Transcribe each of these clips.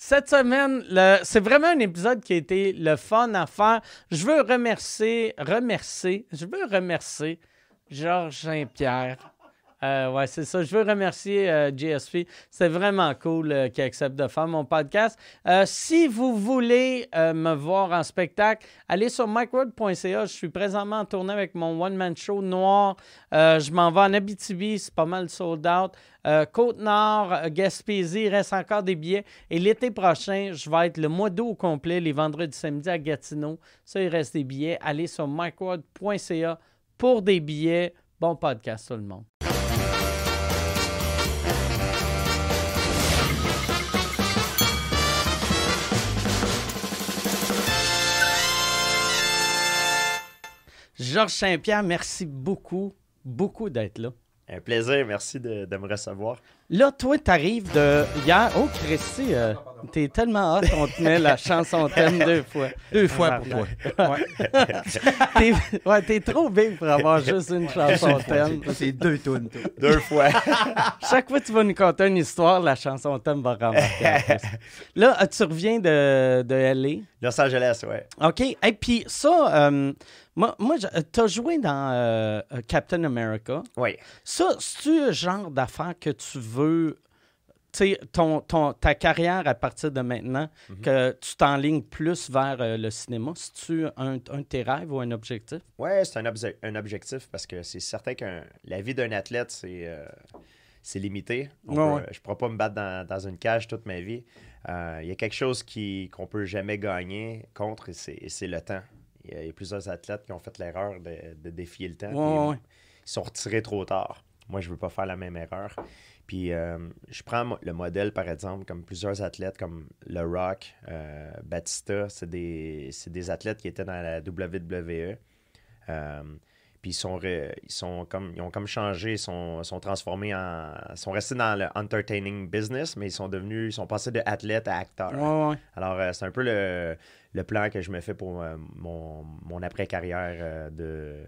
Cette semaine, c'est vraiment un épisode qui a été le fun à faire. Je veux remercier, remercier, je veux remercier Georges Saint-Pierre. Euh, ouais, c'est ça. Je veux remercier euh, GSP. C'est vraiment cool euh, qu'il accepte de faire mon podcast. Euh, si vous voulez euh, me voir en spectacle, allez sur micworld.ca. Je suis présentement en tournée avec mon one-man show noir. Je m'en vais en Abitibi. C'est pas mal sold out. Côte-Nord, Gaspésie, il reste encore des billets. Et l'été prochain, je vais être le mois d'août complet, les vendredis, samedis à Gatineau. Ça, il reste des billets. Allez sur micworld.ca pour des billets. Bon podcast, tout le monde. Georges Saint-Pierre, merci beaucoup, beaucoup d'être là. Un plaisir, merci de, de me recevoir. Là, toi, t'arrives de hier. Oh, Christy, euh, t'es tellement hot qu'on te met la chanson thème deux fois. Deux fois pour toi. Ouais. T'es, ouais, t'es trop big pour avoir juste une chanson thème. C'est deux tunes. toi. Deux fois. Chaque fois que tu vas nous conter une histoire, la chanson thème va remarquer. Là, tu reviens de, de LA. Los Angeles, ouais. OK. Et puis ça, euh, moi, moi euh, t'as joué dans euh, euh, Captain America. Oui. Ça, c'est-tu le genre d'affaire que tu veux, tu sais, ton, ton, ta carrière à partir de maintenant, que tu t'enlignes plus vers euh, le cinéma? C'est-tu un, un de tes rêves ou un objectif? Ouais, c'est un, obje- un objectif parce que c'est certain que la vie d'un athlète, c'est euh, c'est limité. On Ouais, peut- ouais. Je ne pourrais pas me battre dans, dans une cage toute ma vie. Euh, Il y a quelque chose qui- qu'on peut jamais gagner contre, et c'est et c'est le temps. Il y, a, plusieurs athlètes qui ont fait l'erreur de, de défier le temps. Ouais, puis ouais. Ils sont retirés trop tard. Moi, je veux pas faire la même erreur. Puis euh, je prends le modèle, par exemple, comme plusieurs athlètes comme Le Rock, euh, Batista, c'est des, c'est des athlètes qui étaient dans la WWE. Euh, puis ils sont, ils sont comme ils ont comme changé, ils sont, sont transformés en. ils sont restés dans le entertaining business, mais ils sont devenus. Ils sont passés de athlète à acteur. Ouais, ouais. Alors, euh, c'est un peu le, le plan que je me fais pour euh, mon, mon après-carrière euh, de,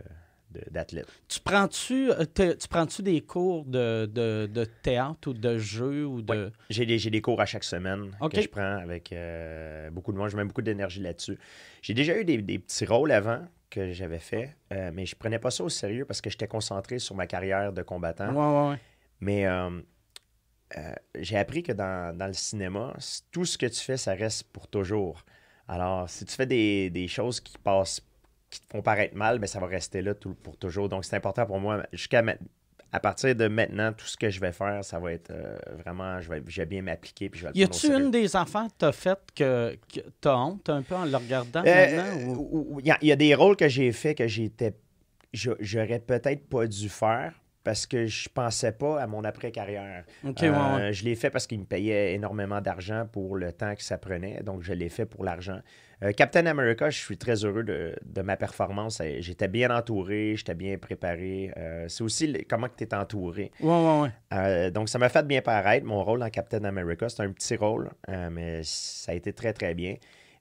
d'athlète. Tu prends-tu, tu prends-tu des cours de, de, de théâtre ou de jeu ou de. J'ai des, des cours à chaque semaine que je prends avec euh, beaucoup de monde. Je mets beaucoup d'énergie là-dessus. J'ai déjà eu des, des petits rôles avant que j'avais fait, euh, mais je prenais pas ça au sérieux parce que j'étais concentré sur ma carrière de combattant. Ouais, ouais, ouais. Mais euh, euh, j'ai appris que dans, dans le cinéma, tout ce que tu fais, ça reste pour toujours. Alors, si tu fais des, des choses qui passent, qui te font paraître mal, mais ça va rester là tout- pour toujours. Donc, c'est important pour moi. Jusqu'à à partir de maintenant, tout ce que je vais faire, ça va être euh, vraiment, je vais, je vais bien m'appliquer. Puis je vais le Y a-tu une des affaires que t'as faites que, que t'as honte un peu en le regardant Euh, maintenant? ou- Il y, y a des rôles que j'ai fait que j'étais, j'aurais peut-être pas dû faire parce que je pensais pas à mon après-carrière. Euh, ouais. Je l'ai fait parce qu'il me payait énormément d'argent pour le temps que ça prenait, donc je l'ai fait pour l'argent. Euh, Captain America, je suis très heureux de, de ma performance. Euh, J'étais bien entouré, j'étais bien préparé. Euh, c'est aussi comment tu es entouré. Ouais, ouais, donc, ça m'a fait bien paraître. Mon rôle dans Captain America, c'est un petit rôle, mais ça a été très, très bien.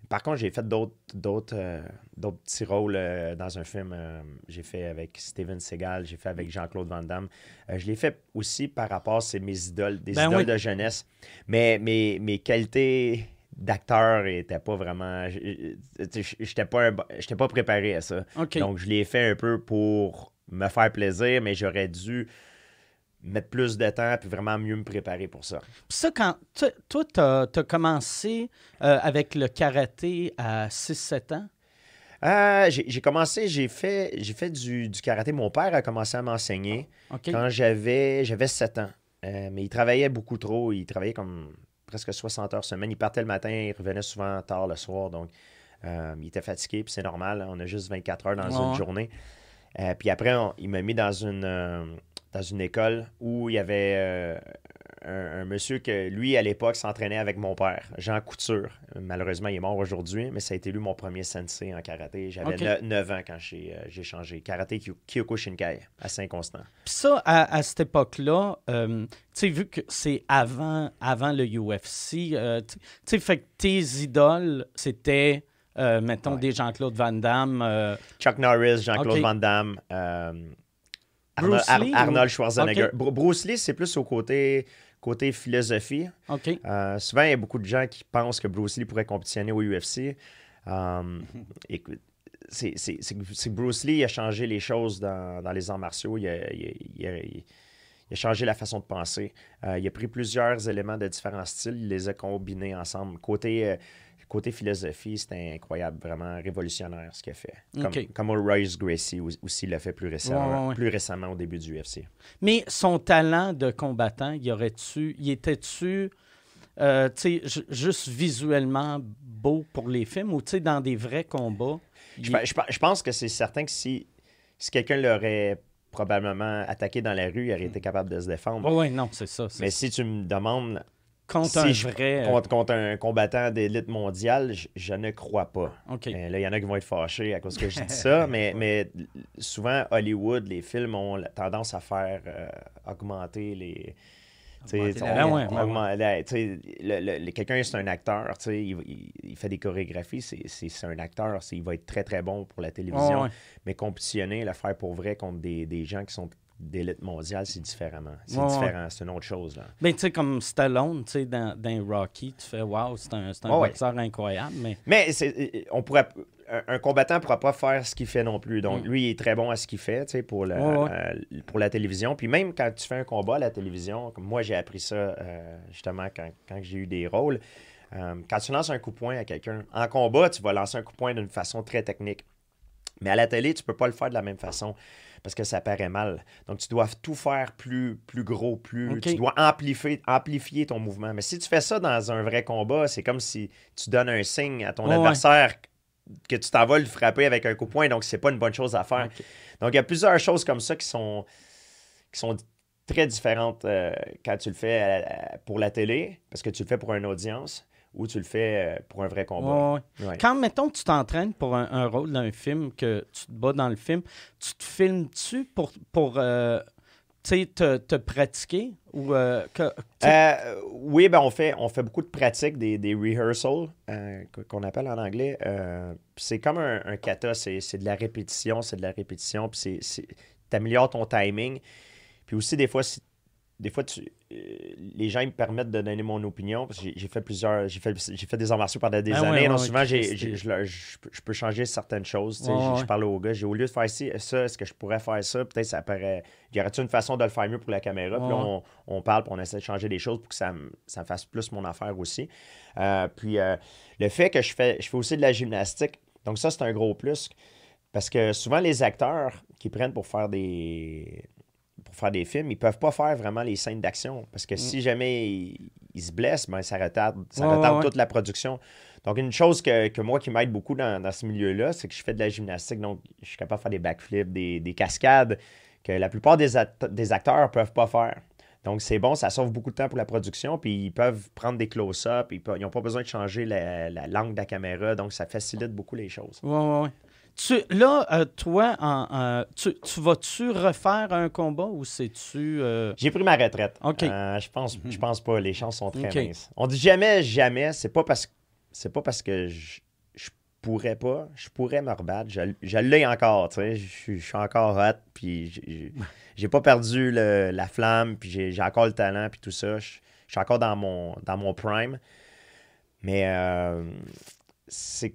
Par contre, j'ai fait d'autres, d'autres, euh, d'autres petits rôles euh, dans un film. euh, j'ai fait avec Steven Seagal, j'ai fait avec Jean-Claude Van Damme. Je l'ai fait aussi par rapport à c'est mes idoles, des Ben idoles oui. de jeunesse. Mais mes, mes qualités d'acteur n'étaient pas vraiment... J'étais pas, un pas préparé à ça. Donc, je l'ai fait un peu pour me faire plaisir, mais j'aurais dû mettre plus de temps puis vraiment mieux me préparer pour ça. Puis ça, quand. tu- Toi, t'as as commencé euh, avec le karaté à 6-7 ans? Euh, j'ai commencé, j'ai fait, j'ai fait du, du karaté. Mon père a commencé à m'enseigner OK. quand j'avais j'avais 7 ans. Euh, mais il travaillait beaucoup trop. Il travaillait comme presque 60 heures semaine. Il partait le matin, il revenait souvent tard le soir. Donc, euh, il était fatigué, puis c'est normal. hein, On a juste 24 heures dans Ouais. une journée. Puis après, on- il m'a mis dans une, dans une école où il y avait euh, un, un monsieur que, lui, à l'époque, s'entraînait avec mon père, Jean Couture. Malheureusement, il est mort aujourd'hui, mais ça a été lui mon premier sensei en karaté. J'avais Ok. 9 ans quand j'ai euh, changé. Karaté Kyo- Kyokushinkai à Saint-Constant. Puis ça, à, à cette époque-là, euh, tu sais, vu que c'est avant, avant le UFC, tu sais, fait que tes idoles, c'était, mettons, Ouais. des Jean-Claude Van Damme. Chuck Norris, Jean-Claude. Van Damme, Arnold, Ar- Lee ou- Arnold Schwarzenegger. Bruce Lee, c'est plus au côté Côté philosophie, euh, souvent, il y a beaucoup de gens qui pensent que Bruce Lee pourrait compétitionner au UFC. Euh, écoute, c'est que Bruce Lee a changé les choses dans, dans les arts martiaux. Il a, il a- il a- il a changé la façon de penser. Euh, il a pris plusieurs éléments de différents styles, il les a combinés ensemble. Côté, euh, côté philosophie, c'était incroyable, vraiment révolutionnaire ce qu'il a fait. Comme, OK. comme Royce Gracie au- aussi l'a fait plus récemment, Ouais, ouais, ouais. plus récemment au début du UFC. Mais son talent de combattant, y aurait-tu, y était-tu, euh, juste visuellement beau pour les films ou dans des vrais combats? Je, il- pe- je pe- je pense que c'est certain que si, si quelqu'un l'aurait probablement attaqué dans la rue, il aurait été capable de se défendre. Oui, non, c'est ça. Mais ça. si tu me demandes Contre si un je- vrai. euh, contre, contre un combattant d'élite mondiale, je, je ne crois pas. Euh, là, il y en a qui vont être fâchés à cause que je dis ça, mais, mais souvent, Hollywood, les films ont la tendance à faire euh, augmenter les. Quelqu'un, c'est un acteur, il, il- il fait des chorégraphies, c'est- un acteur, il va être très très bon pour la télévision. Ouais. Mais compétitionner, le faire pour vrai contre des, des gens qui sont d'élite mondiale, c'est différemment. C'est Ouais, ouais. différent, c'est une autre chose. Là. Ben, tu sais, comme Stallone, tu sais, dans, dans Rocky, tu fais Wow, c'est un, c'est un Ouais, boxeur incroyable, mais. Mais c'est- on pourrait, un, un combattant ne pourra pas faire ce qu'il fait non plus. Donc, Mm. lui, il est très bon à ce qu'il fait tu sais, pour, la, euh, pour la télévision. Puis même quand tu fais un combat à la télévision, comme moi, j'ai appris ça euh, justement quand, quand j'ai eu des rôles. euh, quand tu lances un coup de poing à quelqu'un, en combat, tu vas lancer un coup de poing d'une façon très technique. Mais à la télé, tu peux pas le faire de la même façon parce que ça paraît mal. Donc, tu dois tout faire plus, plus gros, plus. Tu dois amplifier, amplifier ton mouvement. Mais si tu fais ça dans un vrai combat, c'est comme si tu donnes un signe à ton ouais. adversaire que tu t'en vas le frapper avec un coup de poing. Donc, c'est pas une bonne chose à faire. Donc, il y a plusieurs choses comme ça qui sont, qui sont très différentes euh, quand tu le fais à- à- pour la télé, parce que tu le fais pour une audience, ou tu le fais euh, pour un vrai combat. Ouais, ouais. Ouais. Quand, mettons, tu t'entraînes pour un, un rôle dans un film, que tu te bats dans le film, tu te filmes-tu pour, pour euh, tu sais, te, te pratiquer? Ou, euh, que, tu Euh, oui, ben on fait, on fait beaucoup de pratiques, des, des rehearsals, qu- qu'on appelle en anglais. C'est comme un, un kata, c'est c'est de la répétition, c'est de la répétition, puis c'est t'améliores ton timing. Puis aussi, des fois, si- des fois tu, euh, les gens ils me permettent de donner mon opinion, parce que j'ai- fait plusieurs, j'ai fait, j'ai fait des arts martiaux pendant des Ah années, ouais, donc ouais, souvent, j'ai- Christy. j'ai- je, peux- je peux changer certaines choses. je, parle aux gars, j'ai au lieu de faire ci, ça, est-ce que je pourrais faire ça? Peut-être ça paraît. Y aurait-il une façon de le faire mieux pour la caméra? Puis là, on, on parle, puis on essaie de changer des choses pour que ça, me- ça me fasse plus mon affaire aussi. Euh, puis euh, le fait que je fais, je fais aussi de la gymnastique, donc ça, c'est un gros plus. Parce que souvent, les acteurs qui prennent pour faire des faire des films, ils peuvent pas faire vraiment les scènes d'action. Parce que si jamais ils, ils se blessent, ben, ça retarde, ça Mm. Ouais, retarde ouais, toute la production. Donc, une chose que, que moi qui m'aide beaucoup dans, dans ce milieu-là, c'est que je fais de la gymnastique. Donc, je suis capable de faire des backflips, des, des cascades que la plupart des, des acteurs peuvent pas faire. Donc, c'est bon, ça sauve beaucoup de temps pour la production. Puis, ils peuvent prendre des close-ups. Ils n'ont pas besoin de changer la, la langue de la caméra. Donc, ça facilite beaucoup les choses. Ouais, ouais, ouais. Tu, là, euh, toi, en, en- tu, tu vas-tu refaire un combat ou c'est-tu. euh, J'ai pris ma retraite. OK. Euh, je pense, je pense pas. Les chances sont très OK. minces. On dit jamais, jamais. C'est pas parce que c'est pas parce que je, je pourrais pas. Je pourrais me rebattre. Je, je l'ai encore. Tu sais, je, suis- je suis encore hot. Puis j'ai- pas perdu le- la flamme. Puis j'ai j'ai encore le talent. Puis tout ça. Je, suis encore dans mon dans mon prime. Mais euh, c'est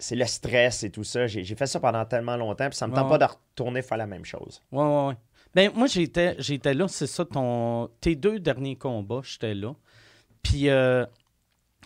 c'est le stress et tout ça. J'ai fait ça pendant tellement longtemps. Puis ça me tente ouais. pas de retourner faire la même chose. Ouais, ouais, ouais. Ben, moi, j'étais, j'étais là, c'est ça, ton, tes deux derniers combats, j'étais là. Puis, euh,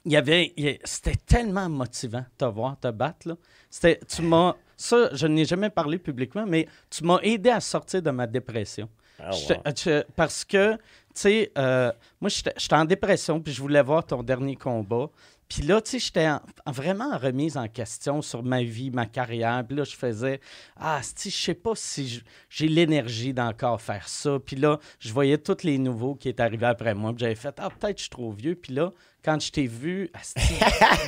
il y avait, c'était tellement motivant de te voir te battre, là. C'était, tu m'as, ça, je n'ai jamais parlé publiquement, mais tu m'as aidé à sortir de ma dépression. Ah, J'étais- wow. je- parce que, tu sais, euh, moi, j'étais j'étais en dépression, puis je voulais voir ton dernier combat. Puis là, tu sais, j'étais en- en- vraiment en remise en question sur ma vie, ma carrière. Puis là, je faisais, ah, si je sais pas si j'ai l'énergie d'encore faire ça. Puis là, je voyais tous les nouveaux qui étaient arrivés après moi. Puis j'avais fait, ah, peut-être je suis trop vieux. Puis là, quand je t'ai vu, asti,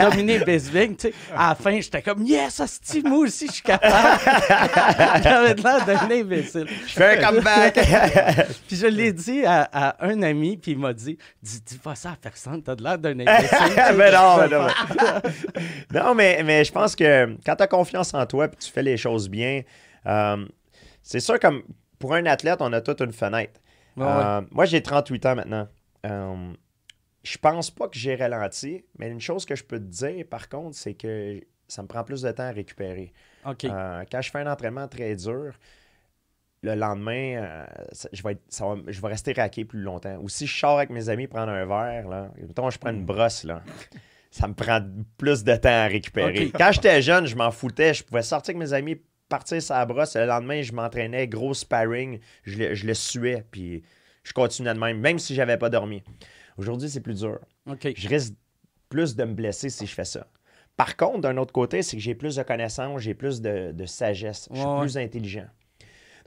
dominer Bisbing, tu sais, à la fin, j'étais comme, yes, Asti, moi aussi, je suis capable. J'avais l'air d'un imbécile. Je fais un comeback! Puis je l'ai dit à, à un ami, puis il m'a dit Dis, dis pas ça à personne, t'as de l'air d'un imbécile. mais non, mais non. mais- non, mais, mais je pense que quand tu as confiance en toi et tu fais les choses bien, euh, c'est sûr comme pour un athlète, on a toute une fenêtre. Ouais, ouais. Euh, moi, j'ai 38 ans maintenant. Euh, je pense pas que j'ai ralenti, mais une chose que je peux te dire, par contre, c'est que ça me prend plus de temps à récupérer. Euh, quand je fais un entraînement très dur, le lendemain, euh, ça- je, vais être- ça va- je vais rester raqué plus longtemps. Ou si je sors avec mes amis prendre un verre, là, mettons, je prends une brosse, là, ça me prend plus de temps à récupérer. Quand j'étais jeune, je m'en foutais. Je pouvais sortir avec mes amis, partir sa brosse. Le lendemain, je m'entraînais, gros sparring. Je le, je le suais, puis je continuais de même, même si j'avais pas dormi. Aujourd'hui, c'est plus dur je risque plus de me blesser si je fais ça. Par contre, d'un autre côté, c'est que j'ai plus de connaissances, j'ai plus de, de sagesse, je suis plus intelligent.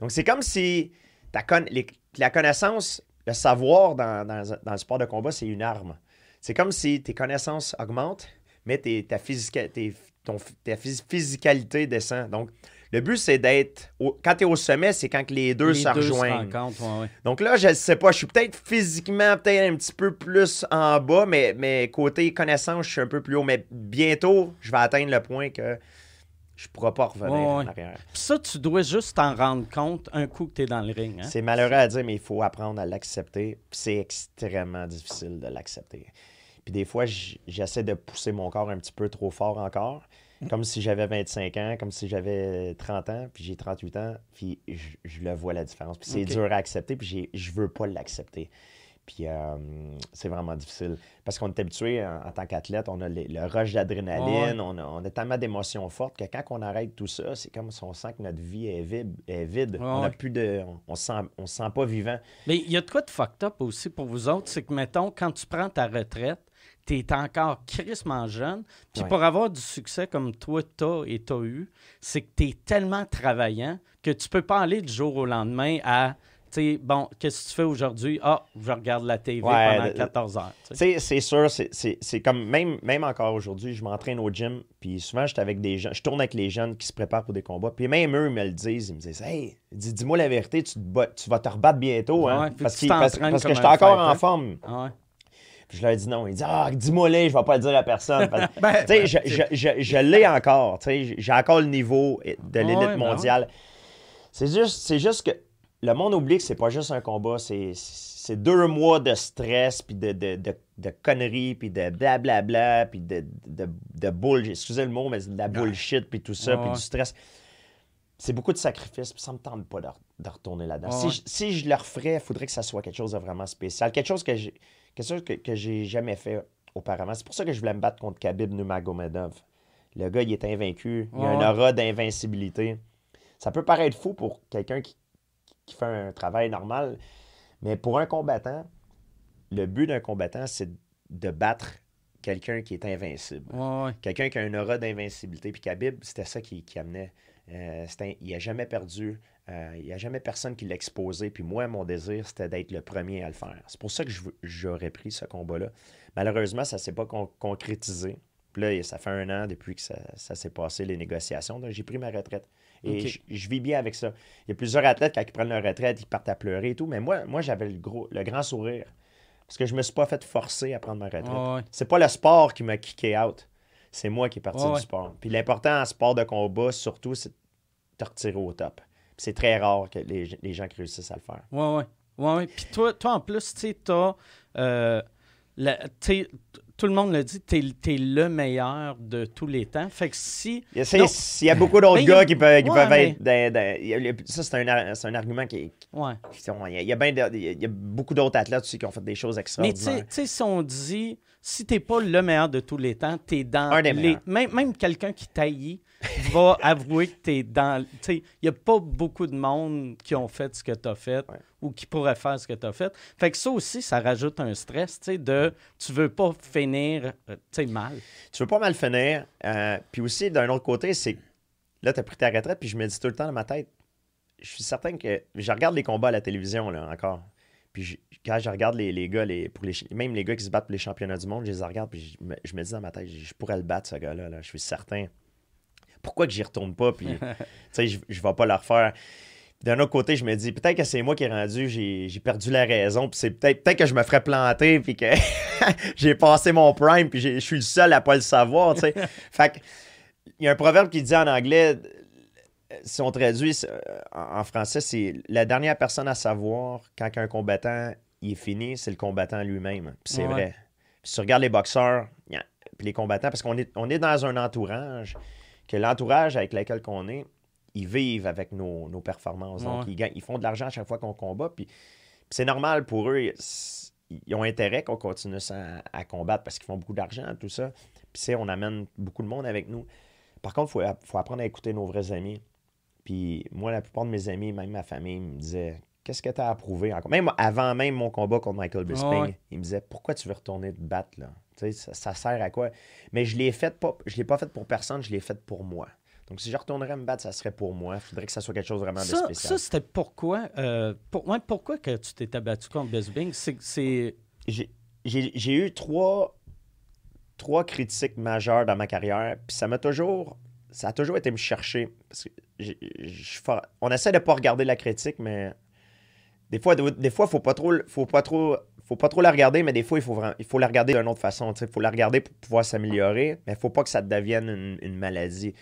Donc, c'est comme si ta con- les- la connaissance, le savoir dans, dans- dans le sport de combat, c'est une arme. C'est comme si tes connaissances augmentent, mais tes- ta, physica- tes- ton- ta phys- physicalité descend. Donc, le but, c'est d'être. au- Quand tu es au sommet, c'est quand que les deux Les se rejoignent. rencontrent, ouais, ouais. Donc là, je ne sais pas, je suis peut-être physiquement peut-être un petit peu plus en bas, mais, mais côté connaissance, je suis un peu plus haut. Mais bientôt, je vais atteindre le point que je ne pourrai pas revenir Ouais, en arrière. Puis ça, tu dois juste t'en rendre compte un coup que tu es dans le ring. Hein? C'est malheureux à dire, mais il faut apprendre à l'accepter. C'est extrêmement difficile de l'accepter. Puis des fois, j'essaie de pousser mon corps un petit peu trop fort encore. Comme si j'avais 25 ans, comme si j'avais 30 ans, puis j'ai 38 ans, puis je, je le vois la différence. Puis c'est dur à accepter, puis j'ai- je veux pas l'accepter. Puis euh, c'est vraiment difficile. Parce qu'on est habitué en, en tant qu'athlète, on a les- le rush d'adrénaline, Ouais. on, a, on a tellement d'émotions fortes que quand on arrête tout ça, c'est comme si on sent que notre vie est vide. Est vide. Ouais, on a plus de. On, on se sent, on se sent pas vivant. Mais il y a de quoi de fucked up aussi pour vous autres, c'est que, mettons, quand tu prends ta retraite, tu es encore crissement jeune, puis Ouais. pour avoir du succès comme toi, t'as et t'as eu, c'est que tu es tellement travaillant que tu peux pas aller du jour au lendemain à, sais, bon, qu'est-ce que tu fais aujourd'hui? Ah, je regarde la TV Ouais, pendant le- 14 heures. c'est sûr, c'est- comme même, même encore aujourd'hui, je m'entraîne au gym, puis souvent, j'étais avec des gens, je tourne avec les jeunes qui se préparent pour des combats, puis même eux, ils me le disent, ils me disent, hey, dis- dis-moi la vérité, tu, te bats- tu vas te rebattre bientôt, hein, Ouais, faut que parce, parce- parce que j'étais un encore en forme. Ouais. Puis je leur dis non, ils disent, ah, dis-moi les, je vais pas le dire à personne. Ben, tu sais, je, je, je, je l'ai encore, tu sais, j'ai encore le niveau de l'élite ouais, ben mondiale. C'est juste, c'est juste que le monde oublie que c'est pas juste un combat, c'est, c'est deux mois de stress, puis de, de, de, de conneries, puis de blablabla, puis de, de, de bullshit. Excusez le mot, mais de la bullshit, puis tout ça, Ouais, puis du stress. C'est beaucoup de sacrifices, puis ça me tente pas de, re- de retourner là-dedans. Ouais, si, si je le referais, il faudrait que ça soit quelque chose de vraiment spécial. Quelque chose que j'ai, quelque chose que, que j'ai jamais fait auparavant. C'est pour ça que je voulais me battre contre Khabib Nurmagomedov. Le gars, il est invaincu. Il a Ouais, un aura d'invincibilité. Ça peut paraître fou pour quelqu'un qui, qui fait un travail normal, mais pour un combattant, le but d'un combattant, c'est de battre quelqu'un qui est invincible. Quelqu'un qui a un aura d'invincibilité. Puis Khabib, c'était ça qui, qui amenait. Euh, un- il n'a jamais perdu. Euh, il n'y a jamais personne qui l'a exposé. Puis moi, mon désir, c'était d'être le premier à le faire. C'est pour ça que j'aurais pris ce combat-là. Malheureusement, ça ne s'est pas con- concrétisé. Puis là, ça fait un an depuis que ça, ça s'est passé, les négociations. Donc, j'ai pris ma retraite. Et je, je vis bien avec ça. Il y a plusieurs athlètes, quand ils prennent leur retraite, ils partent à pleurer et tout. Mais moi, moi j'avais le, gros, le grand sourire. Parce que je me suis pas fait forcer à prendre ma retraite. Ouais. C'est pas le sport qui m'a kické out. C'est moi qui est parti du ouais. sport. Puis l'important en sport de combat, surtout, c'est de te retirer au top. C'est très rare que les, les gens qui réussissent à le faire. Ouais, ouais. Ouais, ouais. Puis toi, toi, en plus, tu sais, t'as. euh, la- tout le monde le dit, t'es es le meilleur de tous les temps. Fait que si. Il y a, c'est- Non. il y a beaucoup d'autres Mais a- gars qui peuvent, qui Ouais, peuvent mais- être. dans- dans- ça, c'est un, un argument qui est. Ouais. Il y a, il y a de- il y beaucoup d'autres athlètes aussi qui ont fait des choses Mais extraordinaires. sais, tu sais, si on dit, si t'es pas le meilleur de tous les temps, t'es dans Un des les. Même, même quelqu'un qui taillit va avouer que t'es dans. Tu sais, il n'y a pas beaucoup de monde qui ont fait ce que t'as fait Ouais. ou qui pourrait faire ce que t'as fait. Fait que ça aussi, ça rajoute un stress, tu sais, de. Tu veux pas finir, euh, tu mal. tu veux pas mal finir. euh, puis aussi, d'un autre côté, c'est là, tu as pris ta retraite, puis je me dis tout le temps dans ma tête, je suis certain que. Je regarde les combats à la télévision, là, encore. Puis je- quand je regarde les, les gars, les, pour les, même les gars qui se battent pour les championnats du monde, je les regarde, puis je me, je me dis dans ma tête, je pourrais le battre, ce gars-là, là, je suis certain. Pourquoi que j'y retourne pas, puis, tu sais, je, je vais pas le refaire. D'un autre côté, je me dis, peut-être que c'est moi qui ai rendu, j'ai j'ai perdu la raison, puis c'est peut-être peut que je me ferais planter, puis que j'ai passé mon prime, puis je suis le seul à pas le savoir, tu sais. fait il y a un proverbe qui dit en anglais, si on traduit euh, en français, c'est la dernière personne à savoir quand un combattant il est fini, c'est le combattant lui-même. Puis C'est Ouais. vrai. Puis si tu regardes les boxeurs, puis les combattants, parce qu'on est, on est dans un entourage, que l'entourage avec lequel on est, ils vivent avec nos, nos performances. Donc, ils, gagnent- ils font de l'argent à chaque fois qu'on combat. Puis, puis c'est normal pour eux. Ils, ils ont intérêt qu'on continue à, à combattre parce qu'ils font beaucoup d'argent, tout ça. Puis, c'est, on amène beaucoup de monde avec nous. Par contre, il faut, faut apprendre à écouter nos vrais amis. Puis moi, la plupart de mes amis, même ma famille, me disaient Qu'est-ce que tu as à prouver encore? Même avant même mon combat contre Michael Bisping, ouais. ils me disaient Pourquoi tu veux retourner te battre là? Tu sais, ça, ça sert à quoi? Mais je l'ai fait pas, je l'ai pas fait pour personne, je l'ai fait pour moi. Donc si je retournerais me battre, ça serait pour moi. Il faudrait que ça soit quelque chose vraiment de Ça, spécial. ça c'était pourquoi, euh, pour, ouais, pourquoi que tu t'es battu contre Bisbing? C'est j'ai eu trois, trois critiques majeures dans ma carrière, puis ça m'a toujours, ça a toujours été me chercher. Parce que on essaie de pas regarder la critique, mais des fois, des fois, faut pas trop, faut pas trop, faut pas trop la regarder, mais des fois, il faut, il faut la regarder d'une autre façon. Il faut la regarder pour pouvoir s'améliorer, mais il faut pas que ça devienne une, une maladie.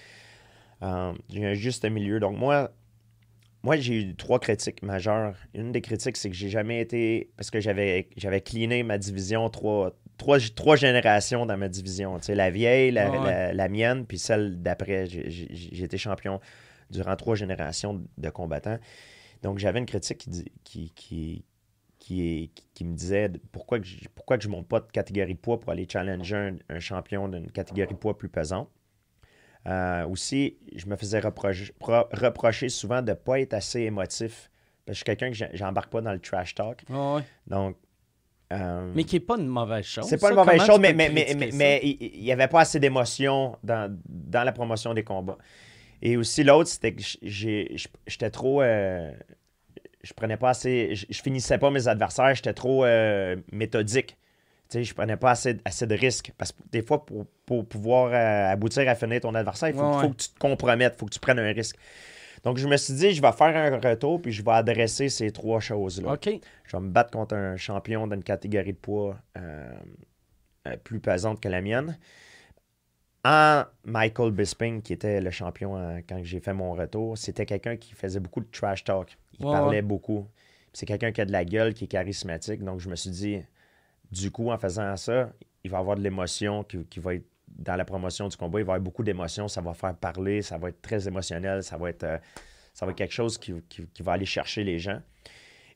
Euh, a un juste milieu. Donc moi, moi, j'ai eu trois critiques majeures. Une des critiques, c'est que j'ai jamais été. Parce que j'avais j'avais cleané ma division trois, trois, trois générations dans ma division. La vieille, la, ouais. la- la mienne, puis celle d'après. J'ai- J'ai j'ai été champion durant trois générations de combattants. Donc, j'avais une critique qui, dit- qui, qui, qui, est- qui- qui me disait pourquoi, que je, pourquoi que je monte pas de catégorie de poids pour aller challenger un, un champion d'une catégorie de poids plus pesante. Euh, aussi, je me faisais reprocher, pro- reprocher souvent de ne pas être assez émotif. Parce que je suis quelqu'un que j'embarque pas dans le trash talk. Donc, euh, Mais qui n'est pas une mauvaise chose. c'est pas ça. une mauvaise chose, mais, peux mais, mais, critiquer mais, ça? mais il n'y avait pas assez d'émotion dans, dans la promotion des combats. Et aussi, l'autre, c'était que j'étais trop. euh, je prenais pas assez. Je, finissais pas mes adversaires, j'étais trop euh, méthodique. Tu sais, je prenais pas assez, assez de risques. Parce que des fois, pour, pour pouvoir euh, aboutir à finir ton adversaire, il faut, Ouais, faut ouais. que tu te compromettes, il faut que tu prennes un risque. Donc, je me suis dit, je vais faire un retour, puis je vais adresser ces trois choses-là. OK. Je vais me battre contre un champion d'une catégorie de poids plus pesante que la mienne. En Michael Bisping, qui était le champion euh, quand j'ai fait mon retour, c'était quelqu'un qui faisait beaucoup de trash talk. Il parlait beaucoup. C'est quelqu'un qui a de la gueule, qui est charismatique. Donc, je me suis dit, du coup, en faisant ça, il va avoir de l'émotion qui, qui va être dans la promotion du combat. Il va y avoir beaucoup d'émotions. Ça va faire parler. Ça va être très émotionnel. Ça va être, euh, ça va être quelque chose qui, qui- qui va aller chercher les gens.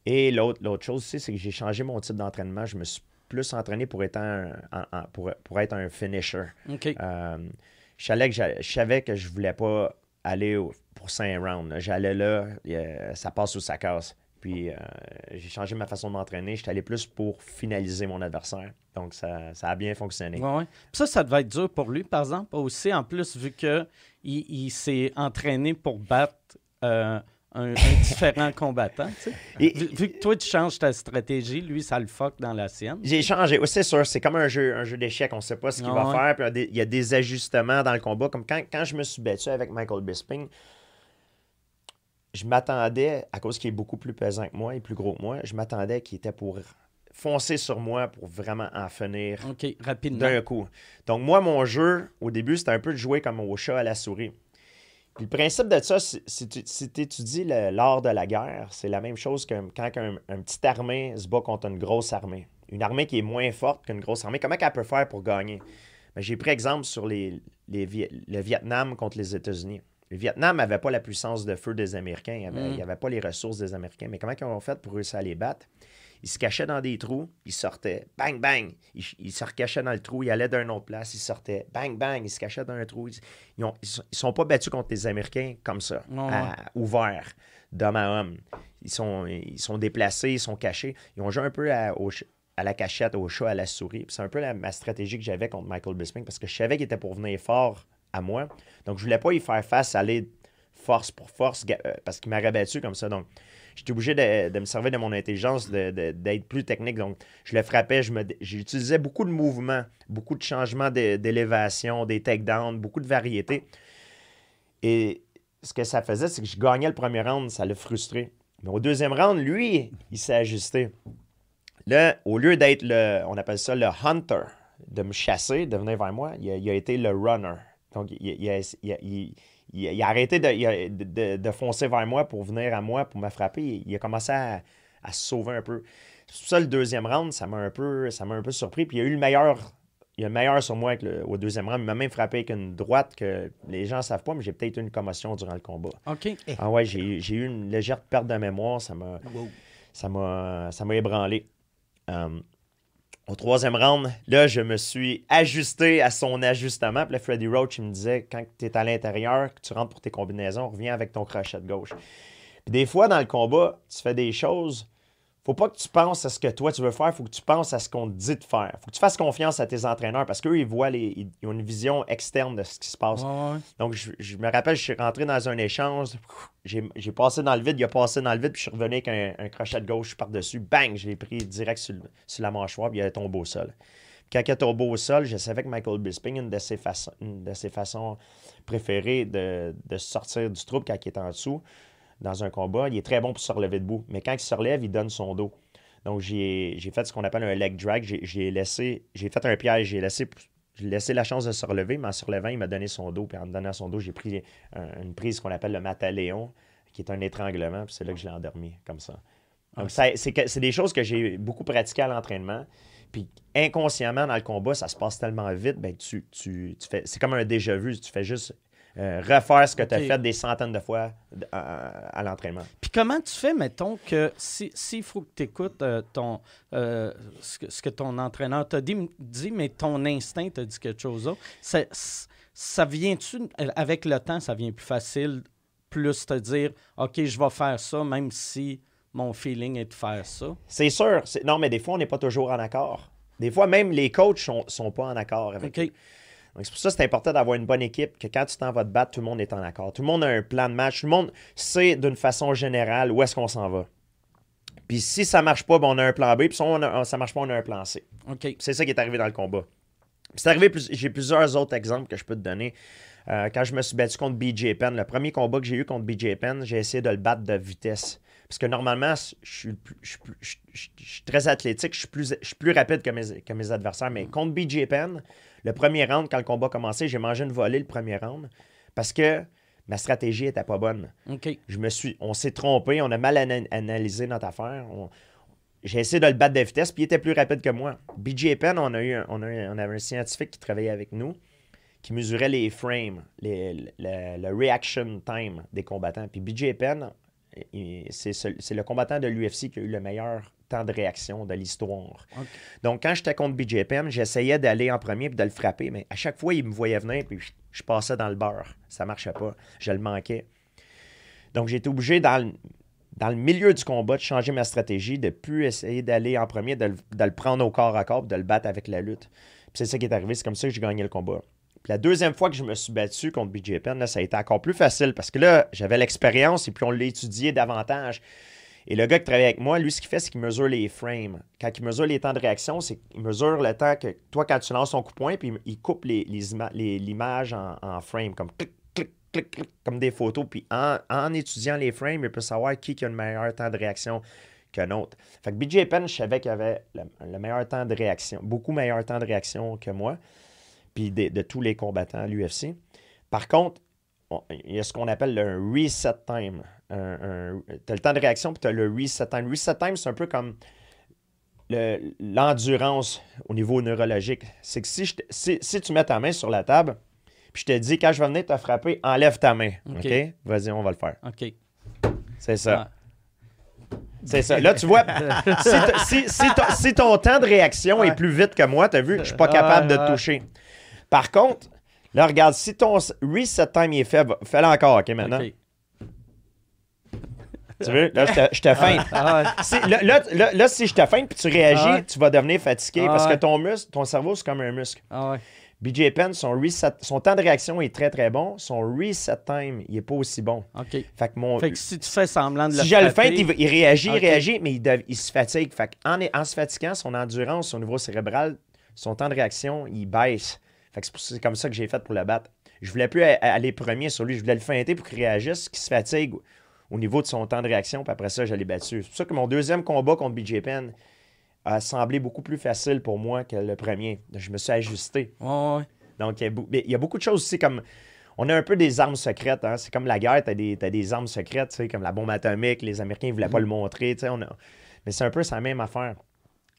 Et l'autre, l'autre chose aussi, c'est que j'ai changé mon type d'entraînement. Je me suis plus entraîné pour être un, pour, pour être un finisher. OK. Euh, je, savais que je savais que je voulais pas aller au- pour 5 rounds. J'allais là, euh, ça passe ou ça casse. Puis euh, j'ai changé ma façon de m'entraîner. J'étais allé plus pour finaliser mon adversaire. Donc ça, ça a bien fonctionné. Ouais, ça, ça devait être dur pour lui, par exemple, aussi, en plus, vu que il, il s'est entraîné pour battre euh, un, un différent combattant. tu sais. Et- vu, vu que toi, tu changes ta stratégie, lui, ça le fuck dans la sienne. J'ai changé. Oui, c'est sûr, c'est comme un jeu, un jeu d'échecs. On ne sait pas ce qu'il va ouais. faire. Puis il y a des- il y a des ajustements dans le combat. Comme quand, quand je me suis battu avec Michael Bisping, je m'attendais, à cause qu'il est beaucoup plus pesant que moi et plus gros que moi, je m'attendais qu'il était pour foncer sur moi pour vraiment en finir rapidement. d'un coup. Donc, moi, mon jeu, au début, c'était un peu de jouer comme au chat à la souris. Puis le principe de ça, si tu si étudies l'art de la guerre, c'est la même chose que quand un, un petit armée se bat contre une grosse armée. Une armée qui est moins forte qu'une grosse armée, comment elle peut faire pour gagner? Ben, J'ai pris exemple sur les, les Vi- le Vietnam contre les États-Unis. Le Vietnam n'avait pas la puissance de feu des Américains, il Mm. n'y avait, pas les ressources des Américains. Mais comment ils ont fait pour réussir à les battre? Ils se cachaient dans des trous, ils sortaient, bang, bang. Ils, ils se recachaient dans le trou, ils allaient d'une autre place, ils sortaient, bang, bang. Ils se cachaient dans un trou. Ils, ils sont, pas battus contre les Américains comme ça, Ouais, à- ouvert, d'homme à homme. Ils sont, ils sont déplacés, ils sont cachés. Ils ont joué un peu à, au ch- à la cachette, au chat, à la souris. C'est un peu la- ma stratégie que j'avais contre Michael Bisping parce que je savais qu'il était pour venir fort à moi. Donc, je voulais pas y faire face, aller force pour force euh, parce qu'il m'aurait battu comme ça. Donc, j'étais obligé de, de me servir de mon intelligence, d'être plus technique. Donc, je le frappais, j'utilisais beaucoup de mouvements, beaucoup de changements d'élévation, des takedowns, beaucoup de variétés. Et ce que ça faisait, c'est que je gagnais le premier round, ça l'a frustré. Mais au deuxième round, lui, il s'est ajusté. Là, au lieu d'être le, on appelle ça le hunter, de me chasser, de venir vers moi, il a, été le runner. Donc, il, a- il il- a arrêté de, il a- de- de- de foncer vers moi pour venir à moi, pour me frapper. Il, il a commencé à, à se sauver un peu. C'est ça le deuxième round, ça m'a un peu, ça m'a un peu surpris. Puis il a eu le meilleur, il a le meilleur sur moi avec le- au deuxième round. Il m'a même frappé avec une droite que les gens ne savent pas, mais j'ai peut-être eu une commotion durant le combat. OK. Ah ouais, j'ai j'ai eu une légère perte de mémoire. Ça m'a Wow. ça m'a ça m'a ébranlé. Euh, au troisième round, là, je me suis ajusté à son ajustement. Puis là, Freddy Roach, il me disait, quand tu es à l'intérieur, que tu rentres pour tes combinaisons, reviens avec ton crochet de gauche. Puis des fois, dans le combat, tu fais des choses. Faut pas que tu penses à ce que toi tu veux faire, faut que tu penses à ce qu'on te dit de faire. Faut que tu fasses confiance à tes entraîneurs parce qu'eux, ils voient les, ils ils ont une vision externe de ce qui se passe. Ouais, ouais. Donc, je, je me rappelle, je suis rentré dans un échange. J'ai j'ai passé dans le vide, il a passé dans le vide, puis je suis revenu avec un, un crochet de gauche par-dessus. Bang! Je l'ai pris direct sur, sur la mâchoire, puis il a tombé au sol. Quand il est tombé au sol, je savais que Michael Bisping, une de ses, façons, une de ses façons préférées de, de sortir du trouble quand il est en dessous, dans un combat, il est très bon pour se relever debout. Mais quand il se relève, il donne son dos. Donc, j'ai fait ce qu'on appelle un leg drag. J'ai- laissé, j'ai fait un piège. J'ai laissé, laissé la chance de se relever, mais en se relevant, il m'a donné son dos. Puis en me donnant son dos, j'ai pris un- une prise qu'on appelle le mataléon, qui est un étranglement. Puis c'est là que je l'ai endormi, comme ça. Donc, c'est des choses que j'ai beaucoup pratiquées à l'entraînement. Puis inconsciemment, dans le combat, ça se passe tellement vite, ben, tu, tu, tu fais, c'est comme un déjà-vu. Tu fais juste euh, refaire ce que tu as fait des centaines de fois à, à l'entraînement. Puis comment tu fais, mettons, que si- s'il faut que tu écoutes ton, euh, ce, que, ce que ton entraîneur t'a dit, dit, mais ton instinct t'a dit quelque chose d'autre, ça, ça vient-tu, avec le temps, ça vient plus facile, plus te dire, OK, je vais faire ça, même si mon feeling est de faire ça? C'est sûr. Non, mais des fois, on n'est pas toujours en accord. Des fois, même les coachs sont, sont pas en accord avec OK. Donc, c'est pour ça que c'est important d'avoir une bonne équipe, que quand tu t'en vas te battre, tout le monde est en accord. Tout le monde a un plan de match. Tout le monde sait d'une façon générale où est-ce qu'on s'en va. Puis si ça marche pas, ben, on a un plan B. Puis si on a- ça marche pas, on a un plan C. OK. C'est ça qui est arrivé dans le combat. C'est arrivé, plus- j'ai plusieurs autres exemples que je peux te donner. Euh, quand je me suis battu contre BJ Penn, le premier combat que j'ai eu contre BJ Penn, j'ai essayé de le battre de vitesse. Parce que normalement, je suis, je suis plus- je- je- je suis très athlétique, je suis plus, je suis plus rapide que mes, que mes adversaires. Mais contre BJ Penn, le premier round, quand le combat a commencé, j'ai mangé une volée le premier round parce que ma stratégie était pas bonne. OK. Je me suis, on s'est trompé, on a mal ana- analysé notre affaire. On- j'ai essayé de le battre de vitesse, puis il était plus rapide que moi. BJ Penn, on, a eu un- on, a eu- on avait un scientifique qui travaillait avec nous, qui mesurait les frames, les- le, le- le reaction time des combattants. Puis BJ Penn, c'est ce- c'est le combattant de l'UFC qui a eu le meilleur temps de réaction de l'histoire. Donc, quand j'étais contre BJ Penn, j'essayais d'aller en premier puis de le frapper, mais à chaque fois, il me voyait venir puis je, je passais dans le beurre. Ça marchait pas. Je le manquais. Donc, j'ai été obligé, dans le, dans le milieu du combat, de changer ma stratégie, de plus essayer d'aller en premier, de, le- de le prendre au corps à corps, de le battre avec la lutte. C'est ça qui est arrivé. C'est comme ça que j'ai gagné le combat. Puis la deuxième fois que je me suis battu contre BJ Penn, là, ça a été encore plus facile parce que là, j'avais l'expérience et puis on l'a étudié davantage. Et le gars qui travaille avec moi, lui, ce qu'il fait, c'est qu'il mesure les frames. Quand il mesure les temps de réaction, c'est qu'il mesure le temps que toi, quand tu lances ton coup de poing, puis il coupe les, les l'image en, en frame, comme clic, clic, clic, clic, comme des photos. Puis en, étudiant les frames, il peut savoir qui a le meilleur temps de réaction qu'un autre. Fait que BJ Penn, je savais qu'il avait le meilleur temps de réaction, beaucoup meilleur temps de réaction que moi, puis de, de tous les combattants à l'UFC. Par contre, on- il y a ce qu'on appelle le reset time. tu as le temps de réaction, puis tu as le reset time. Reset time, c'est un peu comme le- l'endurance au niveau neurologique. C'est que si, je si, si tu mets ta main sur la table, puis je te dis, quand je vais venir te frapper, enlève ta main. OK. Vas-y, on va le faire. OK. C'est ça. Ah. C'est ça. Là, tu vois, si, si- si ton- si ton temps de réaction est plus vite que moi, tu as vu, je suis pas capable de te toucher. Par contre, là, regarde, si ton reset time est faible, fais-le encore, OK, maintenant? Tu veux? Là, je te, te feinte. Ah. Si- là, là, si je te feinte puis tu réagis, Ah tu vas devenir fatigué Ah parce que ton muscle, ton cerveau, c'est comme un muscle. Ah ouais. BJ Penn, son, reset, son temps de réaction est très, très bon. Son reset time, il est pas aussi bon. OK. Fait que mon, Fait que si tu fais semblant de le si je le feinte, il, réagit, il réagit, mais il, dev- il se fatigue. Fait en, en se fatiguant, son endurance au niveau cérébral, son temps de réaction, il baisse. Fait que c'est comme ça que j'ai fait pour le battre. Je voulais plus aller premier sur lui. Je voulais le feinter pour qu'il réagisse, qu'il se fatigue au niveau de son temps de réaction. Puis après ça, je l'ai battu. C'est pour ça que mon deuxième combat contre BJ Penn a semblé beaucoup plus facile pour moi que le premier. Je me suis ajusté. Ouais, ouais. Donc, il y, a, bou- mais il y a beaucoup de choses aussi comme on a un peu des armes secrètes. Hein. C'est comme la guerre, tu as, des- t'as des armes secrètes, comme la bombe atomique. Les Américains ne voulaient pas le montrer. on a- Mais c'est un peu sa même affaire.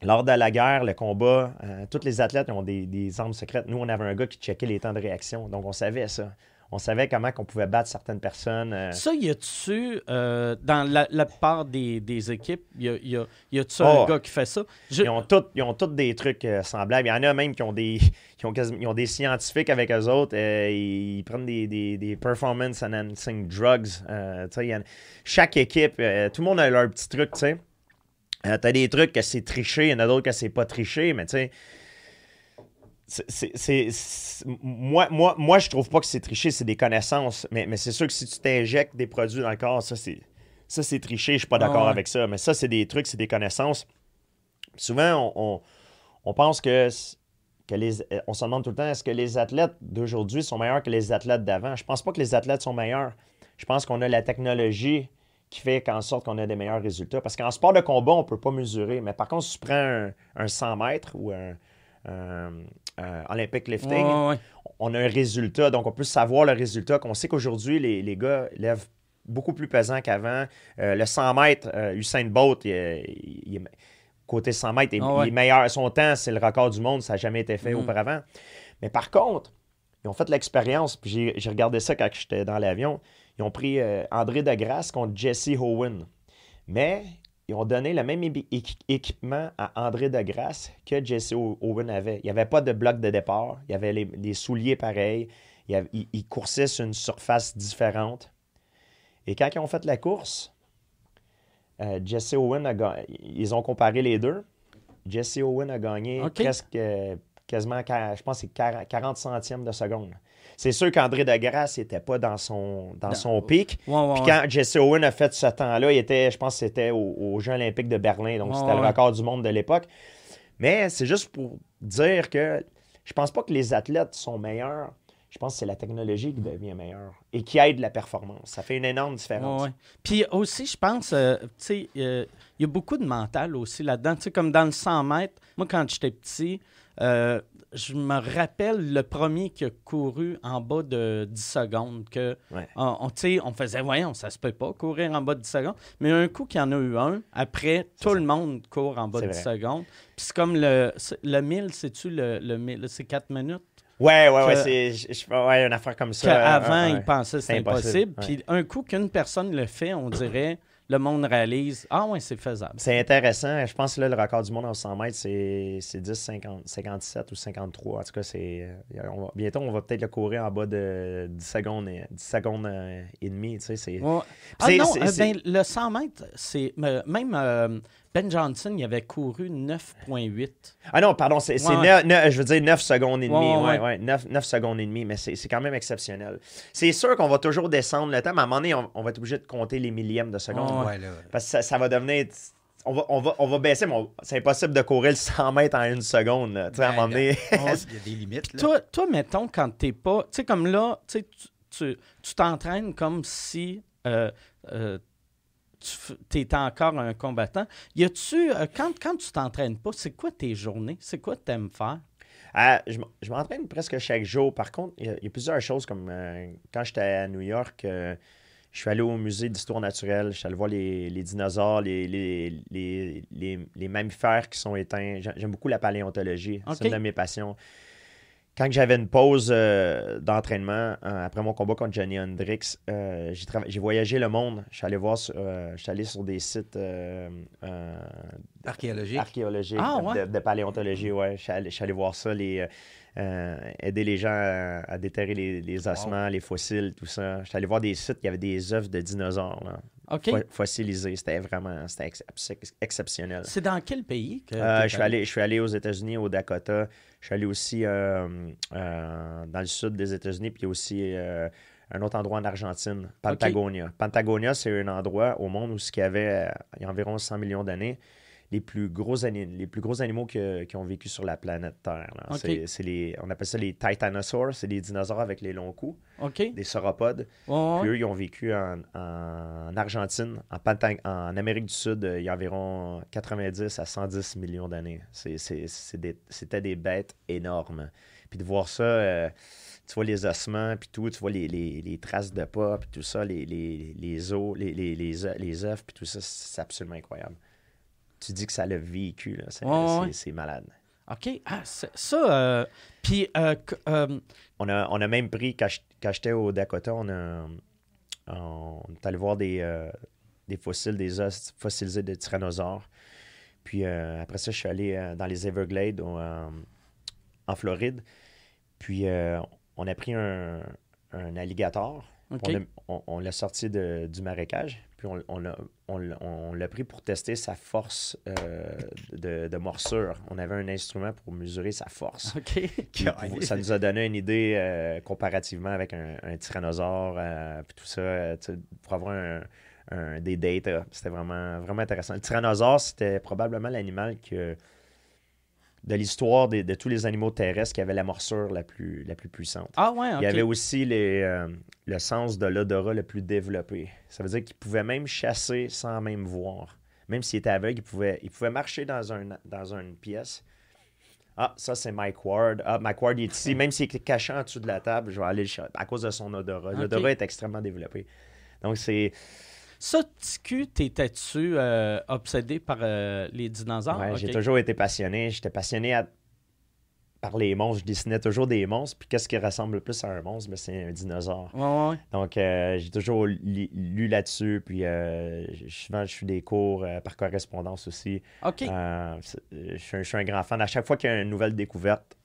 Lors de la guerre, le combat, euh, tous les athlètes ont des, des armes secrètes. Nous, on avait un gars qui checkait les temps de réaction. Donc, on savait ça. On savait comment qu'on pouvait battre certaines personnes. euh. Ça, y a-tu, euh, dans la, la plupart des, des équipes, y a, y a, y a-tu Oh. un gars qui fait ça? Je- Ils ont tous ils ont tous des trucs semblables. Il y en a même qui ont des, qui ont ils ont des scientifiques avec eux autres. euh, ils prennent des, des, des performance enhancing drugs. tu y en- chaque équipe, tout le monde a leur petit truc. tu sais. Euh, T'as des trucs que c'est triché, il y en a d'autres que c'est pas triché, mais tu sais. c'est- moi, moi, moi, je trouve pas que c'est triché, c'est des connaissances. Mais, mais c'est sûr que si tu t'injectes des produits dans le corps, ça, c'est, ça, c'est triché. Je suis pas d'accord Ah ouais. avec ça. Mais ça, c'est des trucs, c'est des connaissances. Souvent, on, on- on pense que, que les. euh, On se demande tout le temps est-ce que les athlètes d'aujourd'hui sont meilleurs que les athlètes d'avant? Je pense pas que les athlètes sont meilleurs. Je pense qu'on a la technologie qui fait qu'en sorte qu'on a des meilleurs résultats. Parce qu'en sport de combat, on ne peut pas mesurer. Mais par contre, si tu prends un, un 100 mètres ou un, un- un Olympic lifting, Ouais, ouais. on a un résultat. Donc, on peut savoir le résultat. On sait qu'aujourd'hui, les, les gars lèvent beaucoup plus pesant qu'avant. Euh, le 100 mètres, euh, Usain Bolt, il, côté 100 mètres, il, Ah ouais. il est meilleur. Son temps, c'est le record du monde. Ça n'a jamais été fait Mhm. auparavant. Mais par contre, ils ont fait l'expérience. Puis j'ai j'ai regardé ça quand j'étais dans l'avion. Ils ont pris euh, André Degrasse contre Jesse Owen. Mais ils ont donné le même équipement à André Degrasse que Jesse Owen avait. Il n'y avait pas de bloc de départ. Il y avait les, les souliers pareils. Il, avait- il- il coursait sur une surface différente. Et quand ils ont fait la course, euh, Jesse Owen a gagné. Ils ont comparé les deux. Jesse Owen a gagné presque euh, quasiment, je pense, que c'est 40 40 centièmes de seconde. C'est sûr qu'André Degrasse n'était pas dans son, dans son pic. Ouais, ouais, Puis ouais. quand Jesse Owen a fait ce temps-là, il était, je pense que c'était aux, aux Jeux olympiques de Berlin. Donc, c'était le record du monde de l'époque. Mais c'est juste pour dire que je pense pas que les athlètes sont meilleurs. Je pense que c'est la technologie qui devient meilleure et qui aide la performance. Ça fait une énorme différence. Ouais, ouais. Puis aussi, je pense, euh, tu sais, euh, il y a beaucoup de mental aussi là-dedans. Tu sais, comme dans le 100 mètres, moi, quand j'étais petit, euh, je me rappelle le premier qui a couru en bas de 10 secondes. Que, Ouais. on, on- faisait, voyons, ça se peut pas courir en bas de 10 secondes. Mais un coup qu'il y en a eu un, après, tout le monde court en bas de C'est 10 vrai. secondes. Puis c'est comme le, le 1000, c'est-tu le, le 1000? C'est 4 minutes? Ouais, ouais, ouais, c'est ouais, une affaire comme ça. Qu'avant, euh, ils pensaient que c'était impossible. Puis un coup qu'une personne le fait, on dirait, le monde réalise, ah ouais, c'est faisable. C'est intéressant. Je pense que là, le record du monde en 100 mètres, c'est c'est 10, 50, 57 ou 53. En tout cas, c'est. euh, bientôt, on va peut-être le courir en bas de 10 secondes, et- 10 secondes euh, et demie. Tu sais. Ouais. Ah non, euh, ben, le 100 mètres, c'est. euh, même euh, Ben Johnson, il avait couru 9,8. Ah non, pardon, c'est Ouais, je veux dire 9 secondes et demie. Ouais, ouais, Ouais, ouais, 9, 9 secondes et demie, mais c'est c'est quand même exceptionnel. C'est sûr qu'on va toujours descendre le temps, mais à un moment donné, on, on va être obligé de compter les millièmes de seconde. Ouais. Ouais, là. Parce que ça, ça va devenir. On va, on, va, on va baisser, mais c'est impossible de courir le 100 mètres en une seconde. là. Tu sais, à un Ben, moment donné. Il y a des limites. Là. Toi, toi, mettons, quand t'es pas. Tu sais, comme là, tu sais, tu- tu tu t'entraînes comme si. euh, euh, tu étais encore un combattant. Y a-tu. euh, quand, quand tu t'entraînes pas, c'est quoi tes journées? C'est quoi que t'aimes faire? Ah, je m'entraîne presque chaque jour. Par contre, il y, a- il y a plusieurs choses comme euh, quand j'étais à New York, euh, je suis allé au musée d'histoire naturelle, je suis allé voir les, les dinosaures, les, les, les, les- mammifères qui sont éteints. J'ai- J'aime beaucoup la paléontologie, c'est une de mes passions. Quand j'avais une pause euh, d'entraînement, euh, après mon combat contre Johnny Hendrix, euh, j'ai voyagé le monde. Je suis allé voir, sur- euh, je suis allé sur des sites euh, euh, Archéologique. archéologique, Ah, de- ouais? de, de paléontologie, ouais. Je suis allé, je suis allé voir ça, les, euh, aider les gens à, à déterrer les, les ossements, les fossiles, tout ça. Je suis allé voir des sites, il y avait des œufs de dinosaures là, OK. fo- fossilisés. C'était vraiment c'était ex- ex- exceptionnel. C'est dans quel pays que. Euh, je, suis allé, je suis allé aux États-Unis, au Dakota. Je suis allé aussi euh, euh, dans le sud des États-Unis, puis il y a aussi un autre endroit en Argentine, Patagonia. Patagonia, c'est un endroit au monde où ce qu'il y avait, il y a environ 100 millions d'années, les plus gros, les plus gros animaux que- qui ont vécu sur la planète Terre. C'est- les, on appelle ça les titanosaures, c'est des dinosaures avec les longs coups, OK. des sauropodes. Ouais. Puis eux, ils ont vécu en, en Argentine, en, Amérique du Sud, euh, il y a environ 90 à 110 millions d'années. C'était des bêtes énormes. Puis de voir ça, euh, tu vois les ossements, puis tout, tu vois les, les- les traces de pas, puis tout ça, les, les, les os, les, les, les, les œufs, puis tout ça, c'est absolument incroyable. Tu dis que ça l'a vécu, là, c'est malade. OK. Ah, c'est- ça, euh, puis, euh, euh, On a, on a même pris, quand je- quand j'étais au Dakota, on, a, on est allé voir des, euh, des fossiles, des os fossilisés de tyrannosaures. Puis après ça, je suis allé dans les Everglades au, en Floride. Puis on a pris un, un alligator. On, l'a- on- on l'a sorti de- du marécage. Puis on, on l'a- on l'a- on l'a pris pour tester sa force euh, de, de morsure. On avait un instrument pour mesurer sa force. OK. Puis pour- ça nous a donné une idée euh, comparativement avec un, un tyrannosaure, euh, puis tout ça, pour avoir un, un- des data. C'était vraiment, vraiment intéressant. Le tyrannosaure, c'était probablement l'animal que, de l'histoire de tous les animaux terrestres qui avait la morsure la plus, la plus puissante. Ah, ouais. Il y avait aussi les, euh, le sens de l'odorat le plus développé. Ça veut dire qu'il pouvait même chasser sans même voir. Même s'il était aveugle, il pouvait, il pouvait marcher dans, un, dans une pièce. Ah, ça, c'est Mike Ward. Ah, Mike Ward, il est ici. Même s'il est caché en dessous de la table, je vais aller le chercher à cause de son odorat. L'odorat est extrêmement développé. Donc, c'est. Ça, Ticu, t'étais-tu euh, obsédé par euh, les dinosaures? ouais. J'ai toujours été passionné. J'étais passionné à- par les monstres. Je dessinais toujours des monstres. Puis, qu'est-ce qui ressemble le plus à un monstre? Ben, c'est un dinosaure. Ouais, ouais. Donc, euh, j'ai toujours li- lu là-dessus. Puis, souvent, je suis des cours par correspondance aussi. OK. Je, suis un, grand fan. À chaque fois qu'il y a une nouvelle découverte,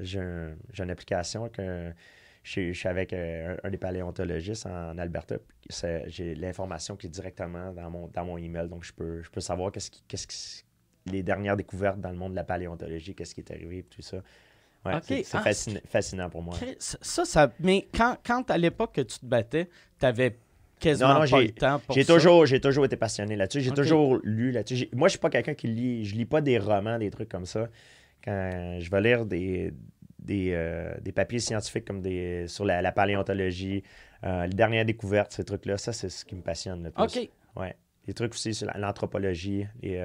j'ai un- j'ai une application que je, suis- avec euh, un, un des paléontologistes en Alberta. c'est- J'ai l'information qui est directement dans mon, dans mon email. Donc, je peux, je peux savoir qu'est-ce qui, qu'est-ce qui- les dernières découvertes dans le monde de la paléontologie, qu'est-ce qui est arrivé, tout ça. Ouais. C'est c'est Ah, fascin- fascinant pour moi. Ça, ça. Mais quand, quand à l'époque que tu te battais, t'avais quasiment Non, non, pas le temps pour J'ai ça? toujours, j'ai toujours été passionné là-dessus. J'ai toujours lu là-dessus. J'ai- Moi, je suis pas quelqu'un qui lit. Je lis pas des romans, des trucs comme ça. Quand je vais lire des, des, euh, des papiers scientifiques comme des sur la, la paléontologie, euh, les dernières découvertes, ces trucs-là, ça, c'est ce qui me passionne le plus. OK. Ouais. Des trucs aussi sur la- l'anthropologie et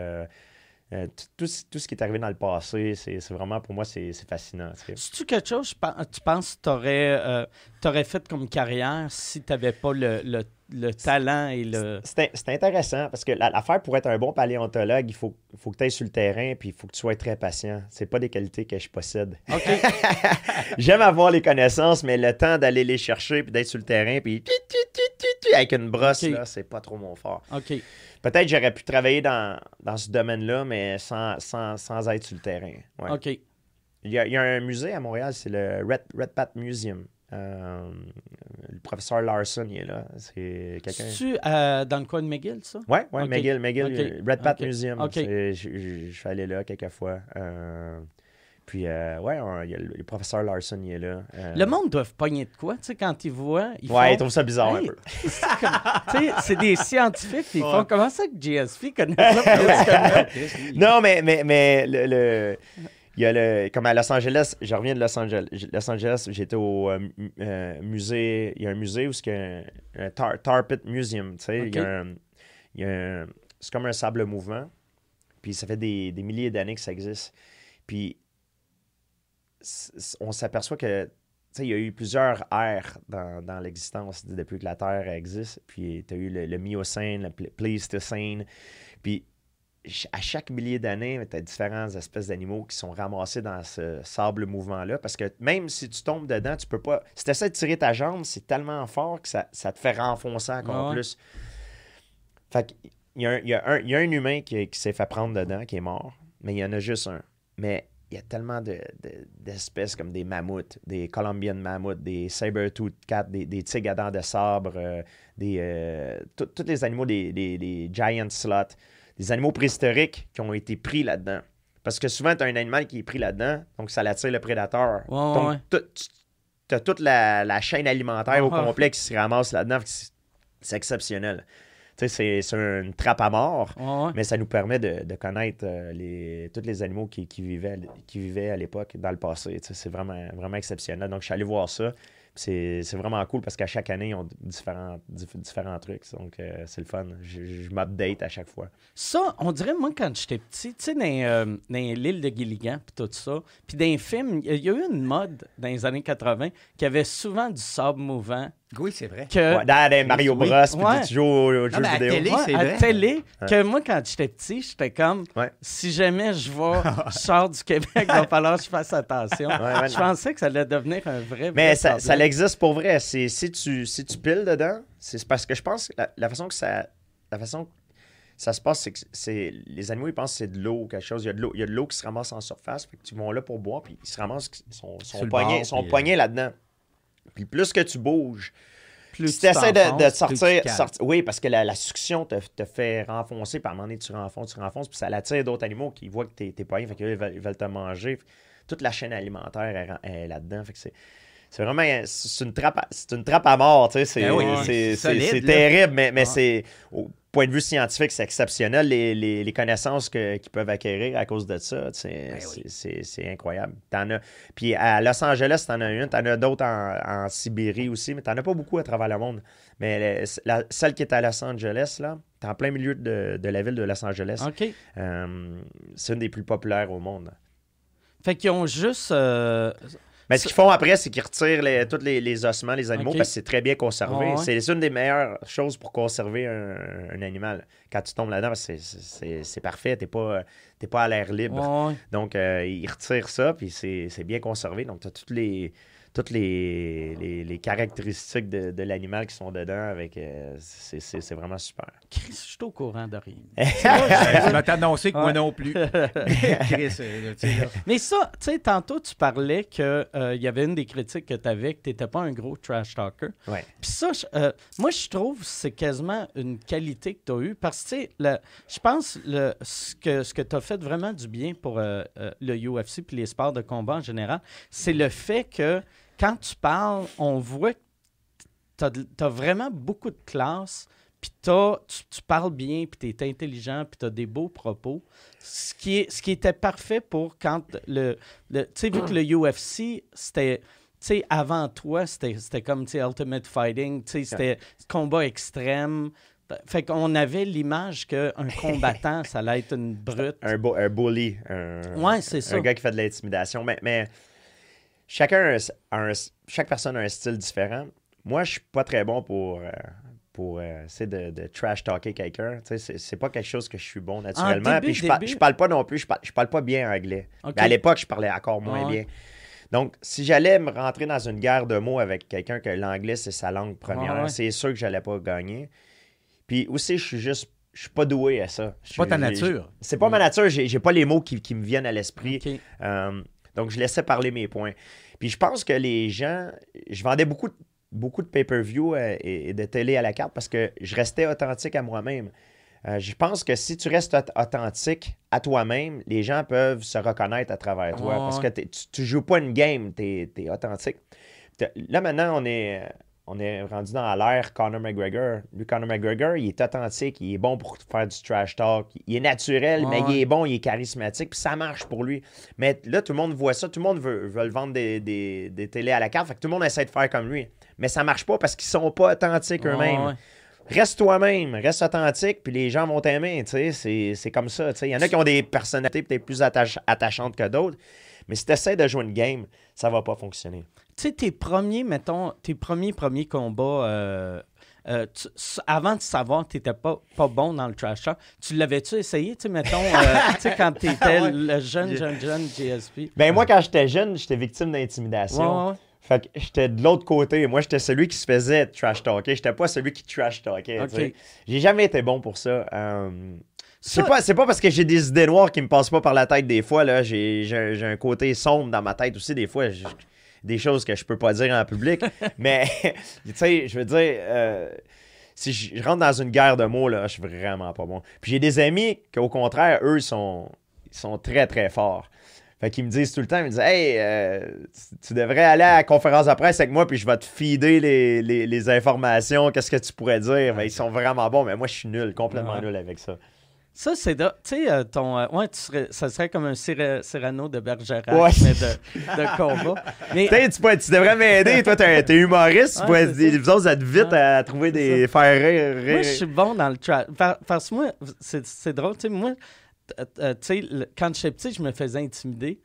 euh, tout, ce- tout ce qui est arrivé dans le passé, c'est vraiment pour moi, c'est fascinant. tu. C'est-tu quelque chose, je tu penses, que t'aurais euh, fait comme carrière si t'avais pas le, le, le talent et le. C'est intéressant parce que la- l'affaire pour être un bon paléontologue, il faut, faut que tu ailles sur le terrain puis il faut que tu sois très patient. C'est pas des qualités que je possède. J'aime avoir les connaissances, mais le temps d'aller les chercher puis d'être sur le terrain puis tu, tu, tu, tu, tu, avec une brosse, Ok. là, c'est pas trop mon fort. OK. Peut-être j'aurais pu travailler dans, dans ce domaine-là, mais sans, sans, sans être sur le terrain. Ouais. OK. Il, y a, il y a un musée à Montréal, c'est le Red, Red Pat Museum. Euh, le professeur Larson, il est là. C'est quelqu'un. C'est-tu euh, dans le coin de McGill, ça? Ouais, ouais. McGill, McGill, Red Pat. Museum. Je suis allé là quelques fois. Euh, puis, euh, ouais, on- il y a le, le professeur Larson, il est là. Euh, Le monde doit pogner de quoi, tu sais, quand ils voient. Ils Ouais, il font... trouve ça bizarre Hey, un peu. tu sais, c'est des scientifiques, puis ils Ouais. font comment ça que GSP connaît ça? Non, mais, mais, mais le, le- il y a le. Comme à Los Angeles, je reviens de Los Angeles. Los Angeles, j'étais au euh, euh, musée. Il y a un musée où c'est un, un tar, tar Pit Museum. Tu sais, il y a un- il y a un- c'est comme un sable mouvant. Puis ça fait des, des milliers d'années que ça existe. Puis on s'aperçoit que. il y a eu plusieurs ères dans, dans l'existence depuis que la Terre existe. Puis tu as eu le, le Miocène, le Pl- Pléistocène. Puis à chaque millier d'années, tu as différentes espèces d'animaux qui sont ramassés dans ce sable mouvement-là. Parce que même si tu tombes dedans, tu peux pas. Si tu essaies de tirer ta jambe, c'est tellement fort que ça, ça te fait renfoncer encore Ouais, ouais. plus. Fait qu'il y a un humain qui, qui s'est fait prendre dedans, qui est mort, mais il y en a juste un. Mais il y a tellement de- de- d'espèces comme des mammouths, des Colombian mammouths, des saber-tooth cats, des, des tigres à dents de sabre, euh, des, euh, tous les animaux, des, des- des giant sloths, des animaux préhistoriques qui ont été pris là-dedans. Parce que souvent, tu as un animal qui est pris là-dedans, donc ça l'attire le prédateur. Ouais, donc, ouais. tu as toute la, la chaîne alimentaire au Ouais. complet qui se ramasse là-dedans. C'est exceptionnel. C'est- c'est une trappe à mort. Ouais, ouais. Mais ça nous permet de, de connaître euh, les, tous les animaux qui, qui vivaient, qui vivaient à l'époque, dans le passé. C'est vraiment, vraiment exceptionnel. Donc, je suis allé voir ça. C'est c'est vraiment cool parce qu'à chaque année, ils ont différents, dif- différents trucs. Donc, euh, c'est le fun. Je, je m'update à chaque fois. Ça, on dirait, moi, quand j'étais petit, tu sais, dans, euh, l'île de Gilligan, puis tout ça, puis dans les films, il y a eu une mode dans les années 80 qui avait souvent du sable mouvant. Oui, c'est vrai. Que, Ouais, dans les Mario oui. Bros, puis Ouais. tu joues aux, aux jeux vidéo. télé, Ouais, c'est à vrai. télé, que moi, quand j'étais petit, j'étais comme, Ouais. si jamais je vais, je sors du Québec, il va falloir que je fasse attention. ouais. je pensais que ça allait devenir un vrai, Mais vrai ça, ça existe pour vrai. C'est si tu si tu piles dedans, c'est parce que je pense que la, la façon que ça la façon que ça se passe, c'est que c'est les animaux ils pensent que c'est de l'eau ou quelque chose. Il y a de l'eau, il y a de l'eau qui se ramasse en surface, fait que tu vas là pour boire, puis ils se ramassent, ils sont, poignés, sont euh, poignés là-dedans. Puis plus que tu bouges, Plus si tu essaies de, de sortir, sorti- oui, parce que la, la sucction te, te fait renfoncer, puis à un moment donné, tu renfonces, tu renfonces, puis ça attire d'autres animaux qui voient que t'es es poigné, fait qu'ils veulent, ils veulent te manger. Toute la chaîne alimentaire est, là-dedans, fait que c'est... C'est vraiment c'est une trappe à, c'est une trappe à mort, tu sais, c'est Ben oui, c'est- c'est solide, terrible, mais, mais Ouais. c'est au point de vue scientifique, c'est exceptionnel les, les- les connaissances qu'ils peuvent acquérir à cause de ça, Ben c'est- oui. c'est incroyable. As, puis à Los Angeles, t'en as une, t'en as d'autres en, en Sibérie aussi, mais t'en as pas beaucoup à travers le monde. Mais la- celle qui est à Los Angeles, là, t'es en plein milieu de, de la ville de Los Angeles. Euh, c'est une des plus populaires au monde. Fait qu'ils ont juste... euh, Mais ce qu'ils font après, c'est qu'ils retirent les- tous les, les ossements, les animaux, parce que c'est très bien conservé. Ouais. C'est une des meilleures choses pour conserver un, un animal. Quand tu tombes là-dedans, c'est- parfait. T'es pas, pas à l'air libre. ouais. Donc, euh, ils retirent ça, puis c'est c'est bien conservé. Donc, tu as toutes les, toutes les, les, les caractéristiques de, de l'animal qui sont dedans. avec euh, c'est c'est- c'est vraiment super. Chris, je suis au courant de rien. Je vais t'annoncer que moi non plus. Chris, euh, là. Mais ça, tu sais, tantôt, tu parlais qu'il y avait une des critiques que tu avais, que tu n'étais pas un gros trash talker. Ouais. Puis ça, euh, moi, je trouve que c'est quasiment une qualité que tu as eue parce que, tu sais, je pense le, ce que, ce que tu as fait vraiment du bien pour euh, euh, le UFC puis les sports de combat en général, c'est le fait que quand tu parles, on voit que tu as, vraiment beaucoup de classe. Puis tu, tu parles bien, puis tu es intelligent, puis tu as des beaux propos. Ce qui, est, ce qui était parfait pour quand le. le tu sais, vu que le UFC, c'était. Tu sais, avant toi, c'était c'était comme, Ultimate Fighting, tu sais, c'était combat extrême. Fait qu'on avait l'image qu'un combattant, ça allait être une brute. Un, bu- un bully. Un, Ouais, c'est ça. Un gars qui fait de l'intimidation. Mais, mais chacun a un- chaque personne a un style différent. Moi, je suis pas très bon pour, euh, pour euh, essayer de, de trash talker quelqu'un. C'est pas quelque chose que je suis bon naturellement. début, Puis je, par- je parle pas non plus, je parle, je parle pas bien anglais. Mais à l'époque, je parlais encore moins Ah bien. Donc, si j'allais me rentrer dans une guerre de mots avec quelqu'un que l'anglais, c'est sa langue première, Ah ouais. c'est sûr que j'allais pas gagner. Puis aussi, je suis juste. Je suis pas doué à ça. C'est pas ta nature. C'est pas ma nature. J'ai pas les mots qui, qui me viennent à l'esprit. Euh, donc, je laissais parler mes points. Puis je pense que les gens. Je vendais beaucoup, de- beaucoup de pay-per-view euh, et, de télé à la carte parce que je restais authentique à moi-même. Euh, je pense que si tu restes aut- authentique à toi-même, les gens peuvent se reconnaître à travers toi. Parce que tu, tu joues pas une game, tu es, authentique. Là, maintenant, on est, on est rendu dans l'ère Conor McGregor. Lui, Conor McGregor, il est authentique, il est bon pour faire du trash talk. Il est naturel, Ouais, mais il est bon, il est charismatique, puis ça marche pour lui. Mais là, tout le monde voit ça, tout le monde veut, veut le vendre des, des, des télés à la carte, fait que tout le monde essaie de faire comme lui. Mais ça marche pas parce qu'ils sont pas authentiques eux-mêmes. Ouais. Reste toi-même, reste authentique, puis les gens vont t'aimer, tu sais, c'est- c'est comme ça, tu sais. Il y en a qui ont des personnalités peut-être plus attach- attachantes que d'autres, mais si tu essaies de jouer une game, ça va pas fonctionner. Tu sais, tes premiers, mettons, tes premiers, premiers combats, euh, euh, tu- avant de savoir que tu n'étais pas, pas bon dans le trash talk, tu l'avais-tu essayé, tu sais, mettons, euh, tu sais, quand tu étais Ouais. le jeune, jeune, jeune GSP? Ben moi, quand j'étais jeune, j'étais victime d'intimidation. Ouais, ouais. Fait que j'étais de l'autre côté. Moi, j'étais celui qui se faisait trash talker. J'étais pas celui qui trash talkait. J'ai jamais été bon pour ça. C'est pas, pas parce que j'ai des idées noires qui me passent pas par la tête des fois. Là. J'ai, un- côté sombre dans ma tête aussi. Des fois, des choses que je peux pas dire en public. mais, tu sais, je veux dire, euh, si je je rentre dans une guerre de mots, là, je suis vraiment pas bon. Puis j'ai des amis qu'au contraire, eux, ils sont, sont très, très forts. Fait qu'ils me disent tout le temps, ils me disent Hey, euh, tu, tu devrais aller à la conférence de presse avec moi, puis je vais te feeder les, les- les informations, qu'est-ce que tu pourrais dire? Ben, ils sont vraiment bons, mais moi, je suis nul, complètement Ouais. nul avec ça. Ça, c'est de. Tu sais, euh, ton. euh, ouais, tu serais, ça serait comme un Cyra- Cyrano de Bergerac, Ouais. mais de, de combat. Mais tu, tu devrais m'aider. Toi, t'es t'es humoriste. Tu Ouais, ça. vous autres, vous êtes vite à trouver des. faire rire. moi, je suis bon dans le trap. Par- Parce que moi, c'est drôle. Tu sais, moi, euh, tu sais, quand j'étais petit, je me faisais intimider.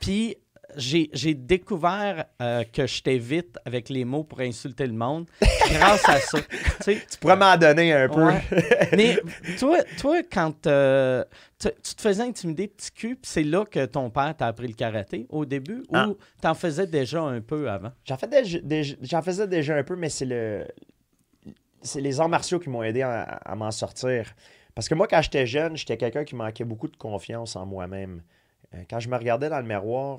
Puis j'ai découvert euh, que j'étais vite avec les mots pour insulter le monde grâce à ça. Tu pourrais m'en donner un peu. Ouais. Mais toi, toi quand euh, tu tu te faisais intimider petit cul, c'est là que ton père t'a appris le karaté au début Ah. ou t'en faisais déjà un peu avant? J'en fais déjà- faisais déjà un peu, mais c'est le. C'est les arts martiaux qui m'ont aidé à, à m'en sortir. Parce que moi, quand j'étais jeune, j'étais quelqu'un qui manquait beaucoup de confiance en moi-même. Euh, Quand je me regardais dans le miroir,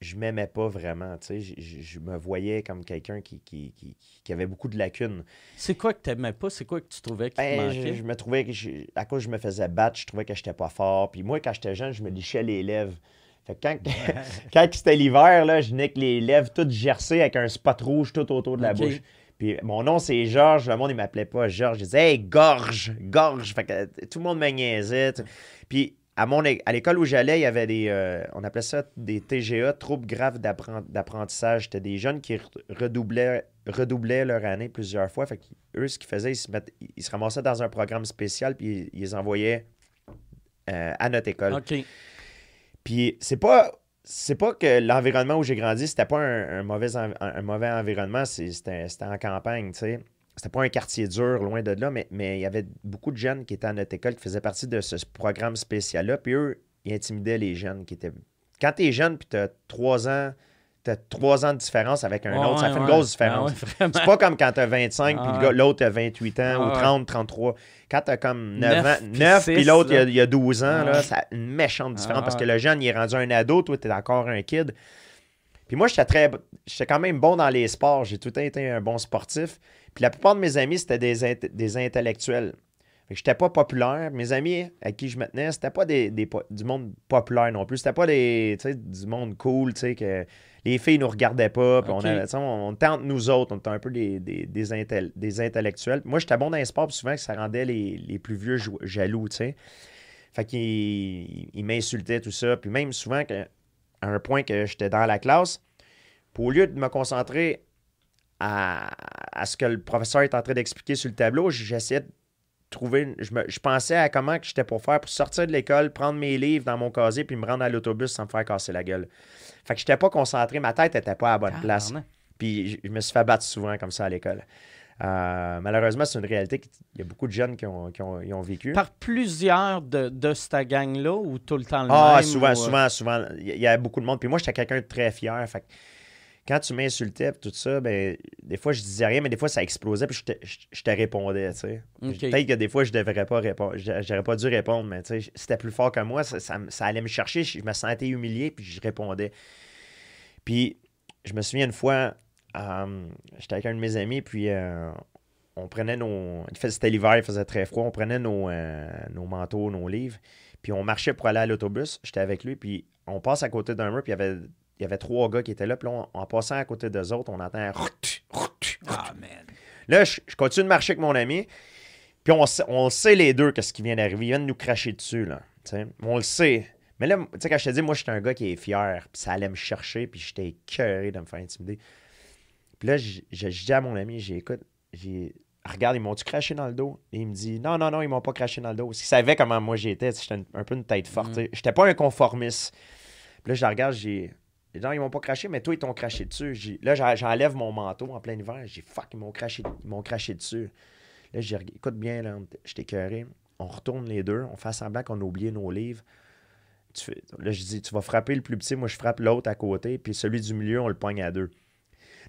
je m'aimais pas vraiment. tu sais. Je, je- je me voyais comme quelqu'un qui, qui, qui- qui avait beaucoup de lacunes. C'est quoi que t'aimais pas? C'est quoi que tu trouvais qui te Ben, je, manquait? je me trouvais que je- à cause je me faisais battre, je trouvais que j'étais pas fort. Puis moi, quand j'étais jeune, je me lichais les lèvres. Fait que quand, quand c'était l'hiver, là, je venais avec les lèvres toutes gercées avec un spot rouge tout autour de la bouche. Puis mon nom, c'est Georges. Le monde, il m'appelait pas Georges. Je disais, hey, gorge, gorge. Fait que tout le monde me niaisait. Puis à, mon, à l'école où j'allais, il y avait des. euh, on appelait ça des TGA, troubles graves d'appren- d'apprentissage. C'était des jeunes qui re- redoublaient, redoublaient leur année plusieurs fois. Fait qu'eux, ce qu'ils faisaient, ils se, mettaient- ils se ramassaient dans un programme spécial, puis ils, ils les envoyaient euh, à notre école. OK. Puis c'est pas. C'est pas que l'environnement où j'ai grandi, c'était pas un, un mauvais, un, un mauvais environnement, c'était en campagne, tu sais. C'était pas un quartier dur, loin de là, mais, mais il y avait beaucoup de jeunes qui étaient à notre école qui faisaient partie de ce programme spécial-là. Puis eux, ils intimidaient les jeunes qui étaient. Quand t'es jeune, puis t'as trois ans, t'as trois ans de différence avec un Ouais, autre, ça ouais, fait une grosse différence. Ah ouais. C'est pas comme quand t'as 25 puis Ah ouais. l'autre a 28 ans Ah ou ouais. 30, 33. Quand t'as comme 9 Neuf ans, puis 9 puis l'autre il y a- là. il y, a 12 ans, Ah là, ça a une méchante différence Ah parce que le jeune il est rendu un ado, toi t'es encore un kid. Puis moi j'étais très j'étais quand même bon dans les sports, j'ai tout le temps été un bon sportif. Puis la plupart de mes amis c'était des, int- des intellectuels. Que j'étais pas populaire. Mes amis à qui je me tenais, c'était pas des, des du monde populaire non plus. C'était pas des, du monde cool, tu sais, que les filles nous regardaient pas. On, avait, on, entre nous autres, on était un peu des, des, des, intel- des intellectuels. Moi, j'étais bon dans les sports, puis souvent que ça rendait les, les plus vieux jaloux, tu sais. Fait qu'ils ils m'insultaient, tout ça. Puis même souvent, que, à un point que j'étais dans la classe, puis au lieu de me concentrer à, à ce que le professeur est en train d'expliquer sur le tableau, j'essayais de trouver. Je, me- je pensais à comment j'étais pour faire pour sortir de l'école, prendre mes livres dans mon casier, puis me rendre à l'autobus sans me faire casser la gueule. Fait que j'étais pas concentré, ma tête était pas à la bonne place. Puis je, je me suis fait battre souvent comme ça à l'école. Euh, malheureusement, c'est une réalité qu'il y a beaucoup de jeunes qui ont, qui ont, ils ont vécu. Par plusieurs de, de cette gang-là ou tout le temps le Ah, même? souvent, ou, souvent, souvent. Il y, il y a beaucoup de monde. Puis moi, j'étais quelqu'un de très fier. Fait que quand tu m'insultais et tout ça, ben, des fois, je disais rien, mais des fois, ça explosait puis je te, je- je te répondais, tu sais. Peut-être que des fois, je devrais pas répondre. j'a- J'aurais pas dû répondre, mais tu sais, c'était plus fort que moi. Ça, ça allait me chercher. Je me sentais humilié puis je répondais. Puis, je me souviens une fois, euh, j'étais avec un de mes amis, puis euh, on prenait nos. C'était l'hiver, il faisait très froid. On prenait nos, euh, nos manteaux, nos livres, puis on marchait pour aller à l'autobus. J'étais avec lui, puis on passe à côté d'un mur, puis il y avait, il y avait trois gars qui étaient là, puis là, on- en passant à côté d'eux autres, on entend. Ah, man. Là, je, je continue de marcher avec mon ami. Puis on, on sait les deux que ce qui vient d'arriver. Il vient de nous cracher dessus, là. tu sais. On le sait. Mais là, tu sais, quand je te dis, moi, j'étais un gars qui est fier. Puis ça allait me chercher. Puis j'étais écœuré de me faire intimider. Puis là, je, je- je dis à mon ami, j'ai écoute, j'ai. Regarde, ils m'ont-tu craché dans le dos? Et il me dit, non, non, non, ils m'ont pas craché dans le dos. Parce qu'il savait comment moi j'étais. J'étais un peu une tête forte. sais. J'étais pas un conformiste. Puis là, je la regarde, j'ai. Non, ils m'ont pas craché, mais toi, ils t'ont craché dessus. Là, j'en- j'enlève mon manteau en plein hiver. J'ai fuck, ils m'ont craché, ils craché dessus. Là, j'ai écoute bien, là, je t'ai écœuré. On retourne les deux, on fait semblant qu'on a oublié nos livres. Là, je dis, tu vas frapper le plus petit, moi je frappe l'autre à côté, puis celui du milieu, on le pogne à deux.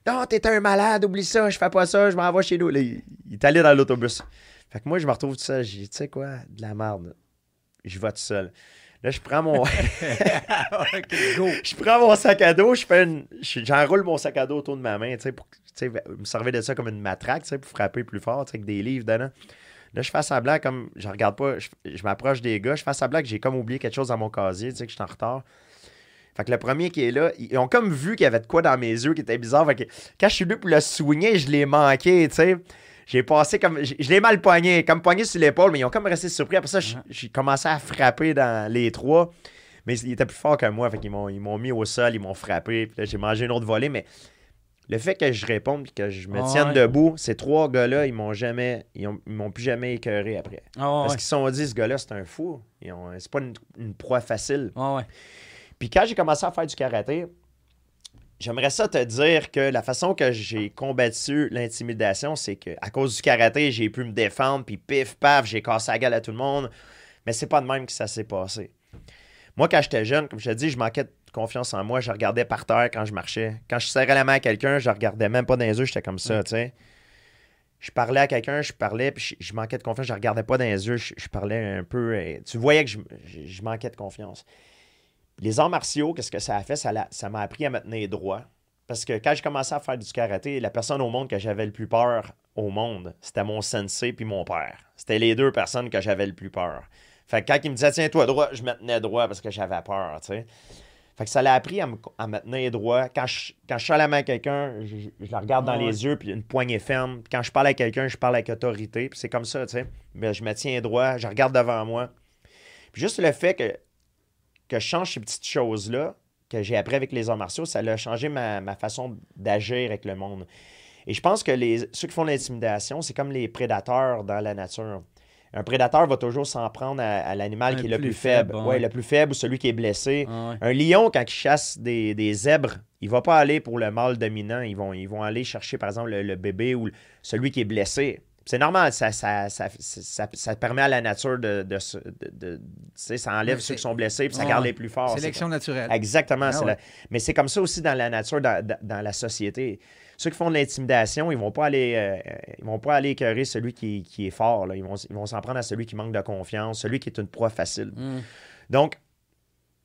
Non, t'es un malade, oublie ça, je fais pas ça, je m'en vais chez nous. Il est allé dans l'autobus. Fait que moi, je me retrouve tout seul. J'ai dit, tu sais quoi, de la merde. Je vais tout seul. Là, je prends mon. Go. je prends mon sac à dos, je fais une. je- J'enroule mon sac à dos autour de ma main, tu sais, pour me servir de ça comme une matraque, tu sais, pour frapper plus fort, tu sais, avec des livres dedans. Là, je fais semblant comme. Je regarde pas, je, je m'approche des gars, je fais semblant que j'ai comme oublié quelque chose dans mon casier, tu sais, que je suis en retard. Fait que le premier qui est là, ils ont comme vu qu'il y avait de quoi dans mes yeux qui était bizarre. Fait que quand je suis venu pour le soigner, je l'ai manqué, tu sais. J'ai passé comme. Je je l'ai mal poigné, comme poigné sur l'épaule, mais ils ont comme resté surpris. Après ça, j'ai commencé à frapper dans les trois. Mais ils étaient plus forts que moi. Fait qu'ils m'ont, ils m'ont mis au sol, ils m'ont frappé. Puis là, j'ai mangé une autre volée. Mais le fait que je réponde et que je me Ah tienne ouais. debout, ces trois gars-là, ils m'ont jamais. Ils, ont- ils m'ont plus jamais écœuré après. Ah Parce ouais. qu'ils se sont dit, ce gars-là, c'est un fou. Ils ont- c'est pas une, une proie facile. Ah ouais. Puis quand j'ai commencé à faire du karaté, j'aimerais ça te dire que la façon que j'ai combattu l'intimidation, c'est que à cause du karaté, j'ai pu me défendre, puis pif, paf, j'ai cassé la gueule à tout le monde. Mais c'est pas de même que ça s'est passé. Moi, quand j'étais jeune, comme je te dis, je manquais de confiance en moi. Je regardais par terre quand je marchais. Quand je serrais la main à quelqu'un, je regardais même pas dans les yeux, j'étais comme ça, tu sais. Je parlais à quelqu'un, je parlais, puis je, je manquais de confiance, je regardais pas dans les yeux, je, je parlais un peu. euh, tu voyais que je manquais de confiance. Les arts martiaux, qu'est-ce que ça a fait? Ça l'a- ça m'a appris à me tenir droit. Parce que quand j'ai commencé à faire du karaté, la personne au monde que j'avais le plus peur au monde, c'était mon sensei puis mon père. C'était les deux personnes que j'avais le plus peur. Fait que quand il me disait tiens-toi droit, je me tenais droit parce que j'avais peur, tu sais. Fait que ça l'a appris à me, à me tenir droit. Quand je, quand je suis à la main à quelqu'un, je, je la regarde dans Ah ouais. les yeux, puis une poignée ferme. Quand je parle à quelqu'un, je parle avec autorité, puis c'est comme ça, tu sais. Mais je me tiens droit, je regarde devant moi. Puis juste le fait que, que je change ces petites choses-là, que j'ai appris avec les arts martiaux, ça a changé ma, ma façon d'agir avec le monde. Et je pense que les, ceux qui font l'intimidation, c'est comme les prédateurs dans la nature. Un prédateur va toujours s'en prendre à, à l'animal qui est le plus faible. faible, Ouais, ouais. le plus faible ou celui qui est blessé. Ah ouais. Un lion, quand il chasse des, des zèbres, il va pas aller pour le mâle dominant. Ils vont, ils vont aller chercher, par exemple, le, le bébé ou celui qui est blessé. C'est normal, ça, ça, ça, ça, ça permet à la nature de. de, ça enlève ceux qui sont blessés puis ça garde les plus forts. C'est Sélection naturelle. Exactement. Ah c'est ouais. la- Mais c'est comme ça aussi dans la nature, dans, dans- la société. Ceux qui font de l'intimidation, ils vont pas aller, euh, ils vont pas aller écœurer celui qui, qui est fort. là. Ils vont, ils vont s'en prendre à celui qui manque de confiance, celui qui est une proie facile. Mm. Donc,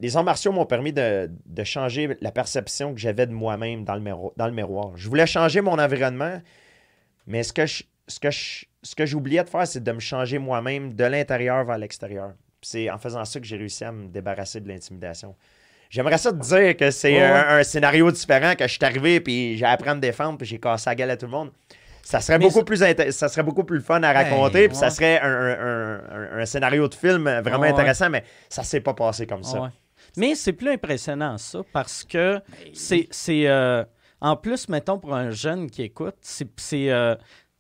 les arts martiaux m'ont permis de, de changer la perception que j'avais de moi-même dans le, miroir, dans le miroir. Je voulais changer mon environnement, mais ce que je- ce que je- ce que j'oubliais de faire, c'est de me changer moi-même de l'intérieur vers l'extérieur. C'est en faisant ça que j'ai réussi à me débarrasser de l'intimidation. J'aimerais ça te dire que c'est Ouais, un, un scénario différent, que je suis arrivé, puis j'ai appris à me défendre, puis j'ai cassé la gueule à tout le monde. Ça serait, Mais beaucoup ça- plus ça serait beaucoup plus fun à raconter, puis ça serait un, un- un- scénario de film vraiment Ouais. intéressant, mais ça s'est pas passé comme ça. Mais c'est plus impressionnant ça parce que c'est. c'est, euh, en plus, mettons, pour un jeune qui écoute, c'est. c'est, euh,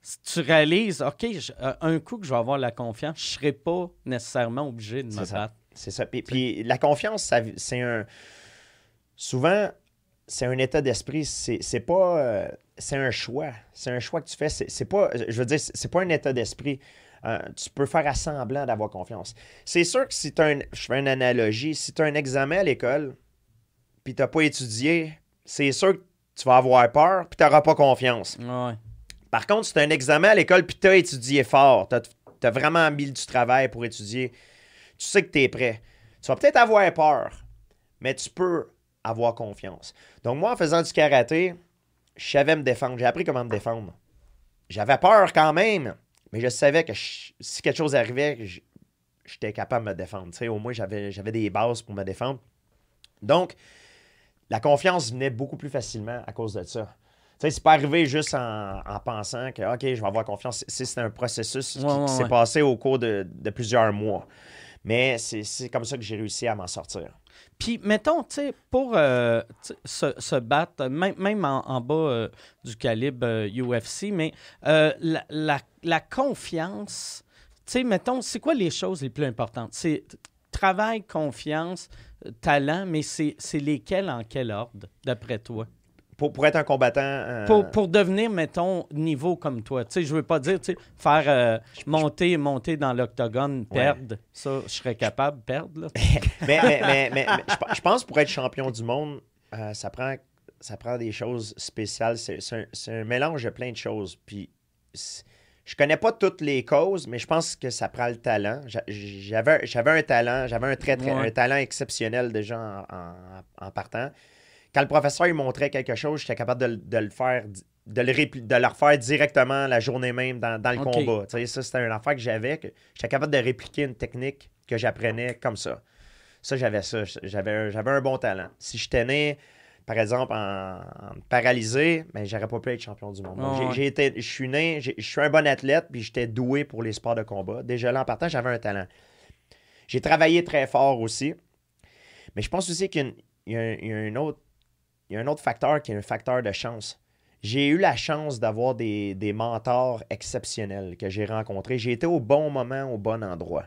si tu réalises, OK, je- euh, un coup que je vais avoir la confiance, je ne serai pas nécessairement obligé de me ça. battre. C'est ça. Puis, puis la confiance, c'est un. Souvent, c'est un état d'esprit. C'est c'est pas. euh, c'est un choix. C'est un choix que tu fais. C'est pas. Je veux dire, c'est pas un état d'esprit. Euh, tu peux faire à semblant d'avoir confiance. C'est sûr que si tu as un. Je fais une analogie. Si tu as un examen à l'école, puis tu n'as pas étudié, c'est sûr que tu vas avoir peur, puis tu n'auras pas confiance. Ouais. Par contre, as un examen à l'école puis tu as étudié fort, tu as, vraiment mis du travail pour étudier, tu sais que tu es prêt. Tu vas peut-être avoir peur, mais tu peux avoir confiance. Donc, moi, en faisant du karaté, je savais me défendre. J'ai appris comment me défendre. J'avais peur quand même, mais je savais que si quelque chose arrivait, j'étais capable de me défendre. Au moins, j'avais des bases pour me défendre. Donc, la confiance venait beaucoup plus facilement à cause de ça. Sais, c'est pas arrivé juste en, en pensant que, OK, je vais avoir confiance. C'est c'est un processus qui, Ouais, ouais, qui s'est ouais. passé au cours de, de plusieurs mois. Mais c'est comme ça que j'ai réussi à m'en sortir. Puis, mettons, tu sais, pour euh, se, se battre, même, même en, en bas euh, du calibre euh, UFC, mais euh, la, la- la confiance, tu sais, mettons, c'est quoi les choses les plus importantes? C'est travail, confiance, euh, talent, mais c'est lesquels en quel ordre, d'après toi? Pour, pour être un combattant. euh, Pour, pour devenir, mettons, niveau comme toi. Tu sais, je veux pas dire, tu sais, faire euh, monter, monter dans l'octogone, perdre. Ça, je serais capable de perdre, là. mais, mais, mais- je, pe- je pense pour être champion du monde, euh, ça, prend, ça prend des choses spéciales. C'est un, un mélange de plein de choses. Puis je connais pas toutes les causes, mais je pense que ça prend le talent. J'a- J'avais j'avais un talent, j'avais un, très, très- Ouais. un talent exceptionnel déjà en, en- en partant. Quand le professeur il montrait quelque chose, j'étais capable de, le- de le faire, de le, répli- de le refaire directement la journée même dans, dans le combat. Tu sais, ça, c'était une affaire que j'avais, j'étais capable de répliquer une technique que j'apprenais comme ça. Ça, j'avais ça. J'avais un, j'avais un bon talent. Si j'étais né par exemple, en, en paralysé, mais j'aurais pas pu être champion du monde. Ah j'ai- été, je suis né, je suis un bon athlète, puis j'étais doué pour les sports de combat. Déjà là, en partant, j'avais un talent. J'ai travaillé très fort aussi, mais je pense aussi qu'il y a une- il y a un- il y a un autre, il y a un autre facteur qui est un facteur de chance. J'ai eu la chance d'avoir des, des mentors exceptionnels que j'ai rencontrés. J'ai été au bon moment, au bon endroit.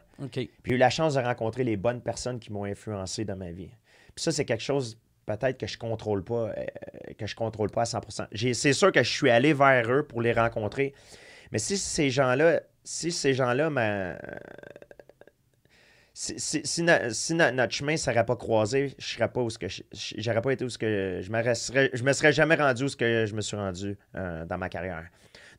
Puis j'ai eu la chance de rencontrer les bonnes personnes qui m'ont influencé dans ma vie. Puis ça, c'est quelque chose peut-être que je contrôle pas, euh, que je contrôle pas à 100%. J'ai- C'est sûr que je suis allé vers eux pour les rencontrer. Mais si ces gens-là, si ces gens-là si, si, si no- si no- notre chemin ne serait pas croisé, je serais pas où ce que j'aurais pas été où ce que je me resterais- je me serais jamais rendu où ce que je me suis rendu euh, dans ma carrière.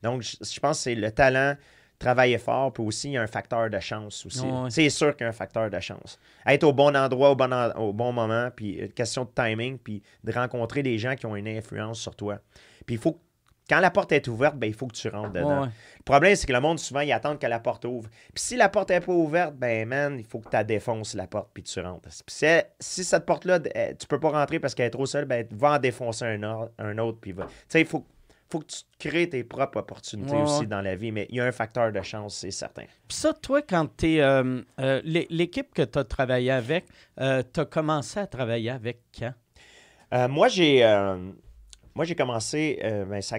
Donc je, je pense que c'est le talent, travailler fort, puis aussi il y a un facteur de chance aussi. Ouais. C'est sûr qu'il y a un facteur de chance. Être au bon endroit au bon, en- au bon moment, puis une question de timing, puis de rencontrer des gens qui ont une influence sur toi. Puis il faut que- quand la porte est ouverte, ben, il faut que tu rentres dedans. Ouais. Le problème, c'est que le monde, souvent, ils attendent que la porte ouvre. Puis si la porte n'est pas ouverte, ben, man, il faut que tu la défonces, la porte, puis tu rentres. Puis si, cette porte-là, tu peux pas rentrer parce qu'elle est trop seule, ben, va en défoncer un, or- un autre, puis va. Tu sais, il faut, faut que tu crées tes propres opportunités Ouais, aussi dans la vie, mais il y a un facteur de chance, c'est certain. Puis ça, toi, quand tu es. L'équipe que tu as travaillé avec, tu as commencé à travailler avec quand? Euh, moi, j'ai euh, moi j'ai commencé euh, ben, ça-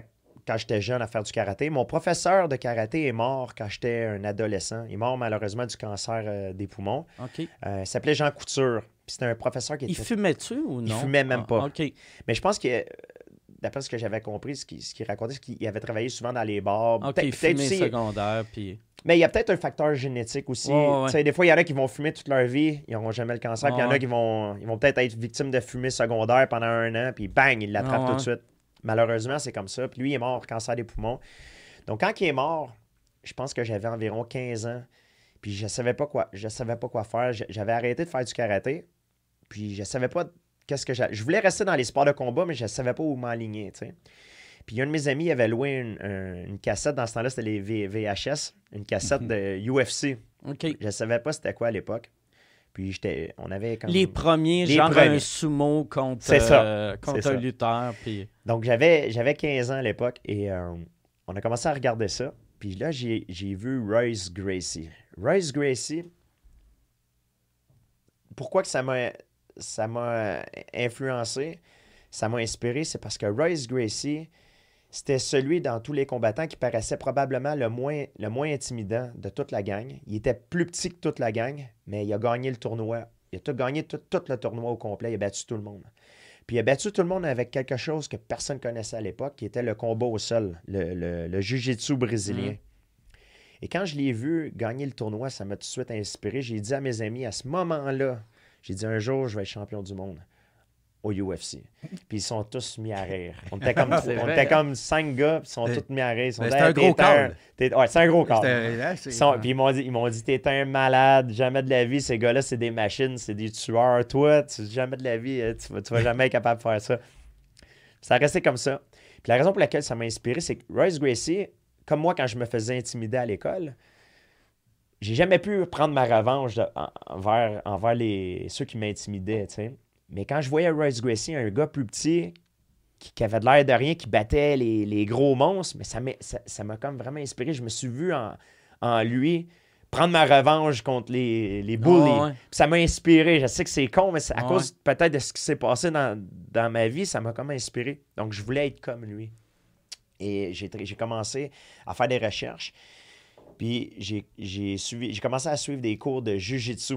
quand j'étais jeune à faire du karaté. Mon professeur de karaté est mort quand j'étais un adolescent. Il est mort malheureusement du cancer euh, des poumons. Euh, il s'appelait Jean Couture. C'était un professeur qui Il était... fumait-tu ou non? fumait même Ah, pas. Mais je pense que, euh, d'après ce que j'avais compris, ce qu'il racontait, c'est qu'il avait travaillé souvent dans les bars. OK, Peut-être- peut-être fumé aussi- secondaire, puis... mais il y a peut-être un facteur génétique aussi. Ouais, Des fois, il y en a qui vont fumer toute leur vie, ils n'auront jamais le cancer. Puis il y en a qui vont, ils vont peut-être être victimes de fumée secondaire pendant un an, puis bang, ils l'attrapent tout de suite. Malheureusement, c'est comme ça. Puis lui, il est mort cancer des poumons. Donc, quand il est mort, je pense que j'avais environ 15 ans. Puis je savais pas quoi, je savais pas quoi faire. J'avais arrêté de faire du karaté. Puis je savais pas qu'est-ce que j'ai. Je voulais rester dans les sports de combat, mais je savais pas où m'aligner, tu sais. Puis un de mes amis avait loué une, un- une cassette. Dans ce temps-là, c'était les V- VHS, une cassette de UFC. OK. Je savais pas c'était quoi à l'époque. Puis j'étais, on avait comme... Les premiers, Les genre premiers. un sumo contre, ça. euh, contre un ça. lutteur, puis... Donc j'avais, j'avais 15 ans à l'époque et euh, on a commencé à regarder ça. Puis là, j'ai, j'ai vu Royce Gracie. Royce Gracie, pourquoi que ça m'a, ça m'a influencé, ça m'a inspiré, c'est parce que Royce Gracie, c'était celui dans tous les combattants qui paraissait probablement le moins, le moins intimidant de toute la gang. Il était plus petit que toute la gang, mais il a gagné le tournoi. Il a tout gagné tout, tout le tournoi au complet. Il a battu tout le monde. Puis il a battu tout le monde avec quelque chose que personne ne connaissait à l'époque, qui était le combat au sol, le, le, le jiu-jitsu brésilien. Et quand je l'ai vu gagner le tournoi, ça m'a tout de suite inspiré. J'ai dit à mes amis, à ce moment-là, j'ai dit un jour, je vais être champion du monde au UFC. Puis ils sont tous mis à rire. On était comme, on était hein? comme cinq gars, puis ils sont tous mis à rire. C'est un gros t'es- Ouais, c'est un gros corps. C'était- puis ils m'ont dit, ils m'ont dit, t'es un malade, jamais de la vie, ces gars-là, c'est des machines, c'est des tueurs. Toi, tu, jamais de la vie, euh, tu, vas- tu vas jamais être capable de faire ça. Ça a resté comme ça. Puis la raison pour laquelle ça m'a inspiré, c'est que Royce Gracie, comme moi, quand je me faisais intimider à l'école, j'ai jamais pu prendre ma revanche de- en- envers, envers les, ceux qui m'intimidaient, tu sais. Mais quand je voyais Royce Gracie, un gars plus petit, qui, qui avait de l'air de rien, qui battait les, les gros monstres, mais ça m'a ça, comme vraiment inspiré. Je me suis vu en, en lui prendre ma revanche contre les, les bullies. Ah ouais. Puis ça m'a inspiré. Je sais que c'est con, mais à Ah cause peut-être de ce qui s'est passé dans, dans ma vie, ça m'a comme inspiré. Donc je voulais être comme lui. Et j'ai commencé à faire des recherches. Puis j'ai j'ai suivi, j'ai commencé à suivre des cours de Jiu-Jitsu.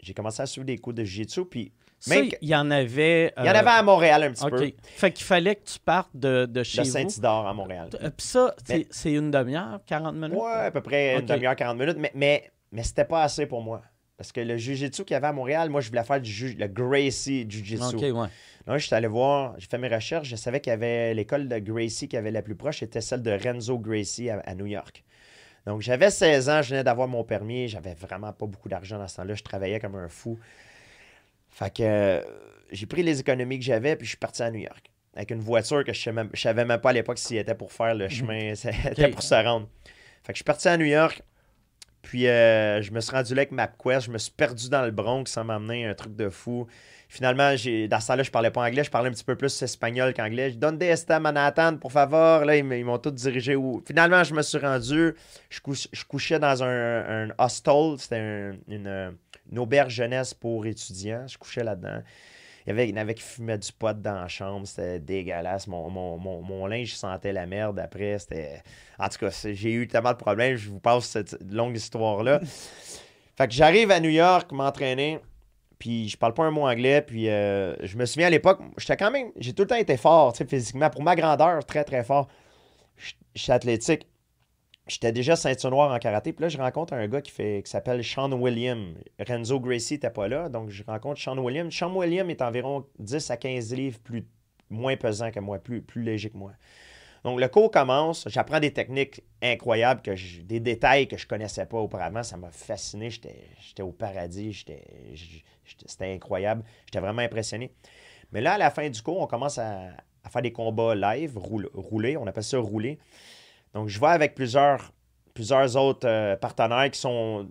J'ai commencé à suivre des cours de Jiu-Jitsu. Puis Ça, il y en avait... il y en avait à Montréal un petit peu. Fait qu'il fallait que tu partes de, de chez De. Saint-Isidore à Montréal. Euh, Puis ça, c'est Mais- c'est une demi-heure, 40 minutes? Ouais, à peu près une demi-heure, 40 minutes. Mais, mais, mais c'était pas assez pour moi. Parce que le Jiu-Jitsu qu'il y avait à Montréal, moi, je voulais faire du le Gracie Jiu-Jitsu. OK, ouais. Là, je suis allé voir, j'ai fait mes recherches, je savais qu'il y avait l'école de Gracie qui avait la plus proche, c'était celle de Renzo Gracie à, à New York. Donc, j'avais 16 ans, je venais d'avoir mon permis, j'avais vraiment pas beaucoup d'argent dans ce temps-là, je travaillais comme un fou. Fait que euh, j'ai pris les économies que j'avais, puis je suis parti à New York. Avec une voiture que je ne savais même pas à l'époque s'il était pour faire le chemin, c'était pour se rendre. Fait que je suis parti à New York, Puis euh, je me suis rendu là avec MapQuest. Je me suis perdu dans le Bronx sans m'amener un truc de fou. Finalement, j'ai, dans ce temps-là, je parlais pas anglais. Je parlais un petit peu plus espagnol qu'anglais. Je donne des está Manhattan, pour favor. Là, ils, m'ont tous dirigé où. Finalement, je me suis rendu. Je, couche- je couchais dans un, un hostel. C'était un- une, euh, une auberge jeunesse pour étudiants. Je couchais là-dedans. Il y avait, il y en avait qui fumaient du pot dans la chambre. C'était dégueulasse. Mon, mon, mon, mon linge sentait la merde après. C'était... En tout cas, j'ai eu tellement de problèmes. Je vous passe cette longue histoire-là. fait que j'arrive à New York m'entraîner. Puis je parle pas un mot anglais. Puis euh, je me souviens à l'époque, j'étais quand même. J'ai tout le temps été fort, physiquement. Pour ma grandeur, très très fort. Je suis athlétique. J'étais déjà ceinture noire en karaté. Puis là, je rencontre un gars qui, fait, qui s'appelle Sean William. Renzo Gracie n'était pas là. Donc, je rencontre Sean William. Sean William est environ 10 à 15 livres plus, moins pesant que moi, plus, plus léger que moi. Donc, le cours commence. J'apprends des techniques incroyables, que des détails que je connaissais pas auparavant. Ça m'a fasciné. J'étais au paradis. J'étais- C'était incroyable. J'étais vraiment impressionné. Mais là, à la fin du cours, on commence à, à faire des combats live, roule- rouler. On appelle ça rouler. Donc, je vais avec plusieurs, plusieurs autres euh, partenaires qui sont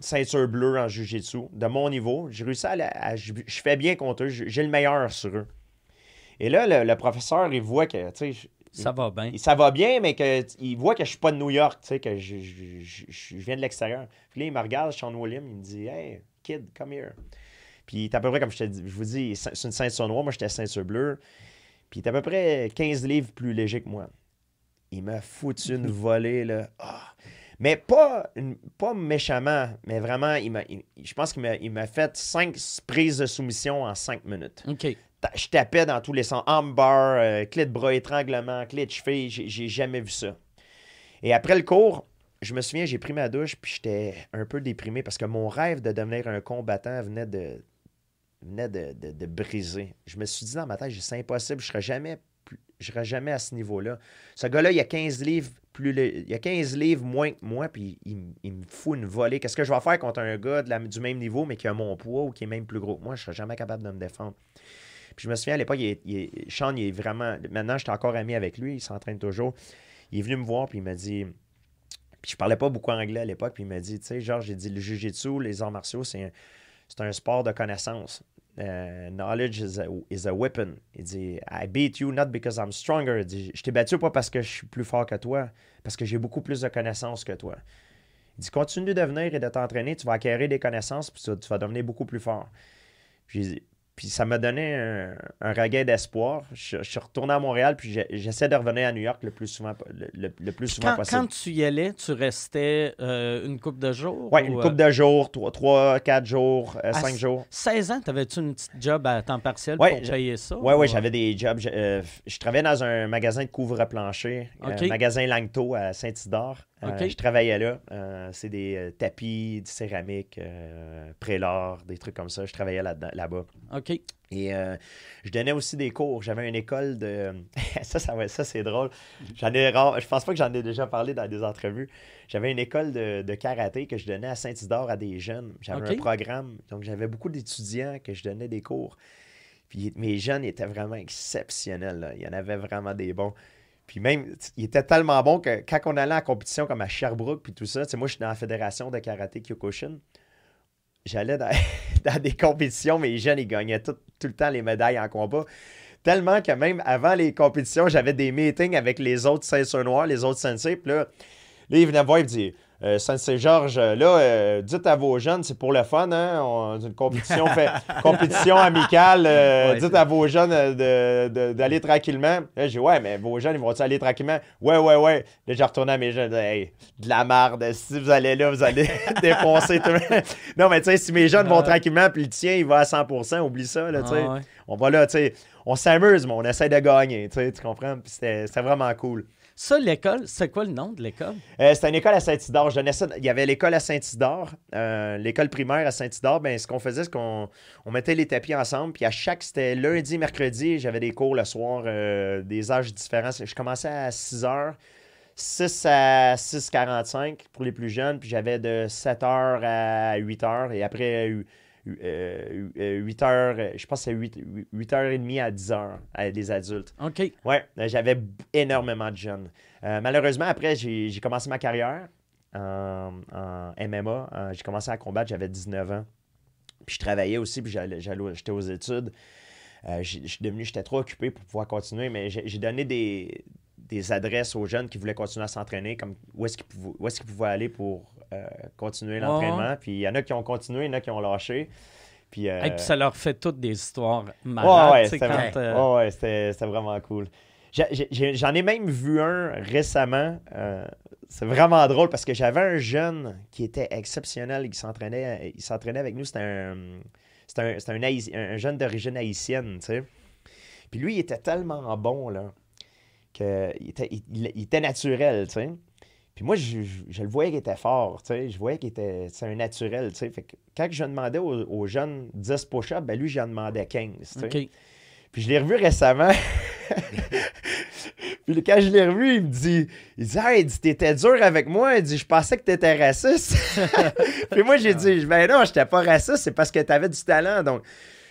ceinture bleue en Jiu-Jitsu, de mon niveau. J'ai réussi à, je, je fais bien contre eux. J'ai le meilleur sur eux. Et là, le, le professeur, il voit que, tu sais, je- Ça va bien. ça va bien, mais que, il voit que je suis pas de New York, tu sais, que je, je- je- je viens de l'extérieur. Puis là, il me regarde, Sean William, il me dit Hey, kid, come here. Puis il est à peu près, comme je, te je vous dis, c'est une ceinture noire, moi j'étais ceinture bleue. Puis il est à peu près 15 livres plus léger que moi. Il m'a foutu une volée, là. Ah! Mais pas, une- pas méchamment, mais vraiment, il m'a, il- je pense qu'il m'a, il m'a fait 5 prises de soumission en 5 minutes OK. je tapais dans tous les sens. Armbar, euh, clé de bras, étranglement, clé de cheville. J'ai, j'ai jamais vu ça. Et après le cours, je me souviens, j'ai pris ma douche, puis j'étais un peu déprimé parce que mon rêve de devenir un combattant venait de, venait de, de- de briser. Je me suis dit dans ma tête, c'est impossible, je serai jamais, je serai jamais à ce niveau-là. Ce gars-là, il a 15 livres plus a 15 livres moins que moi, puis il, me fout une volée. Qu'est-ce que je vais faire contre un gars de du même niveau, mais qui a mon poids ou qui est même plus gros que moi? Je serais jamais capable de me défendre. Puis je me souviens à l'époque, il il Sean, est vraiment. Maintenant, j'étais encore ami avec lui, il s'entraîne toujours. Il est venu me voir, puis il m'a dit. Puis je parlais pas beaucoup anglais à l'époque, puis il m'a dit, tu sais, genre, j'ai dit, le jujitsu, les arts martiaux, c'est un sport de connaissance. Euh, knowledge is a, is a weapon. Il dit, I beat you not because I'm stronger. Il dit, je t'ai battu pas parce que je suis plus fort que toi, parce que j'ai beaucoup plus de connaissances que toi. Il dit, continue de venir et de t'entraîner, tu vas acquérir des connaissances, puis tu, vas- devenir beaucoup plus fort. Puis, puis ça m'a donné un, un regain d'espoir. Je, je suis retourné à Montréal, puis j'essaie de revenir à New York le plus souvent, le, le- le plus souvent Quand, possible. quand tu y allais, tu restais euh, une couple de jours? Ouais, ou, une euh, couple de jours, 3, 4 jours, 5 s- jours. 16 ans, t'avais-tu une petite job à temps partiel Ouais, pour payer ça? Ouais, ouais, ou- j'avais des jobs. Je, euh, je travaillais dans un magasin de couvre-plancher, Ok. un magasin Langto à Saint-Isidore. Euh, je travaillais là. Euh, c'est des euh, tapis, du céramique, prélard, des trucs comme ça. Je travaillais là-bas. OK. Et euh, je donnais aussi des cours. J'avais une école de. ça, ça, va- ça c'est drôle. J'en ai rare- Je pense pas que j'en ai déjà parlé dans des entrevues. J'avais une école de, de karaté que je donnais à Saint-Isidore à des jeunes. J'avais un programme. Donc, j'avais beaucoup d'étudiants que je donnais des cours. Puis mes jeunes étaient vraiment exceptionnels. là. Il y en avait vraiment des bons. Puis même, t- ils étaient tellement bons que quand on allait en compétition comme à Sherbrooke puis tout ça, moi je suis dans la fédération de karaté Kyokushin. J'allais dans, des compétitions, mes jeunes, ils gagnaient tout, le temps les médailles en combat. Tellement que même avant les compétitions, j'avais des meetings avec les autres ceintures noires, les autres sensei. Puis là, là, ils venaient me voir, ils me disaient euh, Sensei Georges, là, euh, dites à vos jeunes, c'est pour le fun, hein? On- une compétition, fait, compétition amicale. euh, Ouais, dites à vos jeunes euh, d'aller tranquillement. Là, j'ai dit, ouais, mais vos jeunes, ils vont-ils aller tranquillement? Ouais, ouais, ouais. Là, j'ai retourné à mes jeunes, hey, de la marde. Si vous allez là, vous allez défoncer tout le monde. Non, mais tu sais, si mes jeunes vont tranquillement, puis le tien, il va à 100%, oublie ça, là, tu sais. Ah ouais. On va là, tu sais, on s'amuse, mais on essaie de gagner, tu comprends? Puis c'était vraiment cool. Ça, l'école, c'est quoi le nom de l'école? Euh, c'était une école à Saint-Isidore. Il y avait l'école à Saint-Isidore, euh, l'école primaire à Saint-Isidore. Ben, ce qu'on faisait, c'est qu'on on mettait les tapis ensemble. Puis à chaque, c'était lundi, mercredi, j'avais des cours le soir, euh, des âges différents. Je commençais à 6 heures, 6 à 6h45 pour les plus jeunes. Puis j'avais de 7 heures à 8 heures. Et après, 8 heures, euh, je pense que c'est 8, 8 heures et demie à 10 heures, à des adultes. OK. Ouais, euh, j'avais énormément de jeunes. Euh, malheureusement, après, j'ai commencé ma carrière en, en MMA. Euh, j'ai commencé à combattre, j'avais 19 ans. Puis je travaillais aussi, puis j'étais aux études. Euh, j'ai- je suis devenu, j'étais trop occupé pour pouvoir continuer, mais j'ai donné des, des adresses aux jeunes qui voulaient continuer à s'entraîner, comme où est-ce qu'ils pouvaient, qu'ils pouvaient aller pour euh, continuer l'entraînement. Puis il y en a qui ont continué, il y en a qui ont lâché. Puis, euh, Et puis ça leur fait toutes des histoires malades. ouais, c'était euh, ouais, ouais, c'était vraiment cool. J'en ai, même vu un récemment. euh, c'est vraiment drôle parce que j'avais un jeune qui était exceptionnel. qui s'entraînait il s'entraînait avec nous. C'était un, un, un- un jeune d'origine haïtienne, tu sais. Puis lui, il était tellement bon, là, qu'il était, il, était naturel, tu sais. Puis moi, je, je- je le voyais qu'il était fort, tu sais. Je voyais qu'il était c'est un naturel, tu sais. Fait que quand je demandais aux, aux jeunes 10 push-ups, ben lui, j'en demandais 15, tu sais. Puis je l'ai revu récemment. Puis quand je l'ai revu, il me dit, il dit, ah, dit, t'étais dur avec moi. Il dit, je pensais que t'étais raciste. Puis moi, j'ai dit, ben non, j'étais pas raciste, c'est parce que t'avais du talent. Donc,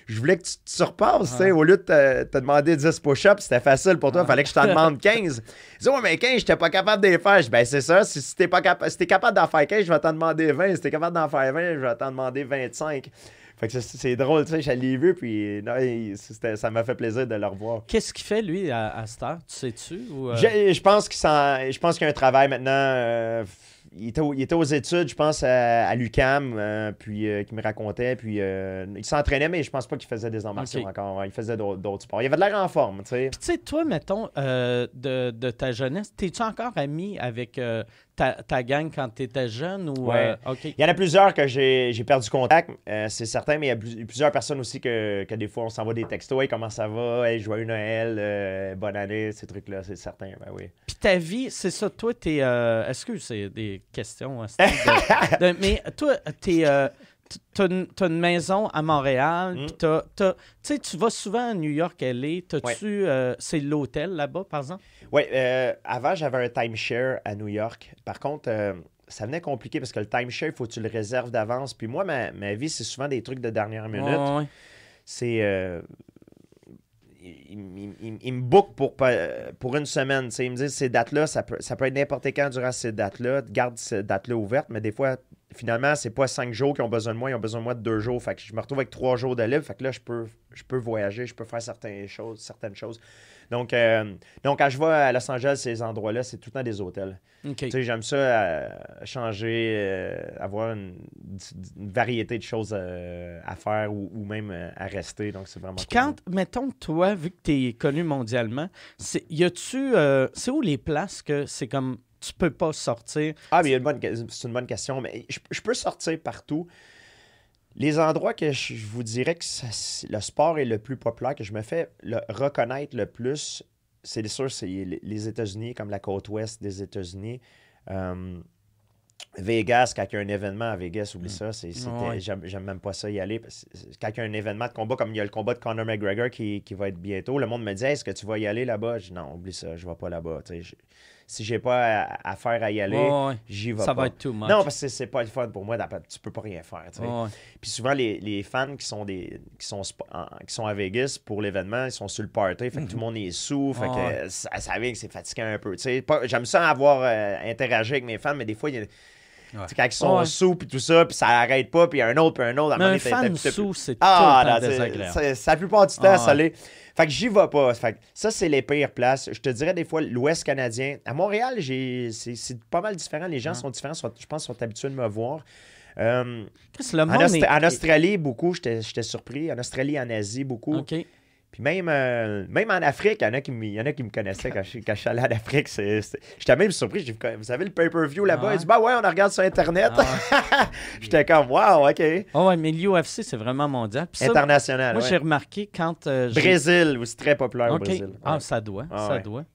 je voulais que tu te surpasses, tu sais. Au lieu de te, te demander 10 push-ups, c'était facile pour toi, il fallait que je t'en demande 15. Il dit, ouais, mais 15, j'étais pas capable de les faire. Je dis, ben c'est ça, si, si t'es pas capa- si capable d'en faire 15, je vais t'en demander 20. Si t'es capable d'en faire 20, je vais t'en demander 25. Fait que c'est- drôle, tu sais, je l'ai vu, puis non, ça m'a fait plaisir de le revoir. Qu'est-ce qu'il fait, lui, à, à cette heure? Tu sais-tu? Euh, Je, je pense qu'il s'en- je pense qu'il y a un travail maintenant. euh, il, était il était aux études, je pense, à, à l'UCAM, euh, puis euh, qui me racontait. Puis euh, il s'entraînait, mais je pense pas qu'il faisait des arts martiaux encore. il faisait d'autres sports. Il avait de l'air en forme, tu sais. Puis tu sais, toi, mettons, euh, de, de ta jeunesse, t'es-tu encore ami avec euh, ta, ta gang quand t'étais jeune? Ou, Ouais. euh. Il y en a plusieurs que j'ai perdu contact, euh, c'est certain, mais il y a plus- plusieurs personnes aussi que, que des fois on s'envoie des textos. Hey, comment ça va? Hey, joyeux Noël, euh, bonne année, ces trucs-là, c'est certain. Ben oui. Puis ta vie, c'est ça, toi, t'es... Euh, Est-ce que c'est des questions? hein, de- mais toi, t'es... T'as une, une maison à Montréal, Mm. puis t'as, tu sais, tu vas souvent à New York, LA. T'as-tu, euh, c'est l'hôtel là-bas, par exemple? Oui, euh, avant, j'avais un timeshare à New York. Par contre, euh, ça venait compliqué parce que le timeshare, il faut que tu le réserves d'avance. Puis moi, ma, ma vie, c'est souvent des trucs de dernière minute. Ouais, ouais. C'est. euh, il, il- il- il me book pour, pas- pour une semaine. tu sais. Il me dit ces dates-là, ça peut, ça peut être n'importe quand durant ces dates-là. Garde ces dates-là ouvertes, mais des fois, finalement, c'est pas cinq jours qui ont besoin de moi, ils ont besoin de moi de deux jours. Fait que je me retrouve avec trois jours de libre. Fait que là, je peux, je peux voyager, je peux faire certaines choses. Certaines choses. Donc, euh, donc, quand je vais à Los Angeles, ces endroits-là, c'est tout le temps des hôtels. Tu sais, j'aime ça euh, changer, euh, avoir une, une variété de choses à faire ou, ou même à rester. Donc, c'est vraiment Puis cool. quand, mettons, toi, vu que tu es connu mondialement, c'est, y a-tu, euh, c'est où les places que c'est comme, tu peux pas sortir? Ah, mais c'est une bonne question. Mais je, je peux sortir partout. Les endroits que je, je vous dirais que ça- le sport est le plus populaire, que je me fais le- reconnaître le plus, c'est sûr, c'est les États-Unis, comme la côte ouest des États-Unis. Euh, Vegas, quand il y a un événement à Vegas, oublie ça, c'était- Ouais. j'aime, même pas ça y aller. parce que c'est- Quand il y a un événement de combat, comme il y a le combat de Conor McGregor qui, qui va être bientôt, le monde me dit Est-ce que tu vas y aller là-bas Je dis Non, oublie ça, je vais pas là-bas. Si j'ai pas à, à faire à y aller, ouais. j'y vais Ça pas. va être too much. Non, parce que c'est- pas le fun pour moi. Tu peux pas rien faire. tu sais. Ouais. Puis souvent, les, les fans qui sont, des, qui, sont, en- qui sont à Vegas pour l'événement, ils sont sur le party. Fait que tout le monde est sous. Fait que ouais. ça, ça vient que c'est fatigant un peu. tu sais. Pas- J'aime ça avoir euh, interagi avec mes fans, mais des fois, il y a- tu sais, quand ils sont Ouais. sous puis tout ça, puis ça arrête pas, puis il y a un autre, puis un autre. à Mais un fan sous, c'est ah, tout le la plupart du temps, Ah, ça ouais. l'est. Fait que j'y vais pas. Fait que ça, c'est les pires places. Je te dirais des fois l'Ouest canadien. À Montréal, j'ai c'est c'est pas mal différent. Les gens sont différents. sont- je pense qu'ils sont habitués de me voir. Euh, Chris, le en, monde Aust- est- en Australie, beaucoup, j'étais j'étais surpris. En Australie, en Asie, beaucoup. OK. Puis même, euh, même en Afrique, il y en a qui me, y en a qui me connaissaient quand je, quand je suis allé en Afrique. c'est- c'est- J'étais même surpris. Vous avez le pay-per-view là-bas? Ah ouais? Il dit Bah ouais, on regarde sur Internet. Ah J'étais comme Wow, OK. Ah ouais, mais l'UFC, c'est vraiment mondial. Ça, International. moi, ouais. j'ai remarqué quand. euh, Brésil, aussi très populaire au. Brésil. Ah, ça doit, Ah ça ouais. doit.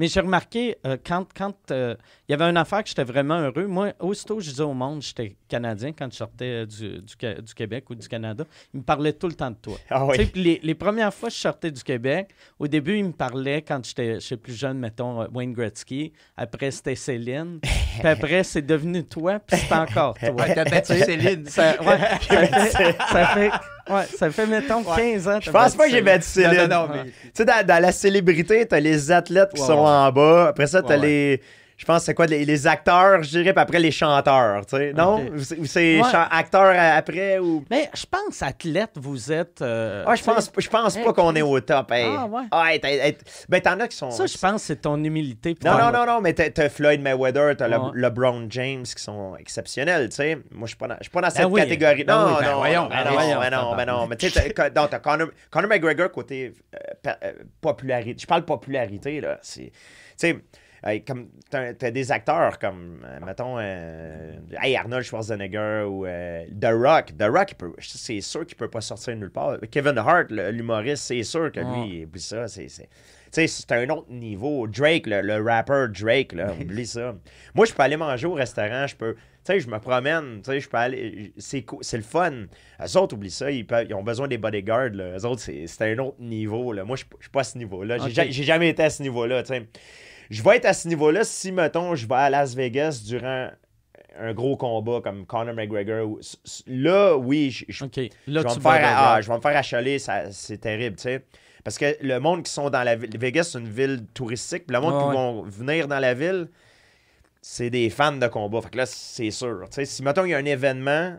Mais j'ai remarqué, euh, quand quand euh, il y avait une affaire que j'étais vraiment heureux, moi, aussitôt je disais au monde, j'étais Canadien quand je sortais du, du, Québec ou du Canada, ils me parlaient tout le temps de toi. Ah Tu sais, oui. puis les, les premières fois que je sortais du Québec, au début, ils me parlaient quand j'étais plus jeune, mettons, euh, Wayne Gretzky. Après, c'était Céline. puis après, c'est devenu toi, puis c'est encore toi. Ouais, t'as battu Céline. Ça, ouais, ça, fait, ça fait, ouais, ça fait, mettons, 15 ans. Je pense pas que j'ai battu Céline. Non, non, non, mais Tu sais, dans, dans la célébrité, t'as les athlètes qui sont en bas. Après ça, t'as les. Je pense que c'est quoi les, les acteurs, je dirais, puis après les chanteurs, tu sais. Non? Ou c'est- ou c'est Ouais. acteurs à- après ou? Mais je pense, athlète, vous êtes. euh, Ah, je pense, je pense Hey, pas qu'on est au top. Hey. Ah, ouais. Ah, hey, t'as- hey, ben, t'en as qui sont. Ça, je pense, c'est ton humilité. Non, non, non, non, mais t'as t'as Floyd Mayweather, t'as le-. LeBron James qui sont exceptionnels, tu sais. Moi, je suis pas dans, je suis pas dans cette oui. catégorie. Ben Non, oui, ben non, voyons, non, ben non, voyons, ben non, ben non. Mais tu sais, t'as- non, Conor, Conor McGregor côté euh, euh, popularité. Je parle popularité, là. C'est, tu sais, euh, comme t'as t'as des acteurs comme, euh, mettons, euh, hey, Arnold Schwarzenegger ou euh, The Rock. The Rock, il peut- c'est sûr qu'il peut pas sortir nulle part. Kevin Hart, l'humoriste, c'est sûr que lui, oublie ça. C'est, c'est, tu sais, c'est un autre niveau. Drake, le, le rapper Drake, là, oublie ça. Moi, je peux aller manger au restaurant, je peux. Tu sais, je me promène, tu sais, je peux aller. C'est, cou- c'est le fun. Eux autres, oublie ça, ils, peuvent- ils ont besoin des bodyguards, là. Eux autres, c'est, c'est un autre niveau, là. Moi, je suis pas à ce niveau-là. J'ai, Ok. ja- j'ai jamais été à ce niveau-là, tu sais. Je vais être à ce niveau-là si, mettons, je vais à Las Vegas durant un gros combat comme Conor McGregor. Là, oui, je, je- vais, me faire, ah, je vais me faire achaler, ça- c'est terrible, tu sais. Parce que le monde qui sont dans la ville, Vegas, c'est une ville touristique, puis le monde qui ouais. vont venir dans la ville, c'est des fans de combat. Fait que là, c'est sûr. Tu sais, si, mettons, il y a un événement,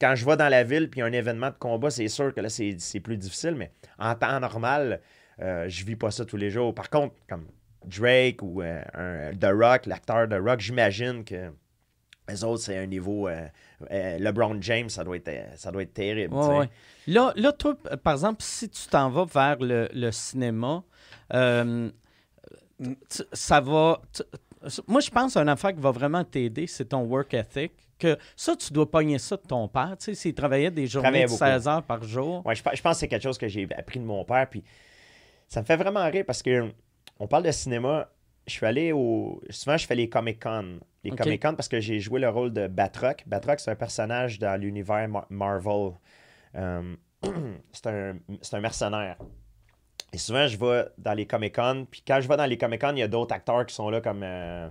quand je vais dans la ville, puis il y a un événement de combat, c'est sûr que là, c'est c'est plus difficile, mais en temps normal, euh, je vis pas ça tous les jours. Par contre, comme Drake ou euh, un- The Rock, l'acteur The Rock, j'imagine que les autres, c'est un niveau. euh, euh, LeBron James, ça doit être, ça doit être terrible. Ouais, ouais. Là, là, toi, par exemple, si tu t'en vas vers le, le cinéma, euh, tu- ça va. moi, je pense qu'une affaire qui va vraiment t'aider, c'est ton work ethic. Que ça, tu dois pogner ça de ton père. Tu sais, s'il travaillait des journées Travaillait de beaucoup. 16 heures par jour. Ouais, je, pe- je pense que c'est quelque chose que j'ai appris de mon père. Puis ça me fait vraiment rire parce que on parle de cinéma. Je suis allé au. Souvent, je fais les Comic-Con. Les. Comic-Con parce que j'ai joué le rôle de Batroc. Batroc, c'est un personnage dans l'univers Mar- Marvel. Euh, c'est un, un mercenaire. Et souvent, je vais dans les Comic-Con. Puis quand je vais dans les Comic-Con, il y a d'autres acteurs qui sont là comme. euh,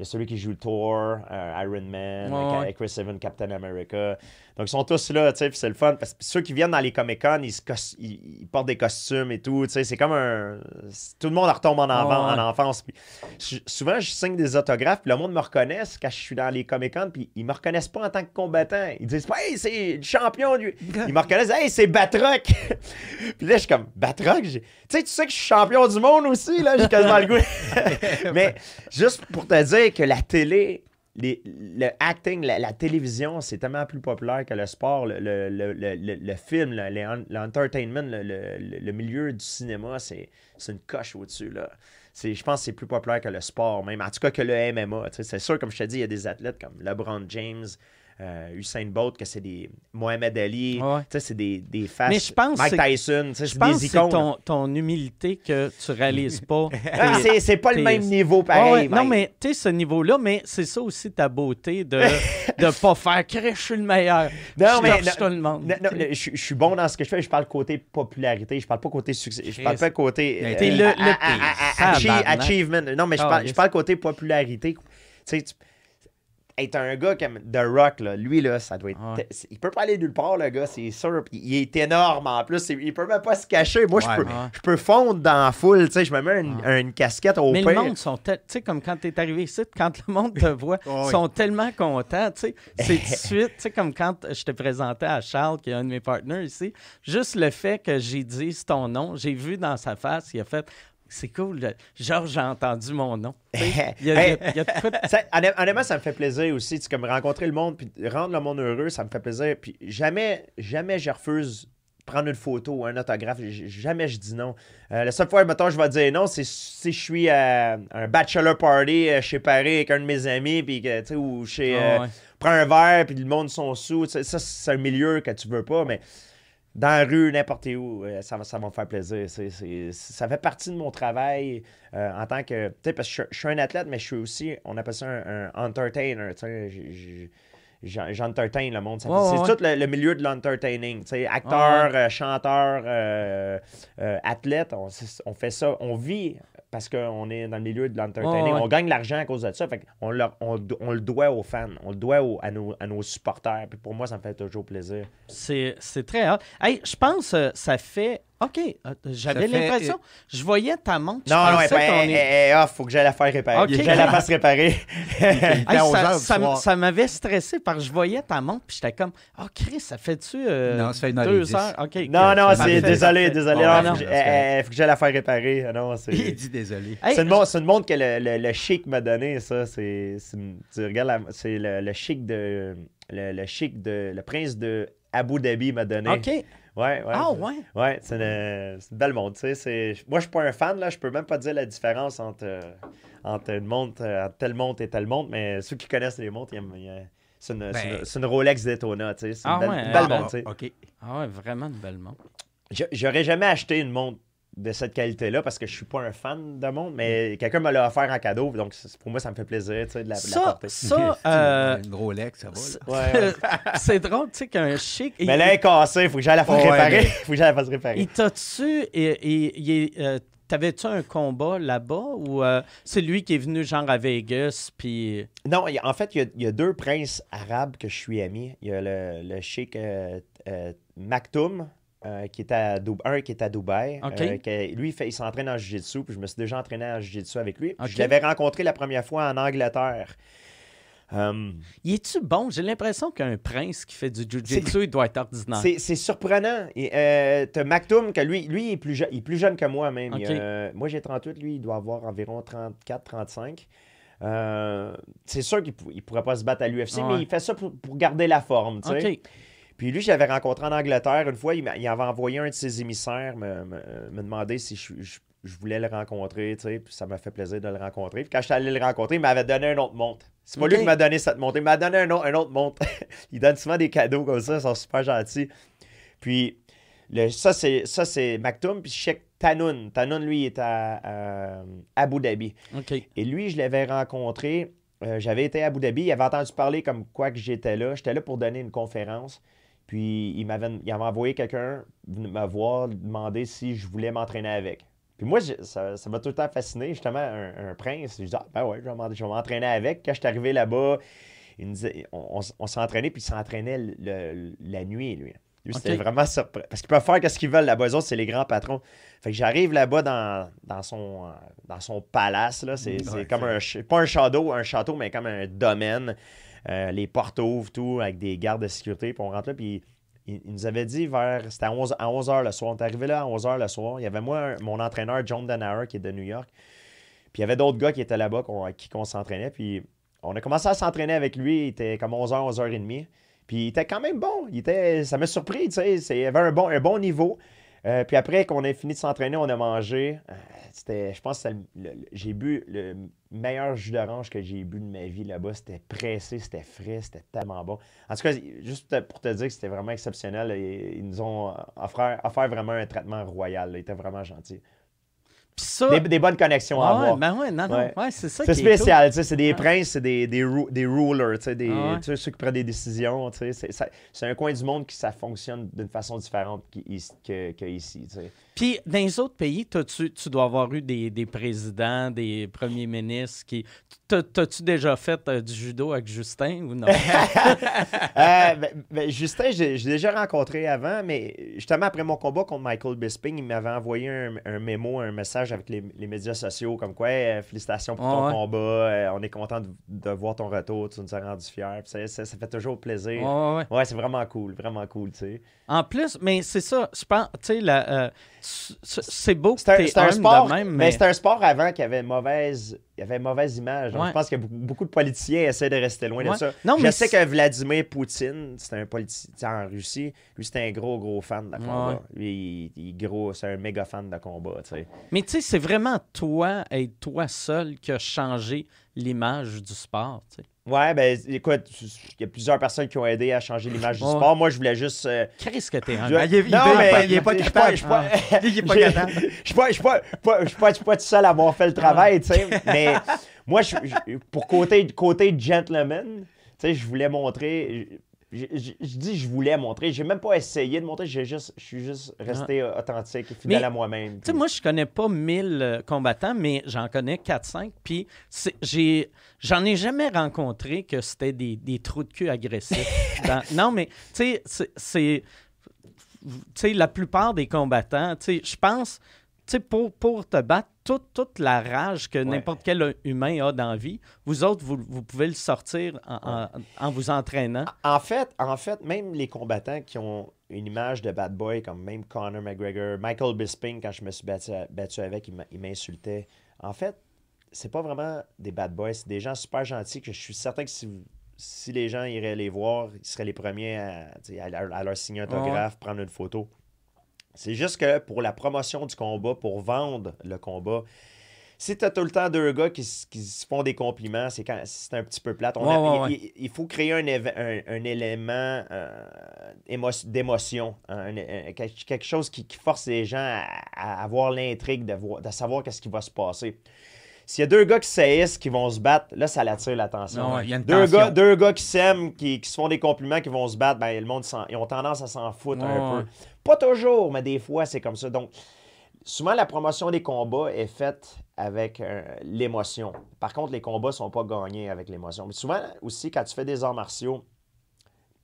il y a celui qui joue Thor, euh, Iron Man, Ouais, ouais. Chris Evans, Captain America. Donc, ils sont tous là, tu sais, c'est le fun. Parce que ceux qui viennent dans les Comic-Con, ils, portent des costumes et tout, tu sais, c'est comme un... Tout le monde retombe en, Ouais, ouais. en enfance. Puis je- souvent, je signe des autographes, puis le monde me reconnaît quand je suis dans les Comic-Con, puis ils me reconnaissent pas en tant que combattant. Ils disent pas « Hey, c'est le champion! lui. » Ils me reconnaissent « Hey, c'est Batroc! » Puis là, je suis comme « Batroc? Tu sais, tu sais que je suis champion du monde aussi, là, j'ai quasiment le goût. Mais juste pour te dire que la télé, le acting, la, télévision, c'est tellement plus populaire que le sport, le, le, le, le- film, le- le- l'entertainment, le, milieu du cinéma, c'est une coche au-dessus. Je pense que c'est plus populaire que le sport, même. En tout cas que le MMA. C'est sûr, comme je te dis, il y a des athlètes comme LeBron James, euh, Usain Bolt, que c'est des Mohamed Ali, Ouais. tu sais, c'est des, des faces. Mais je pense Mike c'est- Tyson, c'est pense des que c'est icônes. ton, ton humilité que tu réalises pas. Ah, c'est- c'est pas le même niveau pareil. ouais, non, mais tu sais, ce niveau-là, mais c'est ça aussi ta beauté de ne pas faire crèche, je suis le meilleur. Non, je mais non, tout le monde. Non, je, je suis bon dans ce que je fais. Je parle côté popularité. Je parle pas côté succès. Je parle pas côté. Euh, t'es le- pire. Achievement. Non, mais je Ah, parle, je parle côté popularité. Tu sais, t'as un gars comme The Rock, là. lui, là, ça doit être. Ouais. Il peut pas aller nulle part, le gars, c'est sûr. Puis il est énorme en plus. Il peut même pas se cacher. Moi, Ouais, je, peux, ouais. je peux fondre dans la foule. Tu sais, je me mets une, une casquette au Mais pire. le monde sont tu sais comme quand tu es arrivé ici, quand le monde te voit, Oh, oui. sont tellement contents, tu sais, c'est tout de suite, tu sais comme quand je te présentais à Charles qui est un de mes partenaires ici, juste le fait que j'ai dit ton nom, j'ai vu dans sa face, il a fait c'est cool, Georges a entendu mon nom. Honnêtement, ça me fait plaisir aussi. Tu comme rencontrer le monde puis rendre le monde heureux, ça me fait plaisir. Puis jamais, jamais je refuse prendre une photo ou un autographe. Jamais je dis non. Euh, la seule fois, mettons, je vais dire non, c'est si je suis à un bachelor party euh, chez Paris avec un de mes amis, puis que, tu sais, ou chez. Euh, ouais. prends un verre, puis le monde sont sous. Ça, c'est un milieu que tu veux pas, mais dans la rue, n'importe où, euh, ça, va- ça va me faire plaisir. Ça fait partie de mon travail euh, en tant que. Tu sais, parce que je, je suis un athlète, mais je suis aussi, on appelle ça un, un entertainer. Tu sais, j'entertain le monde. C'est ouais, tout le, le milieu de l'entertaining. Tu sais, acteur, euh, chanteur, euh, euh, athlète, on fait ça. On vit parce qu'on est dans le milieu de l'entertaining. Ouais. On gagne de l'argent à cause de ça. Fait on, leur- on, on le doit aux fans. On le doit aux- à, nos, à nos supporters. Puis pour moi, ça me fait toujours plaisir. C'est c'est très hard. Hey, je pense que ça fait OK. euh, J'avais Ça fait- l'impression. Je voyais ta montre. Non, non, elle, elle, est- elle est off, faut que j'aille la faire réparer. Ok. Faut que j'aille la fasse réparer. Hey, était à 11 ça ça ça m'avait stressé parce que je voyais ta montre puis j'étais comme Oh Chris, ça fait-tu euh, Non, ça fait une heure et deux dix. heures? OK. Non, non, c'est désolé, désolé. Ah, non, non. faut, que j'aille- eh, eh, faut que j'aille la faire réparer. Ah Non, c'est. Il dit désolé. Hey, C'est une, montre, c'est une montre que le, le, le chic m'a donné, ça. C'est, tu regardes, la- c'est le, le chic de. Le, le chic de. Le prince de Abu Dhabi m'a donné. OK. Ouais, ouais. Ah, ouais. Ouais, c'est une, belle montre. tu sais, c'est- Moi, je suis pas un fan, là. Je peux même pas dire la différence entre, euh, entre une montre, euh, entre telle montre et telle montre, mais ceux qui connaissent les montres, ils aiment- ils aiment- c'est une, c'est une- Ben- une Rolex Daytona, tu sais. C'est une Ah belle, ouais, une ah belle bon. montre, tu sais. OK. Ah, ouais, vraiment une belle montre. Je- J'aurais jamais acheté une montre de cette qualité-là parce que je suis pas un fan de montre, mais quelqu'un me l'a offert en cadeau, donc pour moi, ça me fait plaisir, tu sais, de la, de la Ça, porter. ça, euh, Une Rolex, ça va. c'est- là. Ouais, ouais. c'est drôle, tu sais, qu'un chic. Mais là, elle est cassée, faut que j'aille la faire Ouais, réparer. mais- faut que j'aille la faire réparer. Il t'a-tu. euh, T'avais-tu un combat là-bas ou euh, c'est lui qui est venu genre à Vegas puis. Non, en fait, il y, a, il y a deux princes arabes que je suis ami. Il y a le, le euh, euh, Maktoum, euh, qui est à Dub- un qui est à Dubaï. Euh, qui- lui, il, fait- il s'entraîne en jiu-jitsu, puis je me suis déjà entraîné en jiu-jitsu avec lui. Je l'avais rencontré la première fois en Angleterre. Euh, Il est-tu bon? J'ai l'impression qu'un prince qui fait du jiu-jitsu, il doit être ordinaire. C'est, c'est surprenant. Et, euh, que lui, lui il, est plus jeune, il est plus jeune que moi même. A- moi, j'ai 38, lui, il doit avoir environ 34-35. Euh, c'est sûr qu'il ne pourrait pas se battre à l'UFC, Ouais. mais il fait ça pour, pour garder la forme. Puis lui, je l'avais rencontré en Angleterre une fois. Il, avait envoyé un de ses émissaires me, me- me demander si je, je- je voulais le rencontrer. tu sais, Puis ça m'a fait plaisir de le rencontrer. Puis quand je suis allé le rencontrer, il m'avait donné un autre montre. C'est pas lui qui m'a donné cette montre. Il m'a donné un autre, un autre montre. il donne souvent des cadeaux comme ça. Ils sont super gentils. Puis le- ça, c'est ça c'est Maktoum. Puis Sheikh Tanoun. Tanoun, lui, il est à, à Abu Dhabi. Et lui, je l'avais rencontré. euh, J'avais été à Abu Dhabi. Il avait entendu parler comme quoi que j'étais là. J'étais là pour donner une conférence. Puis il m'avait, il avait envoyé quelqu'un venir me voir, demander si je voulais m'entraîner avec. Puis moi, je- ça ça m'a tout le temps fasciné, justement, un, un prince. Je dis, ah, ben ouais, je vais m'entraîner avec. Quand je suis arrivé là-bas, il me disait, on, on s- on s'entraînait, puis il s'entraînait le- le- la nuit, lui. Lui, c'était vraiment surprenant. Parce qu'ils peuvent faire ce qu'ils veulent là-bas. Eux autres, c'est les grands patrons. Fait que j'arrive là-bas dans, dans, son, dans son palace. Là. C'est, c'est Ouais, comme c'est- un... Pas un château, un château, mais comme un domaine. Euh, les portes ouvrent, tout, avec des gardes de sécurité. Puis on rentre là, puis il, nous avait dit vers... C'était à 11, à 11h le soir. On est arrivé là à 11h le soir. Il y avait moi, mon entraîneur, John Denauer, qui est de New York. Puis il y avait d'autres gars qui étaient là-bas, qu'on, à qui on s'entraînait. Puis on a commencé à s'entraîner avec lui. Il était comme 11h, 11h30. Puis il était quand même bon. Il était, ça m'a surpris, tu sais. Il avait un bon, un bon niveau. Euh, puis après qu'on ait fini de s'entraîner, on a mangé. Euh, c'était, je pense que j'ai bu le meilleur jus d'orange que j'ai bu de ma vie là-bas. C'était pressé, c'était frais, c'était tellement bon. En tout cas, juste pour te dire que c'était vraiment exceptionnel, ils, ils nous ont offert, vraiment un traitement royal. Ils étaient vraiment gentils. Ça. Des, des bonnes connexions à Ah avoir. ben ouais, non, non. Ouais. Ouais, c'est ça spécial, tu sais, c'est des princes, c'est des, des, ru- des rulers, tu sais, des, Ah tu sais, ceux qui prennent des décisions, tu sais, c'est, un coin du monde qui ça fonctionne d'une façon différente qu'ici. Que, que ici, tu sais. Puis, dans les autres pays, t'as-tu- tu dois avoir eu des, des présidents, des premiers ministres qui. T'as- T'as-tu déjà fait euh, du judo avec Justin ou non? Euh, ben- ben, Justin, j'ai, j'ai déjà rencontré avant, mais justement après mon combat contre Michael Bisping, il m'avait envoyé un, un mémo, un message avec les, les médias sociaux, comme quoi, euh, félicitations pour Ah ton ouais. combat, euh, on est content de, de voir ton retour, tu nous as rendu fiers, ça, ça- ça fait toujours plaisir. Ouais, ouais. Ouais, c'est vraiment cool, vraiment cool, tu sais. En plus, mais c'est ça, je pense, tu sais, la, euh, c'est beau C'est un, sport, de même, mais, mais... c'est un sport avant qui avait mauvaise, il y avait mauvaise image. Ouais. Je pense que beaucoup, de politiciens essaient de rester loin Ouais. de ça. Non, je mais sais que Vladimir Poutine, c'est un politicien en Russie. Lui, c'était un gros, gros fan de combat. Ouais. Lui, il, il est gros, c'est un méga fan de combat. Mais tu sais, c'est vraiment toi et toi seul qui a changé l'image du sport, tu sais. Ouais, ben écoute, il y a plusieurs personnes qui ont aidé à changer l'image du sport. Moi, je voulais juste. euh, Qu'est-ce que t'es? Ah, il Non, mais il est pas capable. je suis pas- capable. Je suis pas, je suis tout seul à avoir fait le travail, tu sais. Mais moi, je, je- pour côté, côté gentleman, tu sais, je voulais montrer. Je, je- je dis je voulais montrer. J'ai même pas essayé de montrer. J'ai juste, je suis juste resté euh, authentique et fidèle Mais, à moi-même. Tu sais, moi, je connais pas 1000 euh, combattants, mais j'en connais 4-5. Puis, j'ai, j'en ai jamais rencontré que c'était des, des trous de cul agressifs. Dans- non, mais, tu sais, c'est, tu sais, la plupart des combattants, tu sais, je pense, tu sais, pour, pour te battre, toute, toute la rage que n'importe quel humain a dans la vie, vous autres, vous, vous pouvez le sortir en, en- en vous entraînant. En fait, en fait, même les combattants qui ont une image de bad boy, comme même Conor McGregor, Michael Bisping, quand je me suis battu, battu avec, il m'insultait. En fait, c'est pas vraiment des bad boys, c'est des gens super gentils que je suis certain que si, vous- si les gens iraient les voir, ils seraient les premiers à leur signer un autographe, prendre une photo. C'est juste que pour la promotion du combat, pour vendre le combat, si tu as tout le temps deux gars qui, qui se font des compliments, c'est un petit peu plate. On Ouais, a- ouais, il, faut créer un, éve- un- un élément euh, émo- d'émotion, quelque chose qui, qui force les gens à, à avoir l'intrigue de, voir- de savoir qu'est-ce qui va se passer. S'il y a deux gars qui saillissent, qui vont se battre, là, ça l'attire l'attention. Ouais, une deux, gars, deux gars qui s'aiment, qui, qui se font des compliments, qui vont se battre, ben, le monde, ils ont tendance à s'en foutre un ouais. peu. Pas toujours, mais des fois, c'est comme ça. Donc, souvent, la promotion des combats est faite avec euh, l'émotion. Par contre, les combats ne sont pas gagnés avec l'émotion. Mais souvent, aussi, quand tu fais des arts martiaux,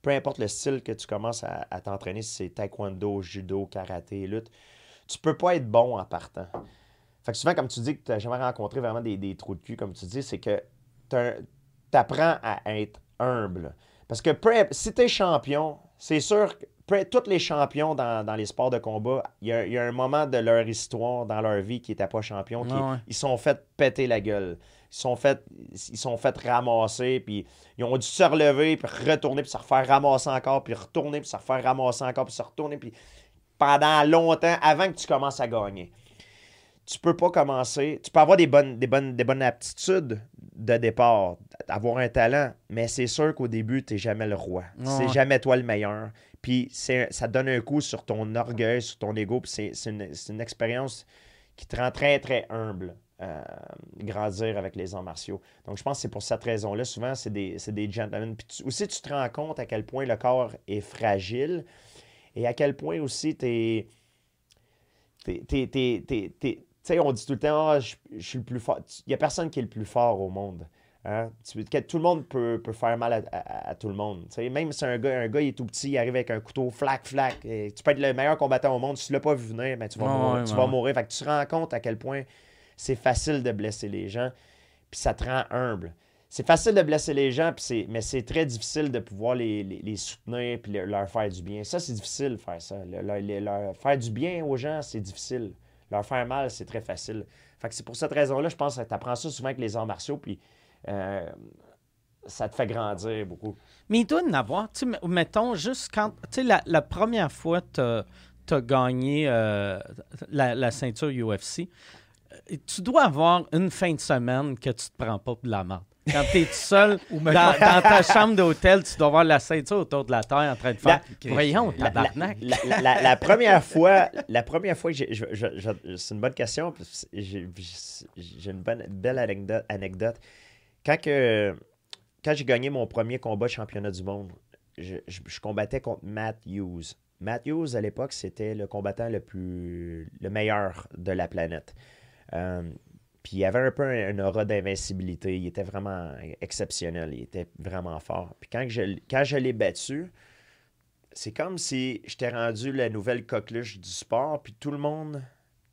peu importe le style que tu commences à, t'entraîner, si c'est taekwondo, judo, karaté, lutte, tu peux pas être bon en partant. Fait que souvent, comme tu dis que tu n'as jamais rencontré vraiment des, trous de cul, comme tu dis, c'est que tu apprends à être humble. Parce que si tu es champion, c'est sûr que tous les champions dans, dans les sports de combat, il y, a, il y a un moment de leur histoire, dans leur vie, qui n'étaient pas champions, qui, Ah ouais. ils sont fait péter la gueule. Ils sont fait, ils sont fait ramasser, puis ils ont dû se relever, puis retourner, puis se refaire ramasser encore, puis retourner, puis se refaire ramasser encore, puis se retourner, puis pendant longtemps, avant que tu commences à gagner. Tu peux pas commencer. Tu peux avoir des bonnes, des bonnes, des bonnes aptitudes de départ, avoir un talent, mais c'est sûr qu'au début, tu n'es jamais le roi. C'est Ouais. jamais toi le meilleur. Puis ça donne un coup sur ton orgueil, sur ton ego, puis c'est une, expérience qui te rend très, très humble. euh, grandir avec les arts martiaux. Donc, je pense que c'est pour cette raison-là. Souvent, c'est des, des gentlemen. Puis aussi, tu te rends compte à quel point le corps est fragile et à quel point aussi t'es- Tu sais, on dit tout le temps, Ah, je, je suis le plus fort. Il n'y a personne qui est le plus fort au monde. Hein? Tu- que tout le monde peut, peut faire mal à, à- à tout le monde. Même si un gars, un gars il est tout petit, il arrive avec un couteau, flac, flac. et tu peux être le meilleur combattant au monde. Si tu ne l'as pas vu venir, ben, tu vas, Ouais, mourir, ouais, tu ouais, vas mourir. Fait que tu te rends compte à quel point c'est facile de blesser les gens, puis ça te rend humble. C'est facile de blesser les gens, c'est- mais c'est très difficile de pouvoir les, les- les soutenir puis leur, leur faire du bien. Ça, c'est difficile de faire ça. Le- leur faire du bien aux gens, c'est difficile. Leur faire mal, c'est très facile. Fait que c'est pour cette raison-là, je pense que tu apprends ça souvent avec les arts martiaux, puis euh, ça te fait grandir beaucoup. Mais il doit en avoir, tu sais, mettons, juste quand, tu sais, la, la première fois que tu as gagné euh, la, la ceinture UFC, euh, tu dois avoir une fin de semaine que tu te prends pas pour de la merde. Quand tu es tout seul Ou dans, dans ta chambre d'hôtel, tu dois avoir la ceinture autour de la terre en train de faire. La- Voyons, La, la- tabarnak. la- la- la- la première fois, la première fois c'est une bonne question. J'ai, j'ai une bonne, belle anecdote. anecdote. Quand, j'ai gagné mon premier combat championnat du monde, je, combattais contre Matt Hughes. Matt Hughes, à l'époque, c'était le combattant le plus le meilleur de la planète. Euh, puis il avait un peu un, aura d'invincibilité. Il était vraiment exceptionnel. Il était vraiment fort. Puis quand je, quand l'ai battu, c'est comme si j'étais rendu la nouvelle coqueluche du sport, puis tout le monde,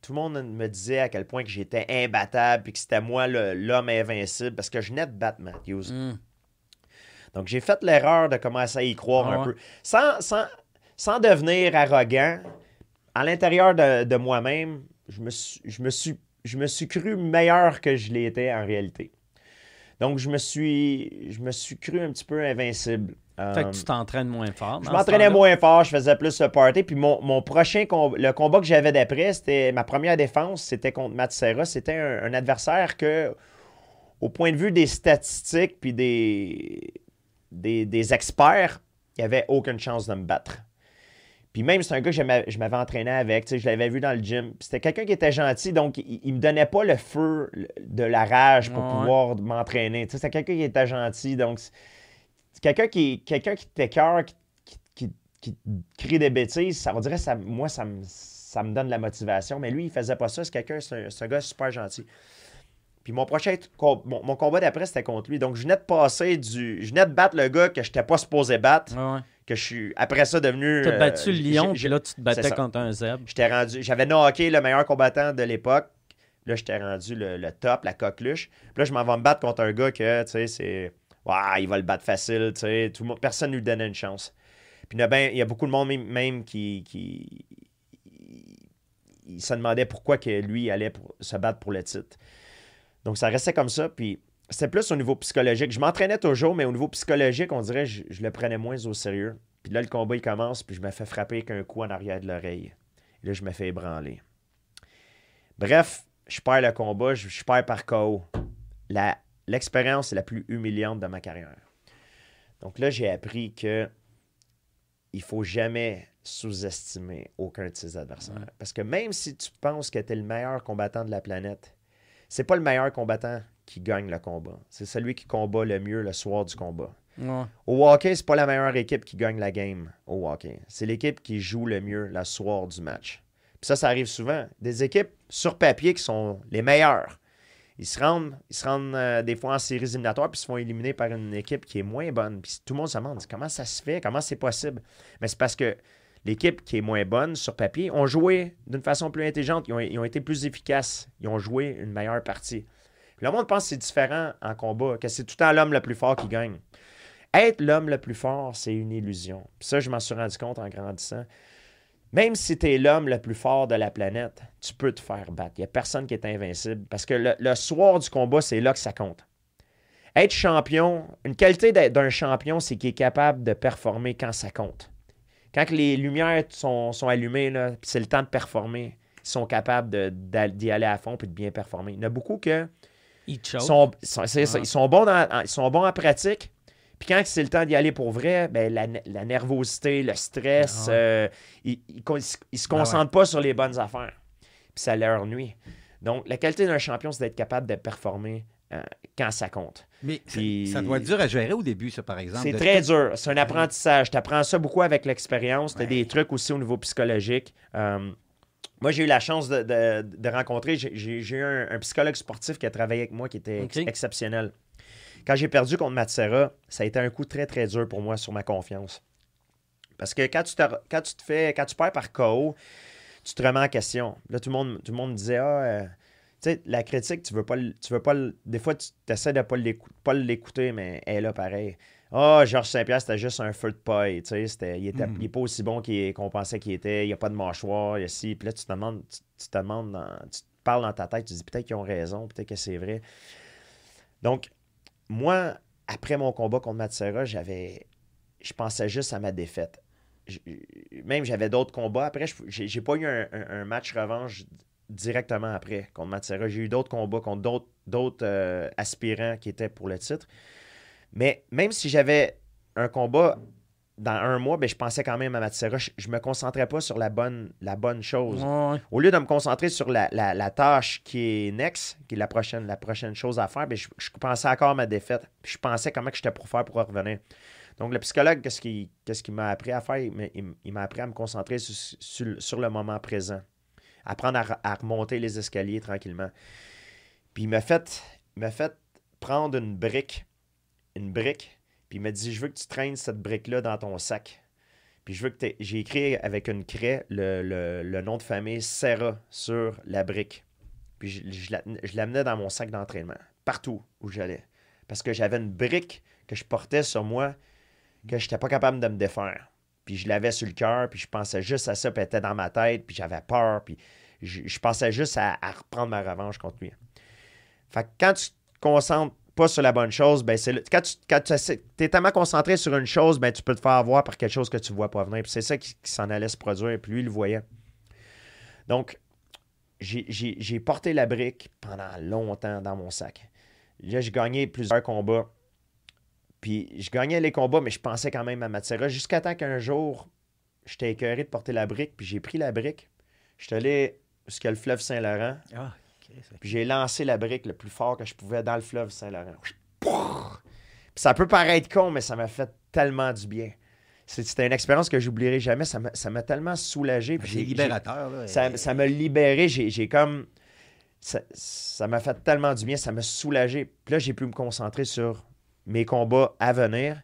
tout le monde me disait à quel point que j'étais imbattable, puis que c'était moi l'homme invincible, parce que je venais de battre Matthews. Mm. Donc j'ai fait l'erreur de commencer à y croire Ah un peu, sans, sans, sans devenir arrogant. À l'intérieur de, de moi-même, je me, suis, je, me suis, je me suis cru meilleur que je l'étais en réalité. Donc je me suis, je me suis cru un petit peu invincible. Fait Euh, que tu t'entraînes moins fort. je ce m'entraînais moins fort, je faisais plus le party. Puis mon, mon prochain combat, le combat que j'avais d'après, c'était ma première défense, c'était contre Matt Serra. C'était un, un adversaire que, au point de vue des statistiques puis des, des, des experts, il n'y avait aucune chance de me battre. Puis même, c'est un gars que je m'a- je m'avais entraîné avec, je l'avais vu dans le gym. C'était quelqu'un qui était gentil, donc il, il me donnait pas le feu de la rage pour Ouais. pouvoir m'entraîner. C'était quelqu'un qui était gentil, donc c'est quelqu'un qui, quelqu'un qui t'écœure, qui, qui, qui, crie des bêtises, ça on dirait ça, moi, ça me, ça me donne de la motivation. Mais lui, il faisait pas ça. C'est quelqu'un, c'est un, gars super gentil. Puis mon prochain mon, mon combat d'après, c'était contre lui. Donc, je venais de passer du. Je venais de battre le gars que je n'étais pas supposé battre, Ouais, ouais. que je suis après ça devenu. T'as euh, battu le j'ai- lion, puis là, tu te battais contre un zèbre. J'étais rendu. J'avais knocké le meilleur combattant de l'époque. Là, j'étais rendu le, le top, la coqueluche. Puis là, je m'en vais me battre contre un gars que, tu sais, c'est. Il va le battre facile, tu sais. Tout personne ne lui donnait une chance. Puis il y a, ben- il y a beaucoup de monde même, qui. qui il se demandait pourquoi que lui allait se battre pour le titre. Donc, ça restait comme ça. Puis c'était plus au niveau psychologique. Je m'entraînais toujours, mais au niveau psychologique, on dirait je, je le prenais moins au sérieux. Puis là, le combat, il commence, puis je me fais frapper avec un coup en arrière de l'oreille. Là, je me fais ébranler. Bref, je perds le combat, je, je perds par KO. La- L'expérience est la plus humiliante de ma carrière. Donc là, j'ai appris que il faut jamais sous-estimer aucun de ses adversaires. Parce que même si tu penses que tu es le meilleur combattant de la planète, c'est pas le meilleur combattant qui gagne le combat. C'est celui qui combat le mieux le soir du combat. Au hockey, c'est pas la meilleure équipe qui gagne la game au hockey. C'est l'équipe qui joue le mieux le soir du match. Puis ça, ça arrive souvent. Des équipes sur papier qui sont les meilleures. Ils se rendent, ils se rendent euh, des fois en séries éliminatoires puis se font éliminer par une équipe qui est moins bonne. Puis tout le monde se demande comment ça se fait, comment c'est possible? Mais c'est parce que l'équipe qui est moins bonne sur papier ont joué d'une façon plus intelligente. Ils ont, été plus efficaces. Ils ont joué une meilleure partie. Puis le monde pense que c'est différent en combat, que c'est tout le temps l'homme le plus fort qui gagne. Être l'homme le plus fort, c'est une illusion. Puis ça, je m'en suis rendu compte en grandissant. Même si tu es l'homme le plus fort de la planète, tu peux te faire battre. Il n'y a personne qui est invincible. Parce que le, le soir du combat, c'est là que ça compte. Être champion, une qualité d'un champion, c'est qu'il est capable de performer quand ça compte. Quand les lumières sont, sont allumées, c'est le temps de performer, ils sont capables d'y aller à fond et de bien performer. Il y en a beaucoup que sont, sont- ça, ils sont bons dans, en- ils sont bons en pratique. Puis quand c'est le temps d'y aller pour vrai, ben, la, ne- la nervosité, le stress, Ah ouais. euh, ils, ils se Ah ouais. concentrent pas sur les bonnes affaires. Puis ça leur nuit. Donc, la qualité d'un champion, c'est d'être capable de performer euh, quand ça compte. Mais Puis- ça doit être dur à gérer au début, ça, par exemple. C'est très dur. C'est un apprentissage. Tu apprends ça beaucoup avec l'expérience. Tu as Ouais. des trucs aussi au niveau psychologique. Euh, moi, j'ai eu la chance de, de- de rencontrer. J'ai eu un, un psychologue sportif qui a travaillé avec moi qui était ex- exceptionnel. Quand j'ai perdu contre Matsera, ça a été un coup très, très dur pour moi sur ma confiance. Parce que quand tu te, quand tu te fais, quand tu perds par KO, tu te remets en question. Là, tout le monde, tout le monde disait Ah, euh, tu sais, la critique, tu veux pas tu veux pas Des fois, tu essaies de pas l'écou- pas l'écouter, mais elle est là pareil. Ah, Georges Saint-Pierre, c'était juste un feu de paille. Tu sais, il, était, Mhm. il est pas aussi bon qu'on pensait qu'il était. Il n'y a pas de mâchoire, il y a ci. Puis là, tu te demandes, tu, tu te demandes, dans- tu te parles dans ta tête, tu te dis peut-être qu'ils ont raison, peut-être que c'est vrai. Donc, moi, après mon combat contre Matsera, j'avais. Je pensais juste à ma défaite. Même j'avais d'autres combats. Après, j'ai pas eu un, match revanche directement après contre Matsera. J'ai eu d'autres combats contre d'autres- d'autres euh, aspirants qui étaient pour le titre. Mais même si j'avais un combat dans un mois, ben, je pensais quand même à Matsera. Je, je me concentrais pas sur la bonne, la bonne chose. Ouais. Au lieu de me concentrer sur la, la- la tâche qui est next, qui est la prochaine, la prochaine chose à faire, ben, je, je pensais encore à ma défaite. Puis je pensais comment que j'étais pour faire pour revenir. Donc, le psychologue, qu'est-ce qu'il m'a appris à faire? Il m'a- appris à me concentrer sur, sur- sur le moment présent. Apprendre à, re- à remonter les escaliers tranquillement. Puis il m'a fait, il m'a fait prendre une brique, une brique, il m'a dit, je veux que tu traînes cette brique-là dans ton sac. Puis je veux que j'ai écrit avec une craie le, nom de famille Serra sur la brique. Puis je, je la- je l'amenais dans mon sac d'entraînement, partout où j'allais. Parce que j'avais une brique que je portais sur moi que je n'étais pas capable de me défaire. Puis je l'avais sur le cœur, puis je pensais juste à ça, puis était dans ma tête, puis j'avais peur, puis je, je pensais juste à, à reprendre ma revanche contre lui. Fait que quand tu te concentres pas sur la bonne chose, ben c'est le- quand tu quand tu es tellement concentré sur une chose, ben tu peux te faire avoir par quelque chose que tu vois pas venir. C'est ça qui, s'en allait se produire, puis lui, il le voyait. Donc, j'ai- porté la brique pendant longtemps dans mon sac. Là, j'ai gagné plusieurs combats. Puis je gagnais les combats, mais je pensais quand même à Matsera. Jusqu'à temps qu'un jour, j'étais écœuré de porter la brique, puis j'ai pris la brique. J'étais allé jusqu'à le fleuve Saint-Laurent, Ah, puis j'ai lancé la brique le plus fort que je pouvais dans le fleuve Saint-Laurent. Puis ça peut paraître con, mais ça m'a fait tellement du bien. C'était une expérience que j'oublierai jamais. Ça m'a tellement soulagé. C'est j'ai- libérateur. là. ça, ça m'a libéré. J'ai comme. ça ça m'a fait tellement du bien, ça m'a soulagé. Puis là, j'ai pu me concentrer sur mes combats à venir.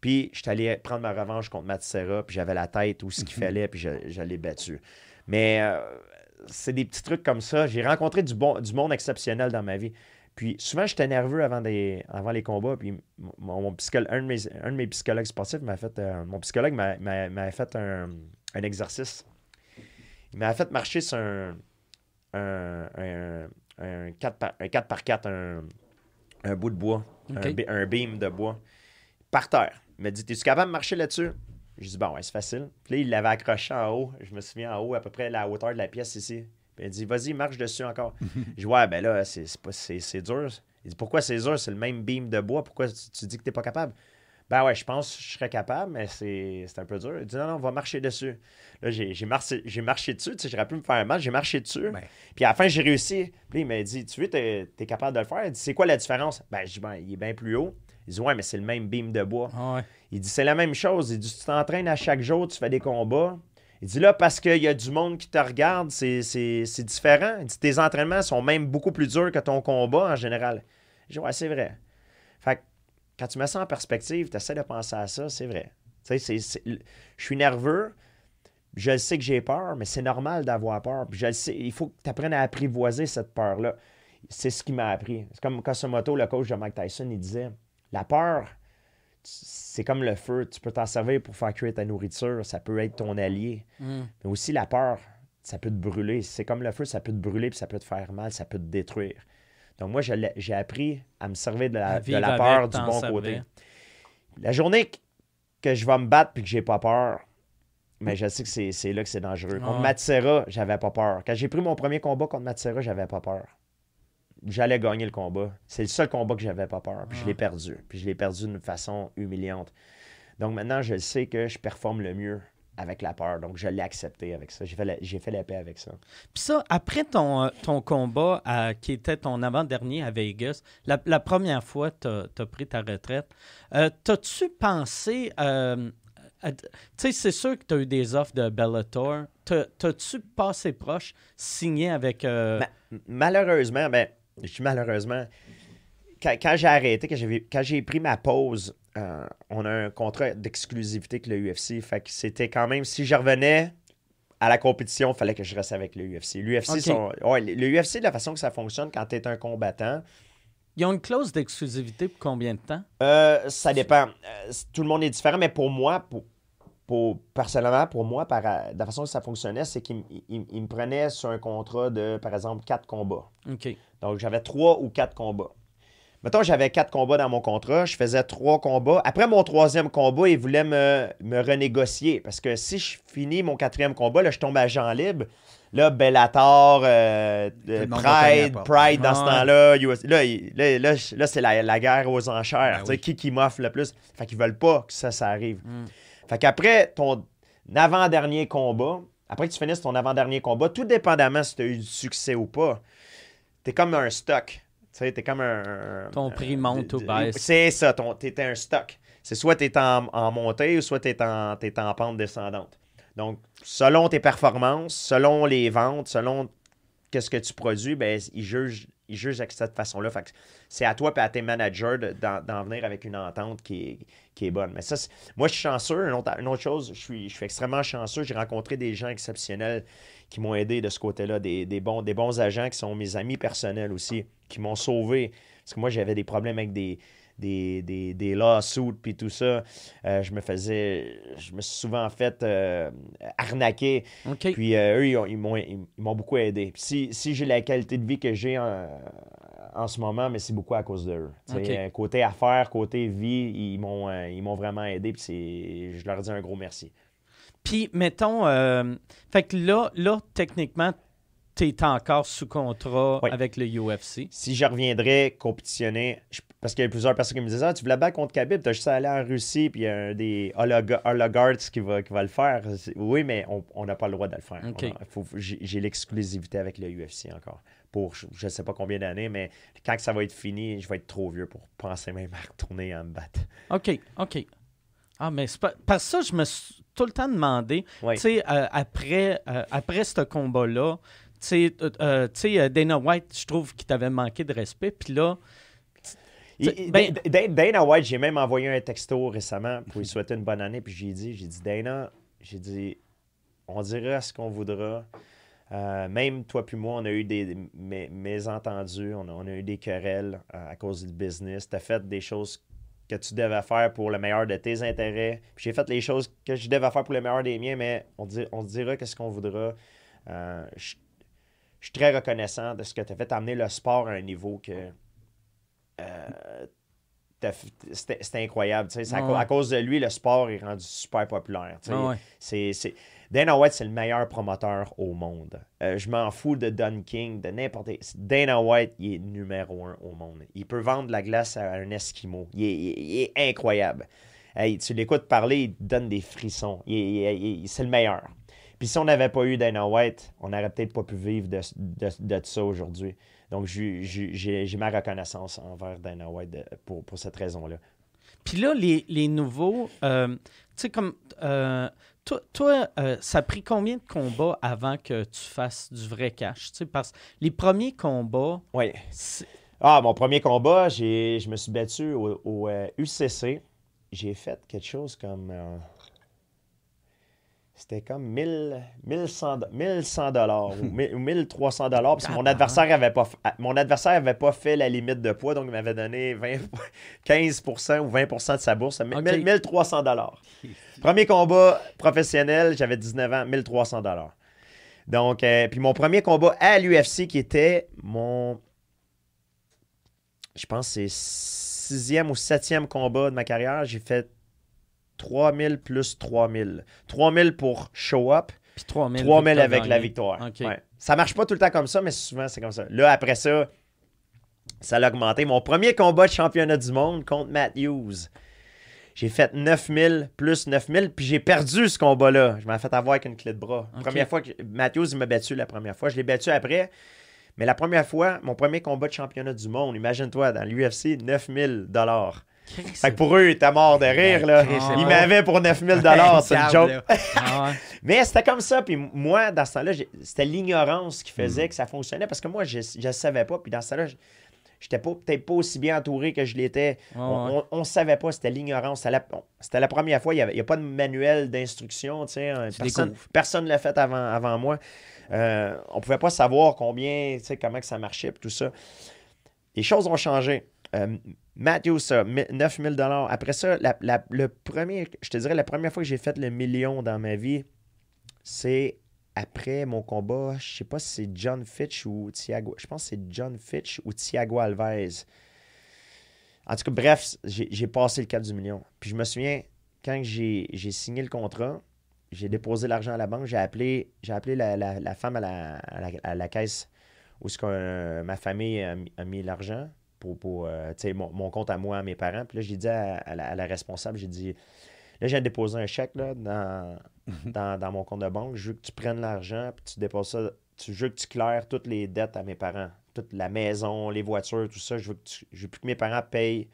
Puis, je suis allé prendre ma revanche contre Matt Serra, puis j'avais la tête ou ce qu'il fallait, puis l'ai battu. Mais euh, c'est des petits trucs comme ça. J'ai rencontré du, bon, du monde exceptionnel dans ma vie. Puis souvent, j'étais nerveux avant, des, avant les combats. Puis mon, mon psychologue, un, de mes, un de mes psychologues sportifs m'a fait. euh, mon psychologue m'a- fait un, un exercice. Il m'a fait marcher sur un, un, un, un 4 par, un 4 par 4, un, un bout de bois, un beam de bois, par terre. Il m'a dit Es-tu capable de marcher là-dessus? J'ai dit Bon, ouais, c'est facile. Puis là, il l'avait accroché en haut. Je me souviens en haut, à peu près à la hauteur de la pièce ici. Puis il dit Vas-y, marche dessus encore. Je dis Ouais, ben là, c'est dur. Il dit Pourquoi c'est dur? C'est le même beam de bois. Pourquoi tu, tu dis que t'es pas capable? Ben ouais, je pense que je serais capable, mais c'est un peu dur. Il dit Non, non, on va marcher dessus. Là, j'ai marché, j'ai marché dessus. Tu sais, j'aurais pu me faire mal. J'ai marché dessus. Ben. Puis à la fin, j'ai réussi. Puis il m'a dit Tu veux, t'es es capable de le faire? Il dit C'est quoi la différence? Ben, je dis Ben, il est bien plus haut. Il dit Ouais, mais c'est le même beam de bois. Ah ouais. Il dit c'est la même chose. Il dit tu t'entraînes à chaque jour, tu fais des combats. Il dit là, parce qu'il y a du monde qui te regarde, c'est, différent. Il dit tes entraînements sont même beaucoup plus durs que ton combat en général. Je dis ouais, c'est vrai. Fait que quand tu mets ça en perspective, tu essaies de penser à ça, c'est vrai. Tu sais, je suis nerveux. Je le sais que j'ai peur, mais c'est normal d'avoir peur. Puis je le sais, il faut que tu apprennes à apprivoiser cette peur-là. C'est ce qui m'a appris. C'est comme Kosomoto, le coach de Mike Tyson, il disait la peur, c'est comme le feu. Tu peux t'en servir pour faire cuire ta nourriture. Ça peut être ton allié. Mm. Mais aussi, la peur, ça peut te brûler. C'est comme le feu, ça peut te brûler, puis ça peut te faire mal, ça peut te détruire. Donc, moi, j'ai appris à me servir de la, de peur du bon servir. côté. La journée que- je vais me battre puis que j'ai pas peur, mais je sais que c'est là que c'est dangereux. Ah Contre ouais. Matsera, j'avais pas peur. Quand j'ai pris mon premier combat contre Matsera, j'avais pas peur. J'allais gagner le combat. C'est le seul combat que j'avais pas peur. Puis je Ah. l'ai perdu. Puis je l'ai perdu d'une façon humiliante. Donc maintenant, je sais que je performe le mieux avec la peur. Donc je l'ai accepté avec ça. J'ai fait, la, j'ai fait la paix avec ça. Puis ça, après ton, euh, ton combat à- qui était ton avant-dernier à Vegas, la, la première fois que tu as, pris ta retraite, euh, t'as-tu pensé. euh, tu sais, c'est sûr que tu as eu des offres de Bellator. T'as- T'as-tu passé proche, signé avec. euh, Ma- malheureusement, ben, je dis malheureusement, quand, quand j'ai arrêté, quand j'ai, pris ma pause, euh, on a un contrat d'exclusivité avec le UFC. Fait que c'était quand même, si je revenais à la compétition, il fallait que je reste avec le UFC. L'UFC, ouais, le UFC, de la façon que ça fonctionne quand tu es un combattant, Ils ont une clause d'exclusivité pour combien de temps? euh, ça dépend. Euh, tout le monde est différent, mais pour moi, pour, pour- personnellement, pour moi, par, euh, de la façon que ça fonctionnait, c'est qu'il m- il- il me prenait sur un contrat de, par exemple, quatre combats. Donc, j'avais trois ou quatre combats. Mettons, j'avais quatre combats dans mon contrat, je faisais trois combats. Après mon troisième combat, il voulait me, me renégocier. Parce que si je finis mon quatrième combat, là, je tombe à Jean libre. Là, Bellator, euh, euh, Pride. Pride dans Ah ce temps-là. US là, là, là, là, c'est la, la guerre aux enchères. Ben Tu sais, oui. Qui qui m'offre le plus? Fait qu'ils veulent pas que ça, ça arrive. Mm. Fait qu'après ton avant-dernier combat, après que tu finisses ton avant-dernier combat, tout dépendamment si tu as eu du succès ou pas, t'es comme un stock. Tu sais, t'es comme un. Ton prix monte ou baisse. C'est ça, ton, t'es un stock. C'est soit t'es en, en montée ou soit t'es en, t'es en pente descendante. Donc, selon tes performances, selon les ventes, selon qu'est-ce que tu produis, ben, ils jugent, ils jugent de cette façon-là. C'est à toi et à tes managers de- d'en, venir avec une entente qui est, bonne. Mais ça, moi, je suis chanceux. Une autre, chose, je suis, je extrêmement chanceux. J'ai rencontré des gens exceptionnels qui m'ont aidé de ce côté-là, des bons, des bons agents qui sont mes amis personnels aussi, qui m'ont sauvé. Parce que moi, j'avais des problèmes avec des, des, des, des lawsuits puis tout ça. Euh, je me faisais... Je me suis souvent fait euh, arnaquer. Puis euh, eux, ils, ont- ils m'ont, ils, beaucoup aidé. Puis si, si j'ai la qualité de vie que j'ai en, en ce moment, mais c'est beaucoup à cause d'eux. Tu sais, Ok. euh, Côté affaires, côté vie, ils m'ont, ils m'ont vraiment aidé. Puis c'est, je leur dis un gros merci. Puis, mettons, fait que là, là techniquement, tu es encore sous contrat Oui. avec le UFC. Si je reviendrais compétitionner, je- parce qu'il y a plusieurs personnes qui me disaient Ah, tu voulais battre contre Khabib, t'as juste à aller en Russie, puis il y a un des Hologa- Hologards qui va, qui va le faire. Oui, mais on n'a pas le droit de le faire. J'ai, l'exclusivité avec le UFC encore. Pour je ne sais pas combien d'années, mais quand que ça va être fini, je vais être trop vieux pour penser même à retourner à me battre. OK, OK. Ah, mais c'est pas... Parce que ça, je me suis tout le temps demandé, Oui. tu sais, euh, après, euh, après ce combat-là, tu sais, euh, Dana White, je trouve qu'il t'avait manqué de respect. Puis là, ben- Da- Dana White, j'ai même envoyé un texto récemment pour lui souhaiter une bonne année. Puis j'ai dit, j'ai dit, Dana, j'ai dit, on dira ce qu'on voudra. Euh, même toi puis moi, on a eu des des mé- mésentendus, on a, on a eu des querelles euh, à cause du business. Tu as fait des choses que tu devais faire pour le meilleur de tes intérêts. Puis j'ai fait les choses que je devais faire pour le meilleur des miens, mais on, dit, on se dira qu'est-ce qu'on voudra. Euh, je je suis très reconnaissant de ce que tu as fait, amener le sport à un niveau que c'était c'était incroyable. C'est à, à cause de lui, le sport est rendu super populaire. Dana White, c'est le meilleur promoteur au monde. Euh, je m'en fous de Don King, de n'importe Dana White, il est numéro un au monde. Il peut vendre de la glace à un Esquimau. Il est, il est- il est incroyable. Hey, tu l'écoutes parler, il te donne des frissons. C'est le meilleur. Puis si on n'avait pas eu Dana White, on n'aurait peut-être pas pu vivre de, de- de ça aujourd'hui. Donc, j'ai- ma reconnaissance envers Dana White pour, pour cette raison-là. Puis là, les, les nouveaux, euh, tu sais, comme. euh, toi, toi, euh, ça a pris combien de combats avant que tu fasses du vrai cash? Tu sais, parce que les premiers combats, Oui. Ah, mon premier combat, je me suis battu au, au, UCC. J'ai fait quelque chose comme. C'était comme 1000, 1100 1100 dollars ou 1000 ou 1300 dollars parce que mon adversaire avait pas ah, mon adversaire avait pas fait la limite de poids donc il m'avait donné 20 15% ou 20% de sa bourse, Ok. 1000 1300 dollars. Premier combat professionnel, j'avais 19 ans, 1300 dollars. Donc euh, puis mon premier combat à l'UFC qui était mon je pense que c'est sixième ou septième combat de ma carrière. J'ai fait 3000 plus 3000. 3000 pour show up, puis 3000. 3000 vu que t'as avec la victoire. OK. Ouais. Ça marche pas tout le temps comme ça, mais souvent c'est comme ça. Là, après ça, ça a augmenté. Mon premier combat de championnat du monde contre Matt Hughes. J'ai fait 9000 plus 9000, puis j'ai perdu ce combat-là. Je m'en fait avoir avec une clé de bras. Ok. Première fois que Matt Hughes il m'a battu la première fois. Je l'ai battu après. Mais la première fois, mon premier combat de championnat du monde, imagine-toi, dans l'UFC, 9000 dollars. Fait que pour eux, ils étaient morts de rire, là. Christ, c'est Ils m'avaient pour 9000 dollars, c'est une joke. là. Ah. Mais c'était comme ça. Puis moi, dans ce temps-là, c'était l'ignorance qui Hmm. faisait que ça fonctionnait. Parce que moi, je ne savais pas. Puis dans ce temps-là, je- j'étais pas- peut-être pas aussi bien entouré que je l'étais. On- ne savait pas. C'était l'ignorance. C'était la, première fois. Il n'y a pas de manuel d'instruction. tu sais, hein. Personne ne l'a fait avant, avant moi. Euh, on ne pouvait pas savoir combien, tu sais, comment que ça marchait. Tout ça. Les choses ont changé. Euh, Matthew, ça, 9000 dollars. Après ça, la- le premier, je te dirais, la première fois que j'ai fait le million dans ma vie, c'est après mon combat, je sais pas si c'est John Fitch ou Thiago. Je pense que c'est John Fitch ou Thiago Alves. En tout cas, bref, j'ai passé le cap du million. Puis je me souviens, quand j'ai signé le contrat, j'ai déposé l'argent à la banque, j'ai appelé, appelé la, femme à la, caisse où ce que, euh, ma famille a mis l'argent pour, pour euh, mon, mon compte à moi, à mes parents. Puis là, j'ai dit à, à la, à la responsable, j'ai dit, là, j'ai déposé un chèque là, dans, dans, dans mon compte de banque. Je veux que tu prennes l'argent, puis tu déposes ça. Tu, je veux que tu claires toutes les dettes à mes parents. Toute la maison, les voitures, tout ça. Je veux, que tu- je veux plus que mes parents payent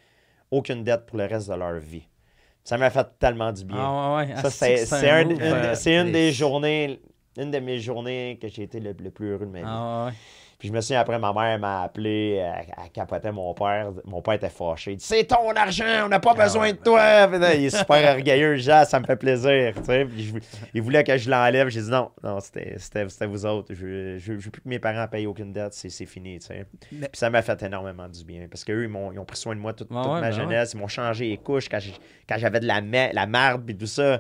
aucune dette pour le reste de leur vie. Ça m'a fait tellement du bien. Ah ouais, ouais. Ça, Asti c'est c'est un- une, euh, c'est une c'est- des journées, une de mes journées que j'ai été le, le plus heureux de ma vie. Ah ouais. Puis je me souviens, après, ma mère m'a appelé, elle, elle capotait mon père. Mon père était fâché. Il dit C'est ton argent, on n'a pas besoin de toi. Puis là, il est super orgueilleux, genre, ça me fait plaisir. tu sais. Puis je- il voulait que je l'enlève. J'ai dit Non, non, c'était c'était- c'était vous autres. Je je veux plus que mes parents payent aucune dette, c'est c'est fini. tu sais. Mais- Puis ça m'a fait énormément du bien. Parce qu'eux, ils, m'ont- ils ont pris soin de moi toute, Ouais, toute ouais, ma ben jeunesse. Ils m'ont changé les couches quand j'avais de la, la marde puis tout ça.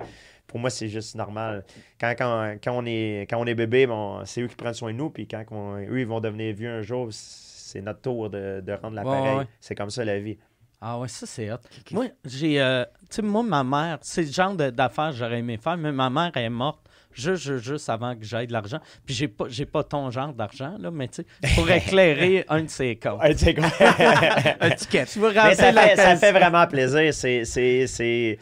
Pour moi, c'est juste normal. Quand, quand, quand, on, est, quand on est bébé, bon, c'est eux qui prennent soin de nous. Puis quand on- eux, ils vont devenir vieux un jour, c'est notre tour de, de rendre l'appareil. Ouais, ouais. C'est comme ça la vie. Ah ouais, ça c'est hot. Moi, j'ai. euh, tu sais, moi, ma mère, c'est le genre de- d'affaires que j'aurais aimé faire, mais ma mère est morte juste, juste, juste avant que j'aille de l'argent. Puis j'ai pas, j'ai pas ton genre d'argent, là, mais tu sais, pour éclairer un de ses comptes. Ouais, tu sais quoi? Un ticket. Tu veux Mais ça la fait, ça fait vraiment plaisir. C'est, c'est, c'est,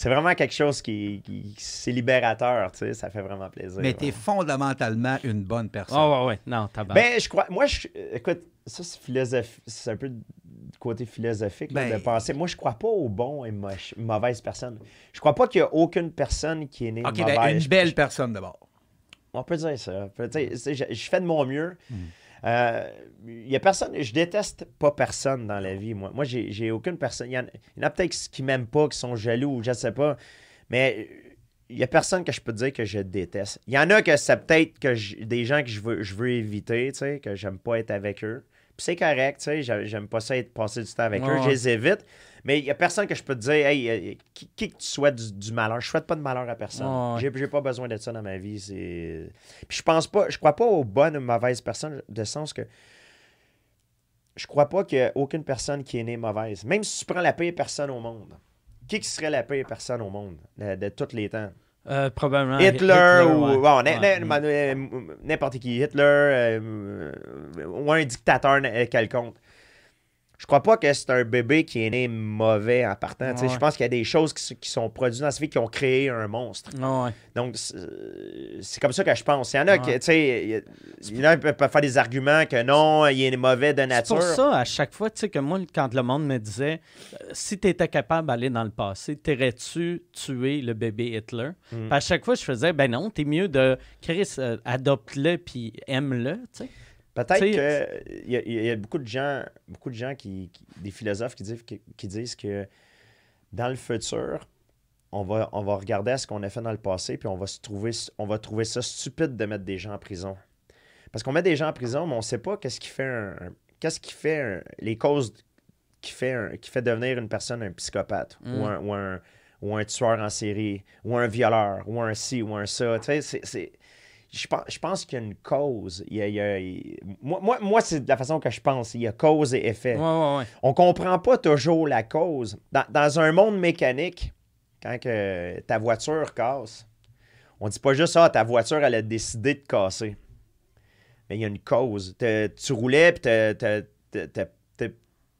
c'est vraiment quelque chose qui, qui- c'est libérateur. Tu sais, ça fait vraiment plaisir. Mais tu es fondamentalement une bonne personne. Ah ouais, ouais. Non, tabac. Ben, je crois. Moi, je, écoute, ça, c'est philosophe- C'est un peu du côté philosophique là, Ben- de penser. Moi, je crois pas aux bons et moches- mauvaises personnes. Je crois pas qu'il y a aucune personne qui est née OK, mauvaise. ben, une belle personne d'abord. On peut dire ça. Je, je fais de mon mieux. Euh, Il y a personne, je déteste pas personne dans la vie, moi. Moi, j'ai aucune personne. Il y en, y en a peut-être qui m'aiment pas, qui sont jaloux, je sais pas. Mais il y a personne que je peux dire que je déteste. Il y en a que c'est peut-être que je- des gens que je veux, je veux éviter, tu sais, que j'aime pas être avec eux. Puis c'est correct, tu sais, j'a- j'aime pas ça être passer du temps avec eux, je les évite. Mais il y a personne que je peux te dire, hey, euh, qui, qui que tu souhaites du, du malheur? Je souhaite pas de malheur à personne. Ouais, ouais. J'ai pas besoin de ça dans ma vie. C'est... Puis je pense pas, je crois pas aux bonnes ou mauvaises personnes, de sens que je crois pas qu'il y a aucune personne qui est née mauvaise. Même si tu prends la pire personne au monde. Qui qui serait la pire personne au monde de, de tous les temps? Euh, probablement. Hitler, ou ouais. bon, Ouais. n'importe qui. Hitler euh, ou un dictateur quelconque. Je crois pas que c'est un bébé qui est né mauvais en partant. Ouais. Je pense qu'il y a des choses qui, sont produites dans sa vie qui ont créé un monstre. Ouais. Donc, c'est c'est comme ça que je pense. Il y en a qui, tu sais, il y a- il y en a qui peuvent faire des arguments que non, il est mauvais de C'est nature. pour ça, à chaque fois, tu sais, que moi, quand le monde me disait euh, si tu étais capable d'aller dans le passé, t'aurais-tu tué le bébé Hitler? Mm. À chaque fois, je faisais ben non, t'es mieux de Chris, euh, adopte-le puis aime-le, tu sais. Peut-être qu'il y, y a beaucoup de gens, beaucoup de gens qui, qui- des philosophes qui disent, qui, qui disent que dans le futur, on va, on va regarder à ce qu'on a fait dans le passé, puis on va se trouver, on va trouver ça stupide de mettre des gens en prison. Parce qu'on met des gens en prison, mais on ne sait pas qu'est-ce qui fait un- un- qu'est-ce qui fait un- les causes qui fait, un- qui fait devenir une personne un psychopathe Mm. ou, un, ou, un, ou un tueur en série ou un violeur ou un ci ou un ça. Tu sais, c'est je pense, je pense qu'il y a une cause. Il y a- il y a- il- moi, moi, moi, c'est de la façon que je pense. Il y a cause et effet. Ouais, ouais, ouais. On comprend pas toujours la cause. Dans, dans un monde mécanique, quand que ta voiture casse, on dit pas juste Ah, ta voiture, elle a décidé de casser. Mais il y a une cause. Tu roulais, puis t'as-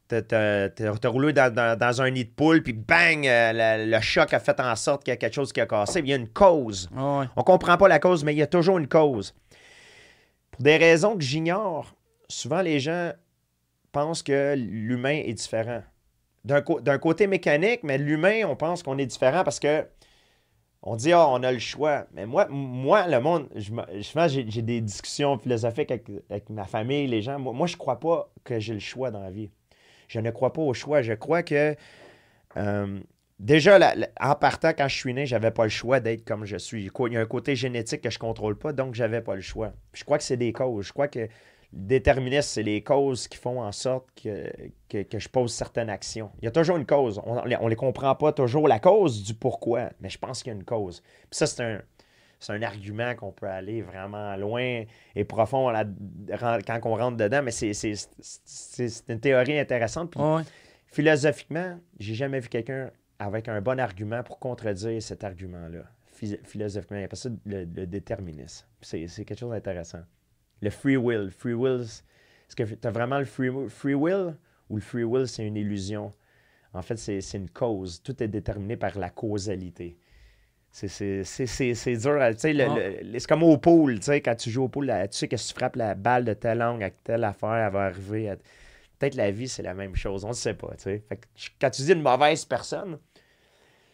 t'as- roulé dans, dans- dans un nid de poule, puis bang, euh, le choc a fait en sorte qu'il y a quelque chose qui a cassé. Il y a une cause. Ouais, ouais. On comprend pas la cause, mais il y a toujours une cause. Pour des raisons que j'ignore, souvent les gens pensent que l'humain est différent. D'un côté mécanique, mais l'humain, on pense qu'on est différent parce que on dit, ah, on a le choix. Mais moi, moi le monde, je, je j'ai des discussions philosophiques avec, avec ma famille, les gens. Moi, moi je crois pas que j'ai le choix dans la vie. Je ne crois pas au choix. Je crois que euh, déjà, en partant, quand je suis né, j'avais pas le choix d'être comme je suis. Il y a un côté génétique que je contrôle pas, donc j'avais pas le choix. Puis je crois que c'est des causes. Je crois que le déterminisme, c'est les causes qui font en sorte que, que, que je pose certaines actions. Il y a toujours une cause. On ne les comprend pas toujours la cause du pourquoi, mais je pense qu'il y a une cause. Puis ça, c'est un, c'est un argument qu'on peut aller vraiment loin et profond quand on rentre dedans, mais c'est, c'est, c'est- une théorie intéressante. Puis Ouais, philosophiquement, j'ai jamais vu quelqu'un avec un bon argument pour contredire cet argument-là. Philosophiquement, il y a pas ça le, le déterminisme. C'est, c'est quelque chose d'intéressant. Le free will. Free will, est-ce que tu as vraiment le free, will- free will ou le free will, c'est une illusion? En fait, c'est, c'est une cause. Tout est déterminé par la causalité. C'est, dur. Ah. c'est comme au pool. Quand tu joues au pool, là, tu sais que si tu frappes la balle de telle angle avec telle affaire, elle va arriver. à- Peut-être la vie, c'est la même chose. On ne sait pas. Fait que quand tu dis une mauvaise personne,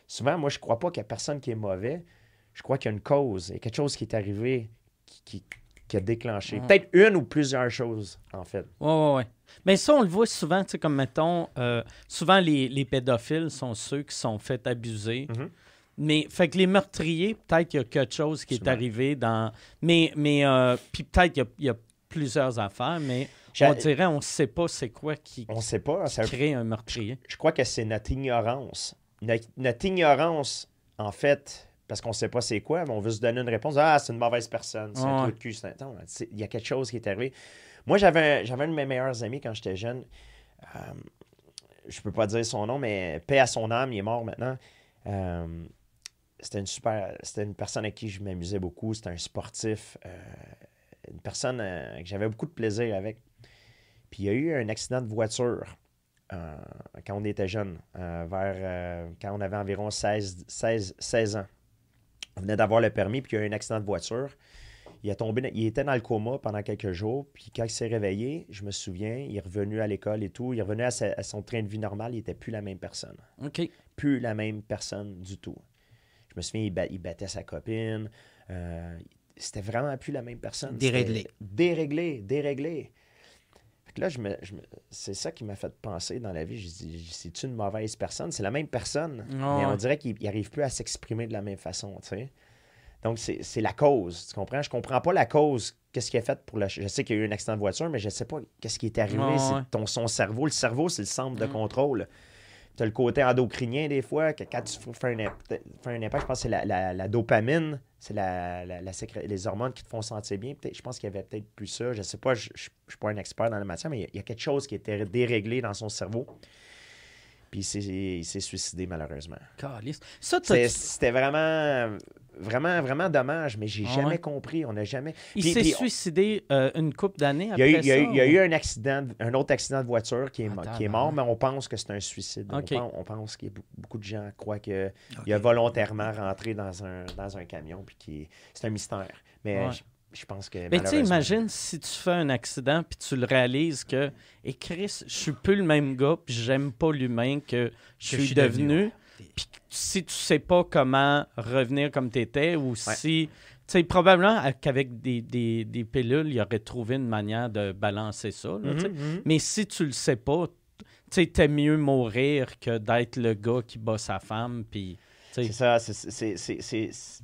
souvent, moi, je crois pas qu'il y a personne qui est mauvais. Je crois qu'il y a une cause. Il y a quelque chose qui est arrivé qui, qui- qui a déclenché. Ouais. Peut-être une ou plusieurs choses, en fait. Ouais, ouais, ouais. Mais ça, on le voit souvent, comme mettons, euh, souvent les, les pédophiles sont ceux qui sont fait abuser. Mhm. Mais, fait que les meurtriers, peut-être qu'il y a quelque chose qui est arrivé dans. Mais, mais euh, puis peut-être qu'il y a- il y, a plusieurs affaires, mais on dirait, on ne sait pas c'est quoi qui, On sait pas. qui crée un meurtrier. je crois que c'est notre ignorance. Notre, notre ignorance, en fait, parce qu'on ne sait pas c'est quoi, mais on veut se donner une réponse. Ah, c'est une mauvaise personne, c'est un trou de cul. c'est- Il y a quelque chose qui est arrivé. Moi, j'avais un, j'avais un de mes meilleurs amis quand j'étais jeune. Euh, je peux pas dire son nom, mais paix à son âme, il est mort maintenant. Euh, c'était une super. C'était une personne avec qui je m'amusais beaucoup. C'était un sportif. euh, une personne euh, que j'avais beaucoup de plaisir avec. Puis il y a eu un accident de voiture euh, quand on était jeune, vers quand on avait environ 16, 16, 16 ans. On venait d'avoir le permis, puis il y a eu un accident de voiture. Il, a tombé, il était dans le coma pendant quelques jours, puis quand il s'est réveillé, je me souviens, il est revenu à l'école et tout, il est revenu à, sa- à son train de vie normal, il n'était plus la même personne. OK. Plus la même personne du tout. Je me souviens, il, il battait sa copine, euh, c'était vraiment plus la même personne. Déréglé. Déréglé, déréglé. Fait que là, je me, je me- c'est ça qui m'a fait penser dans la vie. Je dis, c'est-tu une mauvaise personne? C'est la même personne, mais on dirait qu'il n'arrive plus à s'exprimer de la même façon, tu sais. Donc, c'est la cause, tu comprends? Je comprends pas la cause. Qu'est-ce qu'il a fait pour le... Je sais qu'il y a eu un accident de voiture, mais je sais pas qu'est-ce qui est arrivé. Ouais, c'est ton, son cerveau. Le cerveau, c'est le centre de Mm. Tu as le côté endocrinien des fois, que quand tu fais un, un impact, je pense que c'est la, la- la dopamine, c'est la, la- les hormones qui te font sentir bien. Je pense qu'il y avait peut-être plus ça. Je sais pas, je ne suis pas un expert dans la matière, mais il y y, a quelque chose qui était déréglé dans son cerveau. Puis il s'est- suicidé malheureusement. C'était vraiment, vraiment, vraiment dommage, mais j'ai Ah jamais ouais? compris. On n'a jamais. il s'est on- suicidé euh, une couple d'années il y après a, eu, il y a eu- ça, il y a eu un accident, de- un autre accident de voiture qui est, Ah, qui est mort, mais on pense que c'est un suicide. On Ok. pense- On, pense que beaucoup de gens croient qu'il Ok. a volontairement rentré dans un, dans un camion, puis qui c'est un mystère. Mais Ouais. je, je pense que. Mais tu imagine si tu fais un accident puis tu le réalises que, et Chris, je suis plus le même gars puis j'aime pas l'humain que je suis je suis devenu. devenu. Puis si tu sais pas comment revenir comme tu étais ou si. Tu sais, probablement qu'avec des, des, des pilules, il aurait trouvé une manière de balancer ça. là. Mhm, mhm. Mais si tu le sais pas, tu sais, t'es mieux mourir que d'être le gars qui bat sa femme. Puis, C'est ça, c'est- c'est- c'est- c'est- c'est-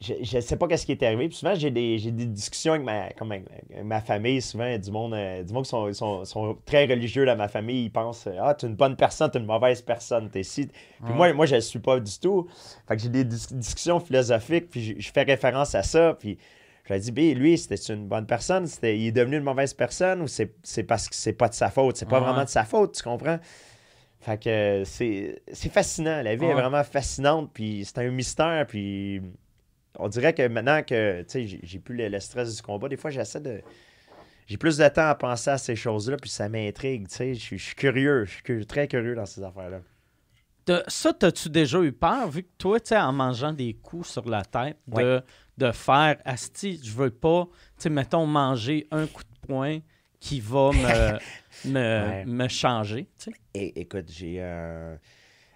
Je ne sais pas qu'est-ce qui est arrivé. Puis souvent, j'ai des, j'ai des discussions avec ma, comme avec ma famille. Souvent, du monde, euh, du monde qui sont, sont- sont très religieux dans ma famille. Ils pensent euh, Ah, tu es une bonne personne, tu es une mauvaise personne. T'es ci. Puis Ouais. moi, moi, je ne suis pas du tout. Fait que j'ai des dis- discussions philosophiques. Puis je, je fais référence à ça. Puis je leur dis Bé, lui, c'était une bonne personne. C'était, il est devenu une mauvaise personne ou c'est, c'est parce que c'est pas de sa faute? C'est pas Ouais. vraiment de sa faute, tu comprends? Fait que euh, c'est c'est fascinant. La vie Ouais. est vraiment fascinante. Puis c'est un mystère. Puis on dirait que maintenant que j'ai- plus le, le stress du combat, des fois j'essaie de. J'ai plus de temps à penser à ces choses-là. Puis ça m'intrigue. Je suis- curieux. Je suis très curieux dans ces affaires-là. De- ça, t'as-tu déjà eu peur, vu que toi, tu sais, en mangeant des coups sur la tête, de, de faire Asti, je veux pas, tu sais, mettons, manger un coup de poing qui va me, me, Ouais. me changer, tu sais? Et écoute, j'ai. euh,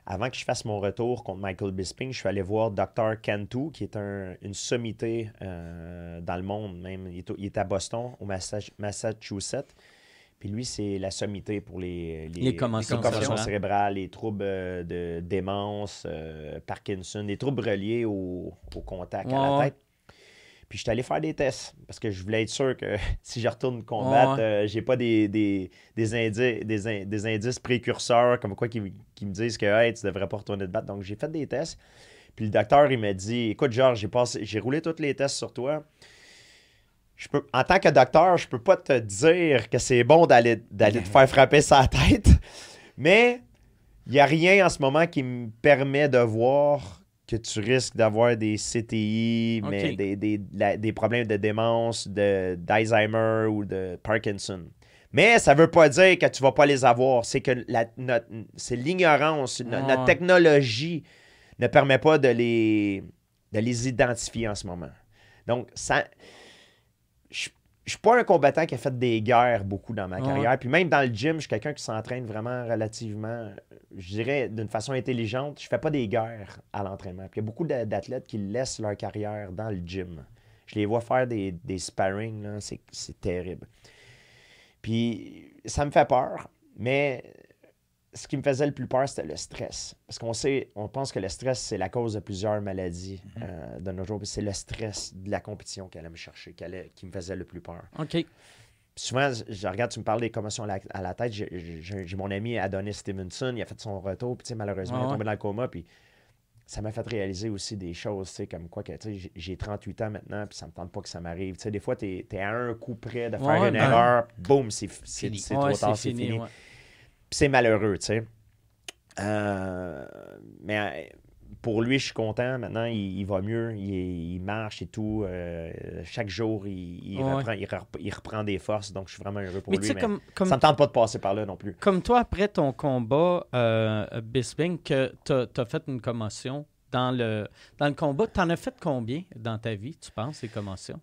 Avant que je fasse mon retour contre Michael Bisping, je suis allé voir Dr. Cantu, qui est un- une sommité euh, dans le monde même. Il est, au- il est à Boston, au Massa- Massachusetts. Puis lui, c'est la sommité pour les, Les commotions commotions cérébrales. cérébrales, les troubles euh, de démence, euh, Parkinson, les troubles reliés au, au contact à la tête. Puis je suis allé faire des tests parce que je voulais être sûr que si je retourne combattre, Ouais. euh, j'ai pas des, des, des, indi- des, in- des indices précurseurs comme quoi qui, me- qui me disent que hey, tu devrais pas retourner te battre. Donc j'ai fait des tests. Puis le docteur, il m'a dit Écoute, Georges, j'ai passé, j'ai roulé tous les tests sur toi. Je peux, en tant que docteur, je peux pas te dire que c'est bon d'aller, d'aller te faire frapper sa tête. Mais il n'y a rien en ce moment qui me permet de voir que tu risques d'avoir des CTI, mais des, des, la- des problèmes de démence, de, d'Alzheimer ou de Parkinson. Mais ça veut pas dire que tu vas pas les avoir. C'est que c'est l'ignorance. No- Ouais. Notre technologie ne permet pas de les, de les identifier en ce moment. Donc, ça. Je je suis pas un combattant qui a fait des guerres beaucoup dans ma Ouais. carrière. Puis même dans le gym, je suis quelqu'un qui s'entraîne vraiment relativement, je dirais, d'une façon intelligente. Je fais pas des guerres à l'entraînement. Puis il y a beaucoup d'a- d'athlètes qui laissent leur carrière dans le gym. Je les vois faire des, des sparring, c'est terrible. Puis ça me fait peur, mais ce qui me faisait le plus peur, c'était le stress. Parce qu'on sait, on pense que le stress, c'est la cause de plusieurs maladies euh, de nos jours. C'est le stress de la compétition qui allait me chercher, qui, allait- qui me faisait le plus peur. OK. Puis souvent, je regarde, tu me parles des commotions à la, à la tête. J'ai, mon ami Adonis Stevenson, il a fait son retour, puis malheureusement, il Ah est ouais. tombé dans le coma. Puis ça m'a fait réaliser aussi des choses, comme quoi que, j'ai- j'ai 38 ans maintenant, puis ça me tente pas que ça m'arrive. Des fois, tu es, à un coup près de faire Ouais, une ben- erreur, boum, c'est, trop tard, c'est fini, fini. ouais. C'est malheureux, tu sais. Euh, mais pour lui, je suis content. Maintenant, il, il va mieux. Il, il marche et tout. Euh, chaque jour, il, Ouais. reprend, il, rep- il reprend des forces. Donc, je suis vraiment heureux pour Mais tu lui. sais, mais comme, comme, ça me tente pas de passer par là non plus. comme toi, après ton combat, euh, Bisping, que t'as as fait une commotion dans le, dans le combat, t'en as fait combien dans ta vie, tu penses, ces commotions?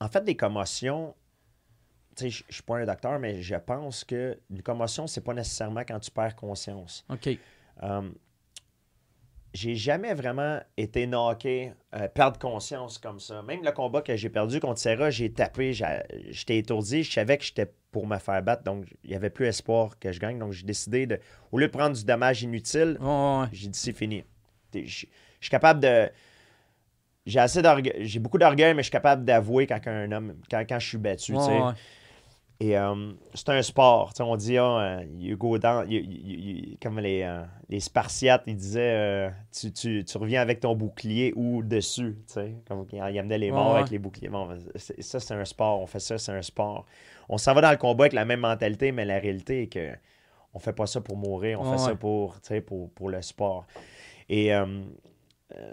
En fait, des commotions, tu je je suis pas un docteur, mais je pense que une commotion, c'est pas nécessairement quand tu perds conscience. OK. Euh, j'ai jamais vraiment été knocké, euh, perdre conscience comme ça. Même le combat que j'ai perdu contre Serra, j'ai tapé, j'étais étourdi, je savais que j'étais pour me faire battre, donc il n'y avait plus espoir que je gagne. Donc j'ai décidé de, au lieu de prendre du dommage inutile, ouais. j'ai dit c'est fini. Je suis capable de. J'ai assez d'orgueil, j'ai beaucoup d'orgueil, mais je suis capable d'avouer quand un homme, quand, quand je suis battu. ouais. Et euh, c'est un sport. on dit, ah, euh, you go down. you- you- you- comme les, euh, les Spartiates, ils disaient, euh, tu, tu- tu reviens avec ton bouclier ou dessus. tu sais, Comme ils amenaient les morts Ouais, avec les boucliers. Bon, ça, c'est un sport. On fait ça, c'est un sport. On s'en va dans le combat avec la même mentalité, mais la réalité est que on fait pas ça pour mourir. On Ouais, fait ça pour, pour, pour le sport. Et.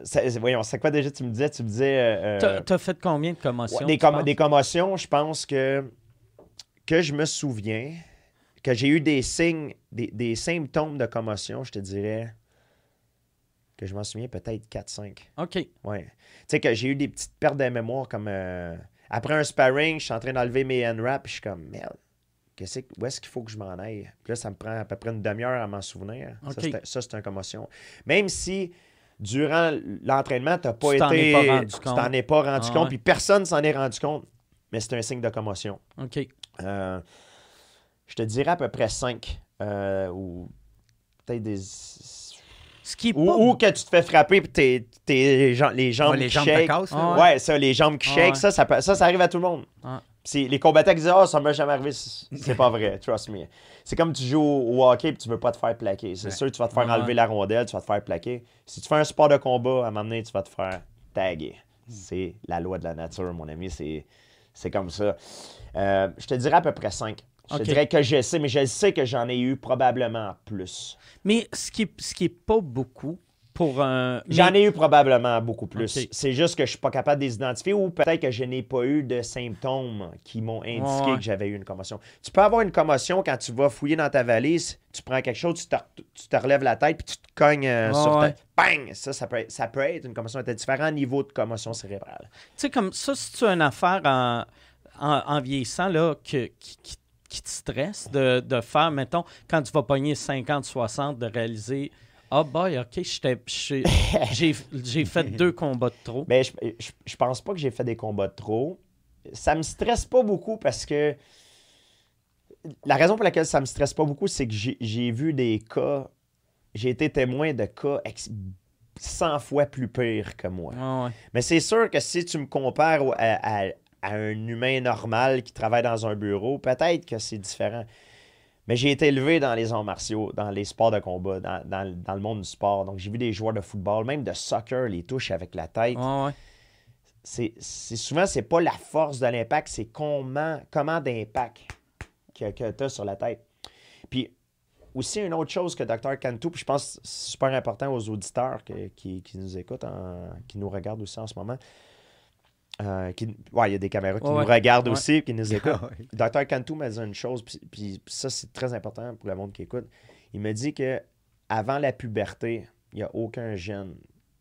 ça- voyons, c'est quoi déjà tu me disais? Tu me disais. T'as t'as fait combien de commotions? Des, tu com- penses? des commotions, je pense que, que je me souviens, que j'ai eu des signes, des, des symptômes de commotion, je te dirais que je m'en souviens peut-être 4-5. OK. Ouais. Tu sais que j'ai eu des petites pertes de mémoire comme euh, après un sparring, je suis en train d'enlever mes hand wraps, je suis comme merde. Qu'est-ce où est-ce qu'il faut que je m'en aille? Puis là, ça me prend à peu près une demi-heure à m'en souvenir. Ça, OK. c'est- Ça, c'est une commotion. Même si durant l'entraînement, tu n'as pas Tu t'en été. es pas rendu tu compte. t'en es pas rendu Ah compte, ouais. puis personne s'en est rendu compte. Mais c'est un signe de commotion. OK. Euh, je te dirais à peu près 5. ou peut-être des. Ce qui est Ou, pas... ou que tu te fais frapper puis tes, les jambes Ouais, les qui jambes shake. Ah ouais. Ouais, ça, les jambes qui Ah shake, ouais. ça, ça, peut- ça, ça arrive à tout le monde. Ah. C'est- les combattants qui disent Ah, ça m'est jamais arrivé, c'est pas vrai, trust me. C'est comme tu joues au, au hockey et tu veux pas te faire plaquer. C'est Ouais. sûr que tu vas te faire Ouais. enlever la rondelle, tu vas te faire plaquer. Si tu fais un sport de combat, à un moment donné, tu vas te faire taguer. C'est la loi de la nature, mon ami. C'est c'est comme ça. Euh, je te dirais à peu près 5. Je te dirais que je sais, mais je sais que j'en ai eu probablement plus. Mais ce qui, est- ce qui est pas beaucoup pour un... J'en ai eu probablement beaucoup plus. C'est juste que je suis pas capable de les identifier ou peut-être que je n'ai pas eu de symptômes qui m'ont indiqué Ouais, ouais. que j'avais eu une commotion. Tu peux avoir une commotion quand tu vas fouiller dans ta valise, tu prends quelque chose, tu te, tu te relèves la tête puis tu te cognes euh, Ouais, sur ouais. ta... Bang! Ça, ça peut, être, ça peut être une commotion. Tu as différents niveaux de commotion cérébrale. Tu sais, comme ça, si tu as une affaire en, en, en vieillissant là, que- qui, te stresse de, de faire, mettons, quand tu vas pogner 50-60, de réaliser Ah, boy, OK, j'étais- j'ai fait deux combats de trop. Mais je, je, je pense pas que j'ai fait des combats de trop. Ça me stresse pas beaucoup parce que la raison pour laquelle ça me stresse pas beaucoup, c'est que j'ai vu des cas, j'ai été témoin de cas ex- 100 fois plus pires que moi. Ouais. Mais c'est sûr que si tu me compares à, à- à un humain normal qui travaille dans un bureau, peut-être que c'est différent. Mais j'ai été élevé dans les arts martiaux, dans les sports de combat, dans, dans- dans le monde du sport. Donc j'ai vu des joueurs de football, même de soccer, les touches avec la tête Ouais, ouais. c'est c'est- souvent, c'est pas la force de l'impact, c'est comment, comment d'impact que, que tu as sur la tête. Puis aussi, une autre chose que Dr. Cantu, puis je pense que c'est super important aux auditeurs que- qui, qui nous écoutent, en- qui nous regardent aussi en ce moment. Euh, qui- ouais, il y a des caméras qui Ouais, nous regardent Ouais. aussi, qui nous écoutent. Ah ouais. Dr. Cantu m'a dit une chose, puis, puis ça, c'est très important pour le monde qui écoute. Il me dit que avant la puberté, il n'y a aucun jeune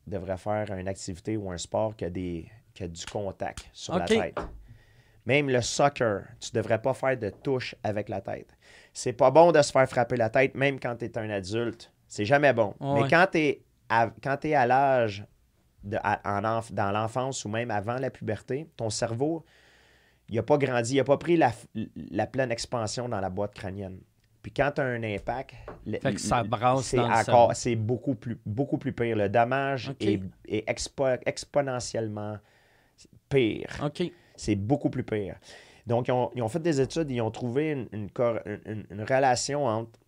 devrait faire une activité ou un sport qui a, des, qui a du contact sur la tête. Même le soccer, tu ne devrais pas faire de touche avec la tête. C'est pas bon de se faire frapper la tête, même quand tu es un adulte. C'est jamais bon. Mais quand tu es à, quand t'es à l'âge de- à- en enf- dans l'enfance ou même avant la puberté, ton cerveau, il n'a pas grandi, il n'a pas pris la, la pleine expansion dans la boîte crânienne. Puis quand tu as un impact, le- Fait que ça brasse c'est beaucoup plus, beaucoup plus pire. Le dommage est, est expo- exponentiellement pire. C'est beaucoup plus pire. Donc, ils ont, ils ont fait des études, ils ont trouvé une, une cor- une- une relation entre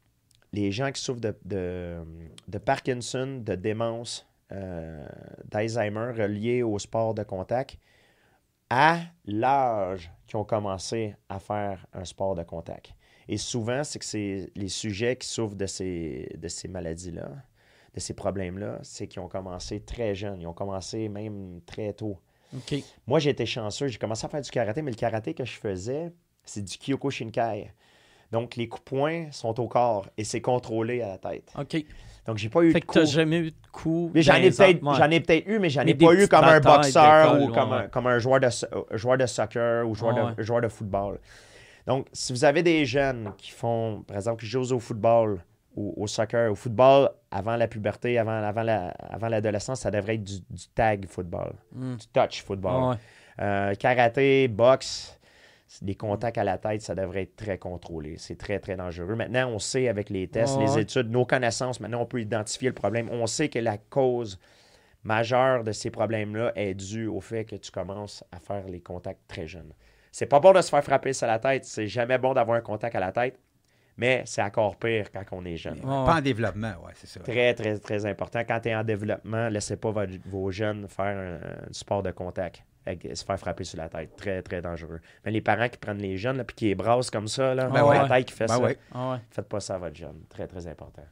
les gens qui souffrent de, de- de Parkinson, de démence, d'Alzheimer reliés au sport de contact à l'âge qu'ils ont commencé à faire un sport de contact. Et souvent, c'est que c'est les sujets qui souffrent de ces, de ces maladies-là, de ces problèmes-là, c'est qu'ils ont commencé très jeunes. Ils ont commencé même très tôt. Moi, j'ai été chanceux. J'ai commencé à faire du karaté, mais le karaté que je faisais, c'est du Kyoko Shinkai. Donc, les coups de poing sont au corps et c'est contrôlé à la tête. OK. Donc, j'ai pas eu Fait de que t'as jamais eu de coups. Mais j'en ai peut-être ouais. eu, mais j'en ai pas eu comme un boxeur ou comme, ouais, un, comme un joueur de, joueur de soccer ou joueur, de, joueur de football. Donc, si vous avez des jeunes qui font, par exemple, qui jouent au football au, au soccer, au football, avant la puberté, avant, avant, la- avant l'adolescence, ça devrait être du, du tag football, Mm. du touch football. Ouais. Euh, karaté, boxe, des contacts à la tête, ça devrait être très contrôlé. C'est très, très dangereux. Maintenant, on sait avec les tests, Ouais, les études, nos connaissances, maintenant, on peut identifier le problème. On sait que la cause majeure de ces problèmes-là est due au fait que tu commences à faire les contacts très jeunes. C'est pas bon de se faire frapper sur la tête. C'est jamais bon d'avoir un contact à la tête, mais c'est encore pire quand on est jeune. Ouais. Pas en développement, ouais, c'est ça. Très, très, très important. Quand tu es en développement, laissez pas votre- vos jeunes faire un, un sport de contact, se faire frapper sur la tête. Très, très dangereux. Mais les parents qui prennent les jeunes, là, puis qui les brassent comme ça, là, Ben la tête qui fait Ben ça, ouais. Ah ouais. faites pas ça à votre jeune. Très, très important.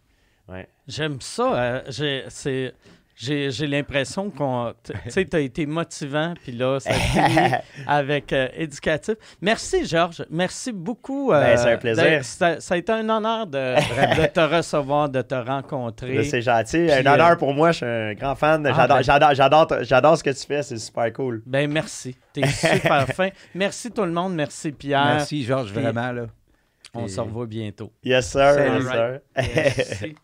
Ouais. J'aime ça. euh, j'ai, c'est, j'ai, j'ai l'impression qu'on. Tu tu sais, tu as été motivant, puis là, ça finit avec euh, éducatif. Merci, Georges. Merci beaucoup. euh, Ben, c'est un plaisir. d'être- Ça, ça a été un honneur de, de te recevoir, de te rencontrer. Là, C'est gentil. Un euh, honneur pour moi. Je suis un grand fan. Ah, J'adore, ben- j'adore, j'adore, j'adore ce que tu fais. C'est super cool. Ben, merci. T'es super fin. Merci tout le monde. Merci, Pierre. Merci, Georges, vraiment. Là. On Et- se revoit bientôt. Yes, sir. Yes, sir. Merci.